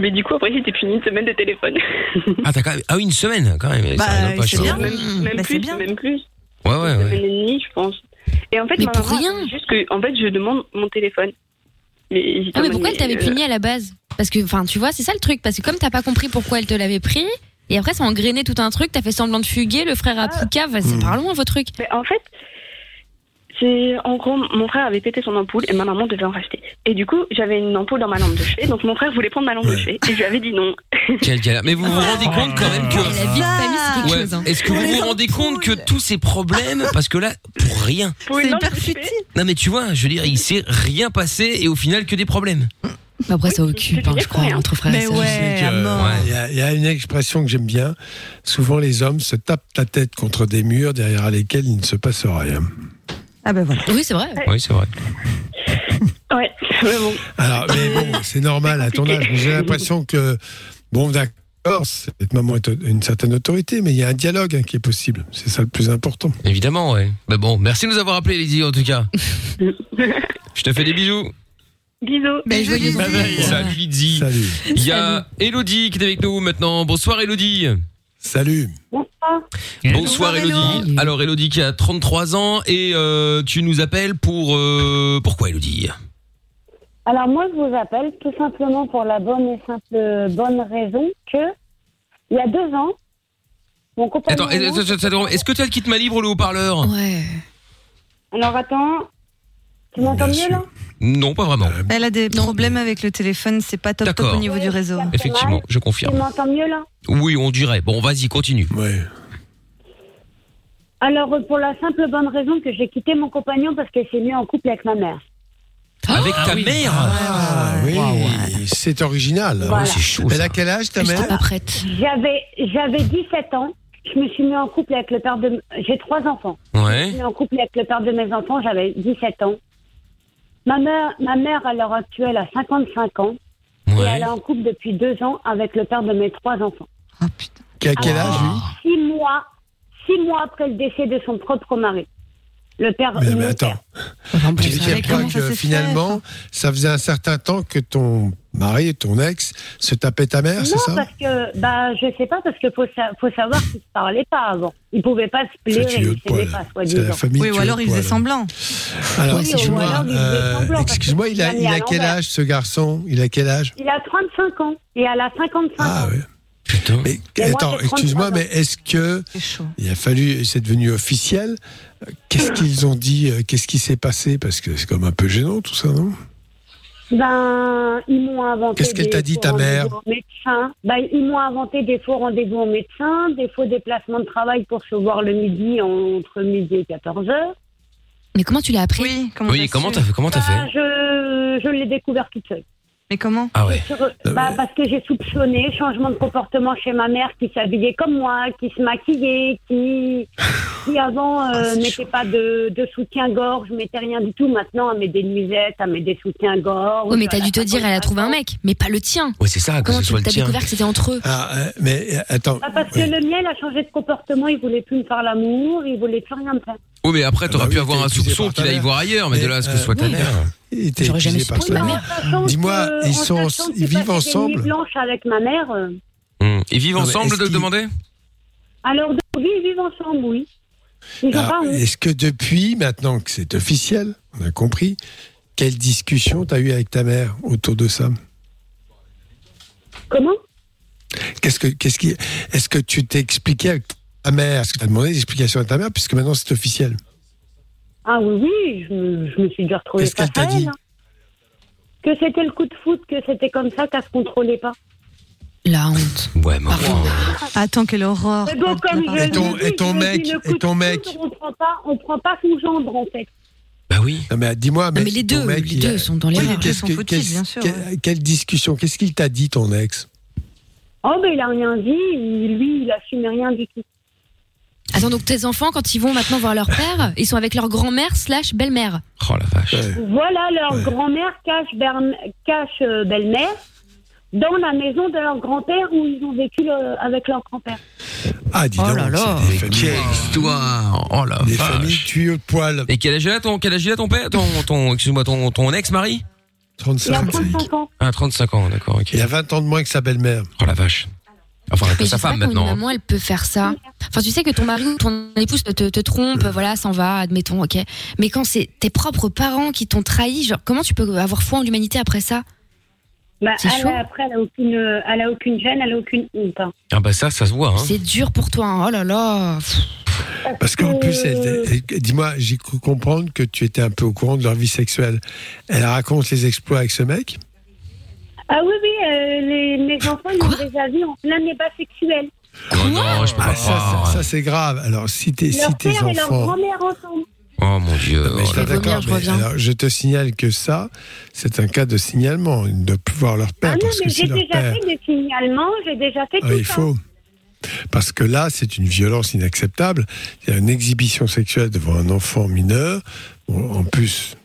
mais du coup, après, j'étais punie une semaine de téléphone. Ah, t'as quand même. Ah oui, une semaine quand même. Bah, Ça rigole pas, c'est bien. même même Bah, plus, bien. même plus. Ouais, ouais, Une ouais. semaine et demie, je pense. Et en fait, Mais ma pour maman, rien. Juste que, en fait, je demande mon téléphone. Mais, Ah, mais pourquoi elle t'avait euh, puni à la base? Parce que, enfin, tu vois, c'est ça le truc. Parce que comme t'as pas compris pourquoi elle te l'avait pris, et après ça a engrainé tout un truc, t'as fait semblant de fuguer, le frère à Poucave, c'est pas loin vos trucs. Mais en fait, c'est en gros, mon frère avait pété son ampoule et ma maman devait en racheter. Et du coup, j'avais une ampoule dans ma lampe de chevet, donc mon frère voulait prendre ma lampe de chevet et je lui avais dit non. Quel galère. Mais vous vous rendez compte quand même que. La vie de famille, c'est quelque Ouais. chose. hein. Est-ce que vous vous rendez compte que tous ces problèmes, parce que là, pour rien. Pour C'est une lampe hyper de chevet, futile. Non mais tu vois, je veux dire, il s'est rien passé et au final que des problèmes. Mais Après, ça occupe, hein, je crois, entre frères et Mais sœurs. Ouais, que, à mort. ouais, Il y, a- il y a une expression que j'aime bien. Souvent, les hommes se tapent la tête contre des murs derrière lesquels il ne se passe rien. Ah ben voilà. Oui, c'est vrai. Oui, c'est vrai. Ouais, mais bon. Alors, mais bon, c'est normal à ton âge. J'ai l'impression que, bon, d'accord, cette maman est une certaine autorité, mais il y a un dialogue hein, qui est possible. C'est ça le plus important. Évidemment, ouais. Mais bon, merci de nous avoir appelés, Lydie, en tout cas. Je te fais des bisous. Bisous. Ben, joyeux. Salut, Lydie. Salut. Il y a Elodie qui est avec nous maintenant. Bonsoir, Elodie. Salut. Bonsoir, Elodie. Alors, Elodie qui a 33 ans et euh, tu nous appelles pour... euh, pourquoi, Elodie? Alors moi, je vous appelle tout simplement pour la bonne et simple bonne raison que il y a deux ans, mon compagnon. Attends, est-ce que tu as le kit ma libre le haut-parleur? Ouais. Alors attends, tu m'entends mieux là? Non, pas vraiment. Elle a des problèmes avec le téléphone, c'est pas top top D'accord. au niveau du réseau. Effectivement, je Tu confirme. m'entends mieux là? Oui, on dirait. Bon, vas-y, continue. Ouais. Alors euh, pour la simple bonne raison que j'ai quitté mon compagnon parce qu'elle s'est mise en couple avec ma mère. Avec ta mère Ah oui, c'est original. Voilà. C'est chaud, Elle a quel âge ta mère pas prête. J'avais j'avais 17 ans. Je me suis mis en couple avec le père de. J'ai trois enfants. Je me Ouais. suis mis en couple avec le père de mes enfants. J'avais 17 ans. Ma mère, ma mère à l'heure actuelle a 55 ans et elle est en couple depuis deux ans avec le père de mes trois enfants. Oh putain. Qui a quel âge, lui Six mois, six mois après le décès de son propre mari. Le père. Mais, mais attends, tu veux dire que fait, finalement, ça faisait un certain temps que ton mari, ton ex, se tapait ta mère, c'est Non, ça? parce que, bah, je sais pas, parce qu'il faut, sa- faut savoir qu'ils se parlaient pas avant. Ils pouvaient pas se plaire, ils de s'aimaient pas, C'est la soi-disant. famille Oui, ou alors de il faisait poil. semblant. Alors, Oui, ou excuse-moi, il euh, que a, il quel âge ce garçon? Il a quel âge? Il a 35 ans et elle a 55 Ah ans. oui. Putain. Mais Et attends, excuse-moi, 33 mais est-ce que C'est chaud. il a fallu, c'est devenu officiel? Qu'est-ce qu'ils ont dit? Euh, Qu'est-ce qui s'est passé? Parce que c'est comme un peu gênant tout ça, non? Ben, ils m'ont inventé. Qu'est-ce qu'elle des t'a dit, faux ta mère médecin. Ben, ils m'ont inventé des faux rendez-vous au médecin, des faux déplacements de travail pour se voir le midi entre midi et 14 heures. Mais comment tu l'as appris? Oui, Oui, comment t'as fait Comment t'as Ben, fait? je, je l'ai découvert toute seule. Mais comment Ah ouais. Sur- bah, parce que j'ai soupçonné changement de comportement chez ma mère qui s'habillait comme moi, qui se maquillait, qui, qui avant Ah, euh, mettait pas de, de soutien-gorge, mettait rien du tout. Maintenant, elle met des nuisettes, elle met des soutiens-gorge. Oh, mais t'as dû te dire, elle a trouvé un mec, mais pas le tien. Oui, c'est ça, que Comment ce tu soit le t'as tien. découvert que c'était entre eux Ah, euh, mais euh, attends. Ah, parce que le mien, il a changé de comportement, il voulait plus me faire l'amour, il voulait plus rien me faire. Oui, mais après, t'aurais bah pu oui, avoir un soupçon qu'il aille voir ailleurs, mais de là à ce que ce soit ta mère. Il était J'aurais jamais épuisé par. Sachant Dis-moi, que- ils sont- ils vivent ensemble blanches avec ma mère. euh, Hum. Ils vivent Non, ensemble, est-ce de demander Alors, oui, ils vivent ensemble, oui. Ah, Est-ce que depuis, maintenant que c'est officiel, on a compris, quelle discussion t'as eu avec ta mère autour de ça? Comment? Qu'est-ce que, qu'est-ce qui, est-ce que tu t'es expliqué avec ta mère? Est-ce que tu as demandé des explications à ta mère puisque maintenant c'est officiel? Ah oui, oui, je me, je me suis déjà retrouvée Qu'est-ce qu'elle t'a dit elle, hein. Que c'était le coup de foot, que c'était comme ça, qu'elle se contrôlait pas. La honte. Ouais, mais enfin. Attends, quelle horreur. Mais bon, comme je Et ton- le dis, et ton je le mec- dis, le et ton foot, mec On prend pas, on prend pas son gendre, en fait. Bah oui. Non, mais dis-moi, mais, mais les deux, mec, les il a- deux sont dans Oui, qu'est-ce Sont que- bien sûr, quelle, quelle discussion Qu'est-ce qu'il t'a dit, ton ex? Oh, ben il a rien dit, il- lui, il assume rien du tout. Attends, donc tes enfants, quand ils vont maintenant voir leur père, ils sont avec leur grand-mère slash belle-mère. Oh la vache. Voilà, leur Ouais. grand-mère cache, berne- cache euh, belle-mère dans la maison de leur grand-père où ils ont vécu le- avec leur grand-père. Ah, dis Oh donc, là là. c'est des Mais familles, quelle histoire Oh la des familles vache. tuées au poil. Et quel âge il a ton, quel âge il a ton père Ton, ton, excuse-moi, ton, ton ex-mari? Il a 35. 35 ans. Ah, 35 ans, d'accord, ok. Il a 20 ans de moins que sa belle-mère. Oh la vache. Enfin, avec Mais sa je sais pas femme maintenant. maman, elle peut faire ça. Enfin, tu sais que ton mari ou ton épouse te, trompe, voilà, s'en va, admettons, ok. Mais quand c'est tes propres parents qui t'ont trahi, genre, comment tu peux avoir foi en l'humanité après ça? Bah, elle, chaud. après, elle a aucune, elle a aucune gêne, elle a aucune honte. hein. Ah bah ça, ça se voit. Hein. C'est dur pour toi, hein. oh là là. Parce qu'en Euh, plus, elle- dis-moi, j'ai cru comprendre que tu étais un peu au courant de leur vie sexuelle. Elle raconte les exploits avec ce mec? Ah oui, oui, euh, les, mes enfants, ils ont déjà vu en plein débat sexuel. Oh non, je peux pas Ah, ça, croire. ça, ça, c'est grave. Alors, si, t'es- si Leur tes père et leur enfants. grand-mère ensemble. Oh mon dieu. Mais je oh suis là je mais reviens. alors, je te signale que ça, c'est un cas de signalement. Ils ne doivent plus voir leur père Ah non, parce mais que j'ai c'est leur déjà père. fait des signalements, j'ai déjà fait Ah, tout il ça. faut. Parce que là, c'est une violence inacceptable. Il y a une exhibition sexuelle devant un enfant mineur, bon, en plus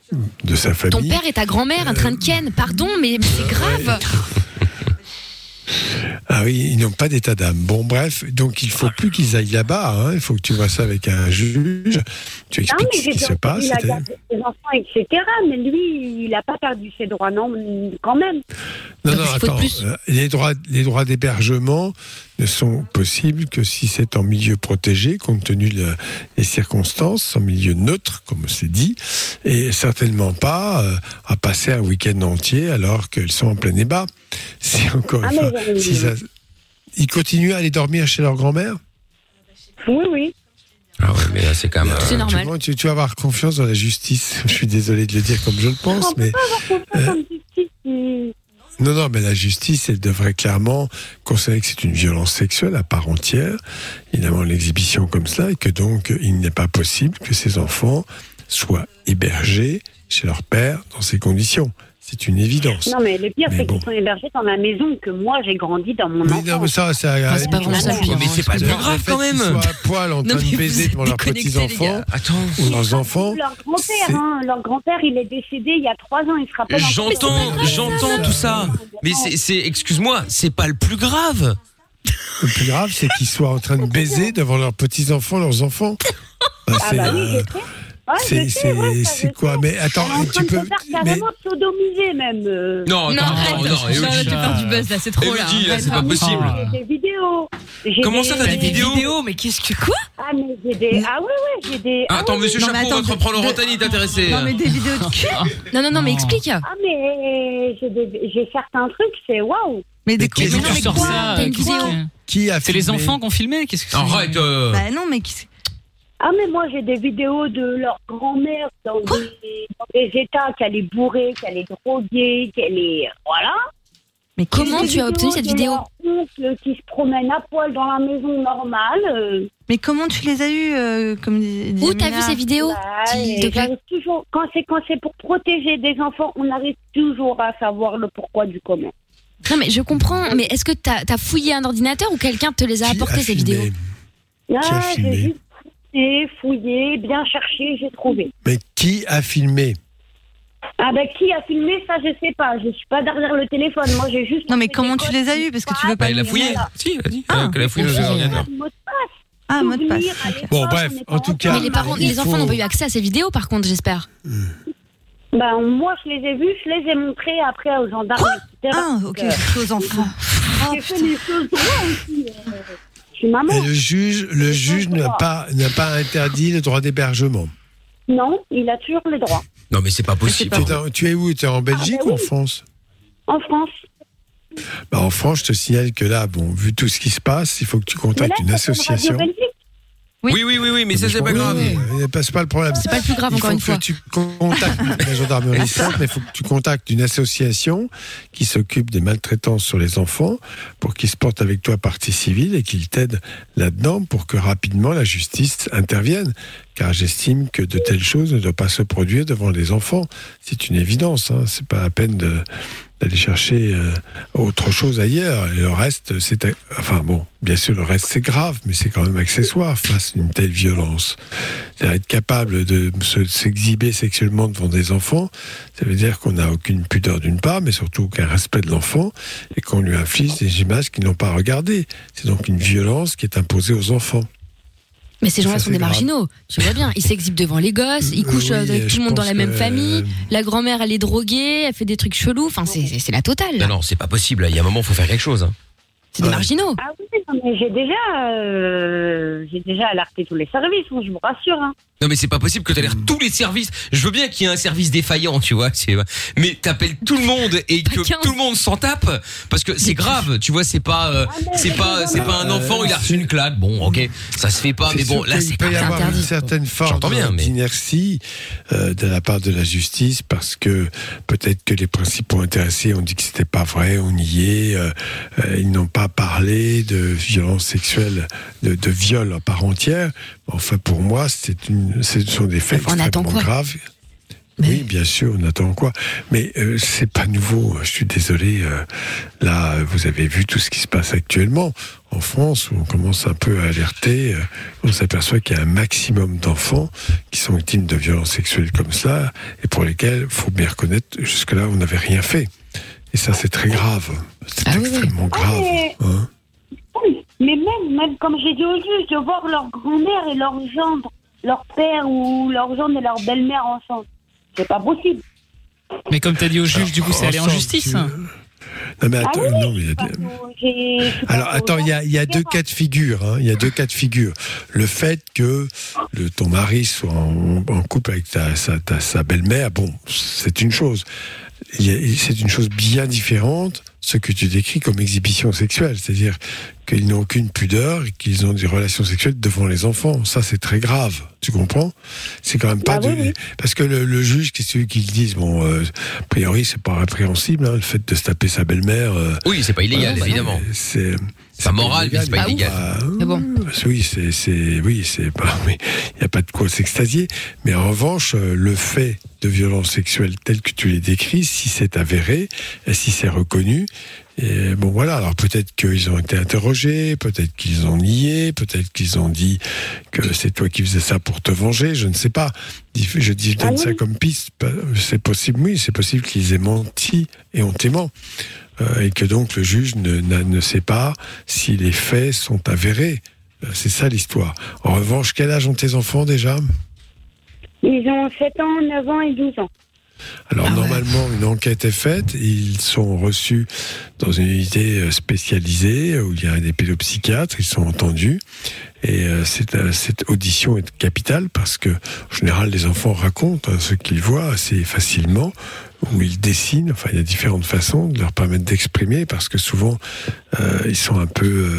de sa Ton famille. père et ta grand-mère en train de ken, pardon, mais, mais c'est grave. Ah oui, ils n'ont pas d'état d'âme. Bon, bref, donc il faut plus qu'ils aillent là-bas. hein. Il faut que tu vois ça avec un juge. Tu Non, expliques mais ce j'ai qui se passe. il a c'était- gardé ses enfants, etc. Mais lui, il n'a pas perdu ses droits, non, quand même. Non, Donc, non, il faut de attends. plus. euh, Les droits, les droits d'hébergement ne sont possibles que si c'est en milieu protégé, compte tenu de- des circonstances, en milieu neutre, comme c'est dit, et certainement pas euh, à passer un week-end entier alors qu'elles sont en plein débat. C'est encore Ah, si ça- Ils continuent à aller dormir chez leur grand-mère? Oui, oui. Ah ouais, mais là, c'est quand même. C'est euh, normal. Tu, vois, tu- tu vas avoir confiance dans la justice. Je suis désolé de le dire comme je le pense, On peut mais pas avoir confiance en justice. si- Non, non, mais la justice, elle devrait clairement considérer que c'est une violence sexuelle à part entière, évidemment l'exhibition comme ça, et que donc il n'est pas possible que ces enfants soient hébergés chez leur père dans ces conditions. C'est une évidence. Non, mais le pire, Mais c'est bon. qu'ils sont hébergés dans la maison que moi, j'ai grandi dans mon Mais enfance. non, mais ça, c'est Ah, c'est pas vraiment ça. Mais c'est pas grave quand même. Qu'ils soient à poil en train mais de baiser devant leurs déconnectés, petits les enfants gars. Attends. ou leurs enfants. Leur grand-père, hein, leur grand-père, il est décédé il y a trois ans, il se rappelle. J'entends, j'entends tout ça. Mais c'est, excuse-moi, c'est pas le plus grave. Le plus grave, c'est qu'ils soient en train de baiser devant leurs petits enfants, leurs enfants. Bah, Ah c'est, bah oui, euh. Ouais, c'est- quoi. Mais attends, tu peux- mais- sodomiser, même. euh. Non, Non, non, non, buzz là, c'est trop là. Elodie, là, c'est pas possible. J'ai des vidéos. J'ai Comment ça, t'as des vidéos mais qu'est-ce que quoi Ah, mais j'ai des. Ah, ouais, ouais, j'ai des. Ah, Ah, Attends, monsieur Chapeau, votre de- Rotani est intéressé. Non, mais des vidéos de cul. Non, non, non, mais explique. Ah, mais j'ai des- j'ai certains trucs, c'est waouh. Mais des Mais Mais mais ça euh, Qui a C'est les enfants qui ont filmé Qu'est-ce que c'est Arrête. euh. Bah non, mais qui- Ah, mais moi, j'ai des vidéos de leur grand-mère dans des, dans des états qu'elle est bourrée, qu'elle est droguée, qu'elle est. Voilà. Mais comment tu as obtenu cette vidéo oncle qui se promène à poil dans la maison normale. euh, Mais comment tu les as eus euh, comme dis- Où t'as vu ces vidéos bah, s'il et te plaît j'arrive toujours, quand c'est quand c'est pour protéger des enfants, on arrive toujours à savoir le pourquoi du comment. Non, mais je comprends. Mais est-ce que t'as as fouillé un ordinateur ou quelqu'un te les a apportés ces vidéos filmé j'ai juste fouillé, fouillé, bien cherché, j'ai trouvé. Mais qui a filmé? Ah ben qui a filmé ça, je sais pas. Je suis pas derrière le téléphone. Moi, j'ai juste. Non, mais comment tu les as eus Parce que tu veux pas. Bah, il a fouillé. Voilà. Si, il a dit. Ah, qu'elle a fouillé dans. Ah, mot de passe. Bon, bref, en tout cas, Mais les parents, il les enfants faut- n'ont pas eu accès à ces vidéos, par contre, j'espère. Ben, moi, je les ai vus, je les ai montrés après aux gendarmes, etc. Ah, ok, Euh, aux enfants. J'ai fait les choses aussi. euh, suis maman. Et le juge, le juge n'a pas, n'a pas interdit le droit d'hébergement. Non, il a toujours le droit. Non, mais c'est pas possible. Tu es, dans- tu es où? Tu es en Belgique Ah, bah ou en oui. France? En France. bah, En France, je te signale que là, bon, vu tout ce qui se passe, il faut que tu là, contactes une association. Radio Belgique. Oui, oui, oui, oui, mais ça, c'est pas grave. Oui, oui, mais C'est pas le problème. C'est pas le plus grave, Il encore faut une que fois. tu contactes la gendarmerie mais il faut que tu contactes une association qui s'occupe des maltraitances sur les enfants pour qu'ils se portent avec toi partie civile et qu'ils t'aident là-dedans pour que rapidement la justice intervienne. Car j'estime que de telles choses ne doivent pas se produire devant les enfants. C'est une évidence. Hein. C'est pas la peine de d'aller chercher euh, autre chose ailleurs. Et le reste, c'est... Enfin bon, bien sûr, le reste, c'est grave, mais c'est quand même accessoire face à une telle violence. C'est-à-dire être capable de se- s'exhiber sexuellement devant des enfants, ça veut dire qu'on n'a aucune pudeur d'une part, mais surtout aucun respect de l'enfant, et qu'on lui inflige des images qu'ils n'ont pas regardées. C'est donc une violence qui est imposée aux enfants. Mais ces gens-là sont des grave. marginaux. Tu vois bien. Ils s'exhibent devant les gosses, ils Euh, couchent oui, avec tout le monde dans la même que- famille. La grand-mère, elle est droguée, elle fait des trucs chelous. Enfin, c'est la totale. Non, non, c'est pas possible. Il y a un moment, faut faire quelque chose. hein. C'est des marginaux. Ah oui, non, mais j'ai déjà, euh, j'ai déjà alerté tous les services, hein, je vous rassure. Hein. Non mais c'est pas possible que t'ailles tous les services. Je veux bien qu'il y ait un service défaillant, tu vois. c'est- Mais t'appelles tout le monde et que tout le monde s'en tape parce que c'est grave. Tu vois, c'est pas, euh, c'est pas, c'est pas un enfant. Il a reçu une claque. Bon, ok, ça se fait pas. Mais bon, là c'est peut y pas avoir une certaine forme J'entends bien, mais- d'inertie euh, de la part de la justice parce que peut-être que les principaux intéressés ont dit que c'était pas vrai, on y est, euh, euh, ils n'ont pas parlé de violence sexuelle, de, de viol en part entière. Enfin, pour moi, c'est une, ce sont des faits On extrêmement graves. Oui, bien sûr, on attend quoi Mais euh, c'est pas nouveau. Je suis désolé. euh, là, vous avez vu tout ce qui se passe actuellement en France, où on commence un peu à alerter. euh, on s'aperçoit qu'il y a un maximum d'enfants qui sont victimes de violences sexuelles comme ça, et pour lesquels, faut bien reconnaître, jusque-là, on n'avait rien fait. Et ça, c'est très grave. C'est extrêmement grave. mais- hein. Oui, mais même, même comme j'ai dit au juge, de voir leur grand-mère et leur gendre, leur père ou leur gendre et leur belle-mère ensemble, c'est pas possible. Mais comme t'as dit au juge, du coup, c'est allé en justice. tu- Non, mais attends, Ah oui, non, mais il y a des- Alors attends, il y a, il y a deux cas de figure. hein. Il y a deux cas de figure. Le fait que le, ton mari soit en, en couple avec ta, sa, ta- sa belle-mère, bon, c'est une chose. C'est une chose bien différente ce que tu décris comme exhibition sexuelle, c'est-à-dire qu'ils n'ont aucune pudeur et qu'ils ont des relations sexuelles devant les enfants. Ça, c'est très grave. Tu comprends? C'est quand même pas Bah oui, de... oui. parce que le, le juge, qu'est-ce que qu'ils disent Bon, euh, a priori, c'est pas répréhensible hein, le fait de se taper sa belle-mère. euh, Oui, c'est pas illégal, voilà, évidemment. C'est C'est pas moral, mais c'est pas illégal. Mais bon. Oui, c'est, c'est, oui, c'est pas, mais il n'y a pas de quoi s'extasier. Mais en revanche, euh, le fait de violences sexuelles telles que tu les décris, si c'est avéré, et si c'est reconnu, et bon voilà, alors peut-être qu'ils ont été interrogés, peut-être qu'ils ont nié, peut-être qu'ils ont dit que c'est toi qui faisais ça pour te venger, je ne sais pas. Je dis, je donne ça comme piste. C'est possible, oui, c'est possible qu'ils aient menti et hontément. Euh, et que donc le juge ne, n'a- ne sait pas si les faits sont avérés. Euh, C'est ça l'histoire. En revanche, quel âge ont tes enfants déjà? Ils ont 7 ans, 9 ans et 12 ans. Alors normalement, une enquête est faite, ils sont reçus dans une unité euh, spécialisée où il y a des pédopsychiatres, ils sont entendus. Et euh, cette, euh, cette audition est capitale parce que, en général, les enfants racontent hein, ce qu'ils voient assez facilement, ou ils dessinent. Enfin, il y a différentes façons de leur permettre d'exprimer parce que souvent, euh, ils sont un peu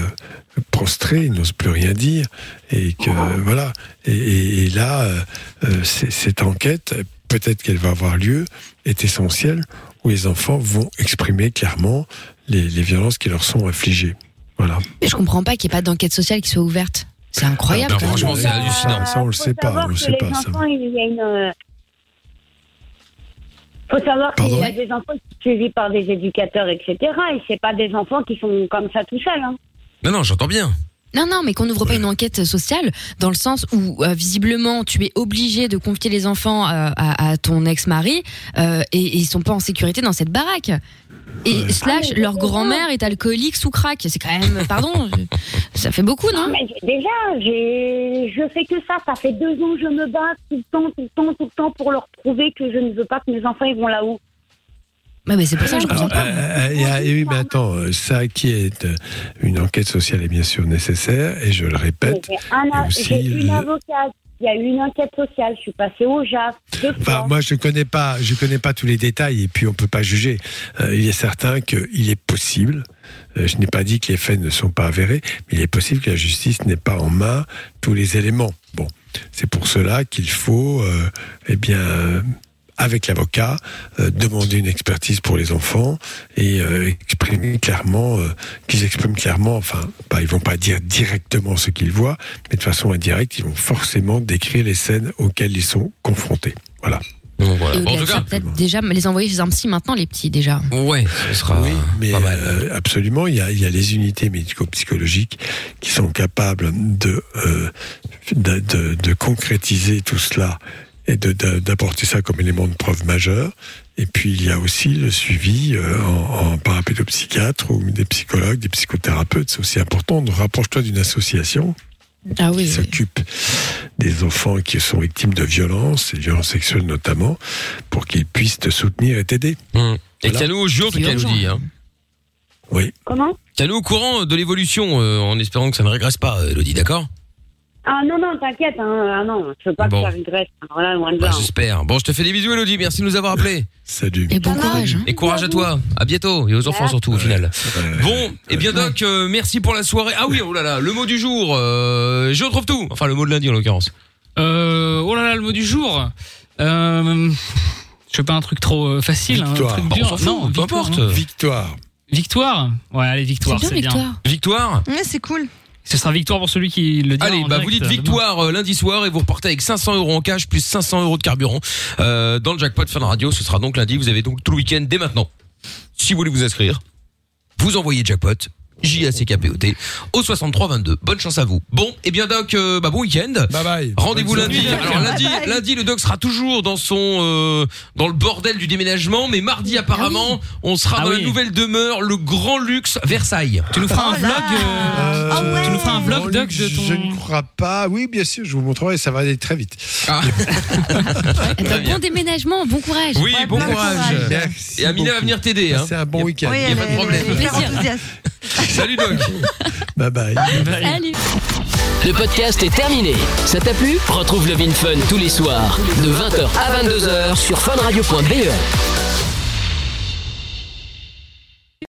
prostrés, ils n'osent plus rien dire, et que voilà. Et, et- et là, euh, euh, cette enquête, peut-être qu'elle va avoir lieu, est essentielle, où les enfants vont exprimer clairement les, les violences qui leur sont infligées. Voilà. Mais je comprends pas qu'il n'y ait pas d'enquête sociale qui soit ouverte. C'est incroyable. Quand même. franchement, c'est hallucinant. Ça, on le sait pas, savoir on le sait pas. ça. il y a une. faut savoir qu'il y a des enfants qui sont suivis par des éducateurs, etc. Et c'est pas des enfants qui sont comme ça tout seuls. Hein. Non, non, j'entends bien. Non, non, mais qu'on n'ouvre pas une enquête sociale dans le sens où euh, visiblement tu es obligé de confier les enfants euh, à, à ton ex-mari euh, et, et ils sont pas en sécurité dans cette baraque. Et slash leur grand-mère est alcoolique sous crack. C'est quand même, pardon, ça fait beaucoup, non? Mais j'ai- déjà, j'ai, je fais que ça. Ça fait deux ans que je me bats tout le temps, tout le temps, tout le temps pour leur prouver que je ne veux pas que mes enfants ils vont là-haut. Ouais, mais c'est pour ça que je comprends pas. euh, euh, a- oui, mais attends, ça qui est euh, une enquête sociale est bien sûr nécessaire, et je le répète. Un aussi j'ai une le- avocate. Il y a eu une enquête sociale. Je suis passée au JAF deux Enfin, fois. moi, je connais pas, je connais pas tous les détails, et puis on peut pas juger. Euh, il est certain qu'il est possible. euh, je n'ai pas dit que les faits ne sont pas avérés, mais il est possible que la justice n'ait pas en main tous les éléments. Bon, c'est pour cela qu'il faut, euh, eh bien. Avec l'avocat, euh, demander une expertise pour les enfants et euh, exprimer clairement, euh, qu'ils expriment clairement, enfin, pas, ils vont pas dire directement ce qu'ils voient, mais de façon indirecte, ils vont forcément décrire les scènes auxquelles ils sont confrontés. Voilà. Et de ça, peut-être déjà les envoyer chez un psy maintenant, les petits déjà. Ouais, ce sera oui, mais euh, absolument, il y, a, il y a les unités médico-psychologiques qui sont capables de, euh, de, de- de concrétiser tout cela et de- de- d'apporter ça comme élément de preuve majeur. Et puis il y a aussi le suivi euh, en, en parapédopsychiatre ou des psychologues, des psychothérapeutes. C'est aussi important. Donc, Rapproche-toi d'une association Ah oui, qui s'occupe des enfants qui sont victimes de violences, et de violences sexuelles notamment, pour qu'ils puissent te soutenir et t'aider. Hum. Et tiens-nous au Elodie. Hein. Oui. Comment? Tiens-nous au courant de l'évolution, euh, en espérant que ça ne régresse pas, Elodie, d'accord? Ah non, non, t'inquiète. Hein. Ah non, je veux pas Bon. que ça régresse. Alors là, loin de Bah, là. J'espère. Bon, je te fais des bisous, Elodie. Merci de nous avoir appelés. Salut. Et bon courage. Et courage à toi. À bientôt. Et aux enfants surtout, au final. Bon, et bien Doc, euh, merci pour la soirée. Ah oui, oh là là, le mot du jour. euh, je retrouve tout. Enfin, le mot de lundi en l'occurrence. Euh, oh là là, le mot du jour. Euh, je veux pas un truc trop euh, facile, hein, Victoire. un truc Bon, dur. s'en fout, non, peu importe. hein. Victoire. Victoire. Ouais, allez, victoire, C'est bien. victoire. Victoire. Ouais, c'est cool. Ce sera victoire pour celui qui le dit. Allez, en bah direct, vous dites euh, victoire euh, lundi soir et vous repartez avec 500 euros en cash plus 500 euros de carburant euh, dans le jackpot Fun Radio. Ce sera donc lundi. Vous avez donc tout le week-end dès maintenant. Si vous voulez vous inscrire, vous envoyez jackpot. J-A-C-K-P-O-T au 6322. Bonne chance à vous. Bon, et bien Doc, euh, bah bon week-end. Bye bye. Rendez-vous lundi. Alors lundi, Bye bye. lundi, le Doc sera toujours dans son euh, dans le bordel du déménagement, mais mardi apparemment, on sera Ah dans la oui. nouvelle demeure, le Grand Luxe Versailles. Tu nous feras un vlog. euh, Euh, tu nous feras un vlog, Doc, de je, ton. je ne crois pas. Oui, bien sûr, je vous montrerai. Ça va aller très vite. Ah. Eh bon déménagement, bon courage. Oui, bon courage. Merci Et Amina va venir t'aider. Hein. C'est un bon week-end. Il y a pas de problème. Salut Doc. Bye bye. Salut. Le podcast est terminé. Ça t'a plu? Retrouve le Vin Fun tous les soirs de 20h à 22h sur funradio.be.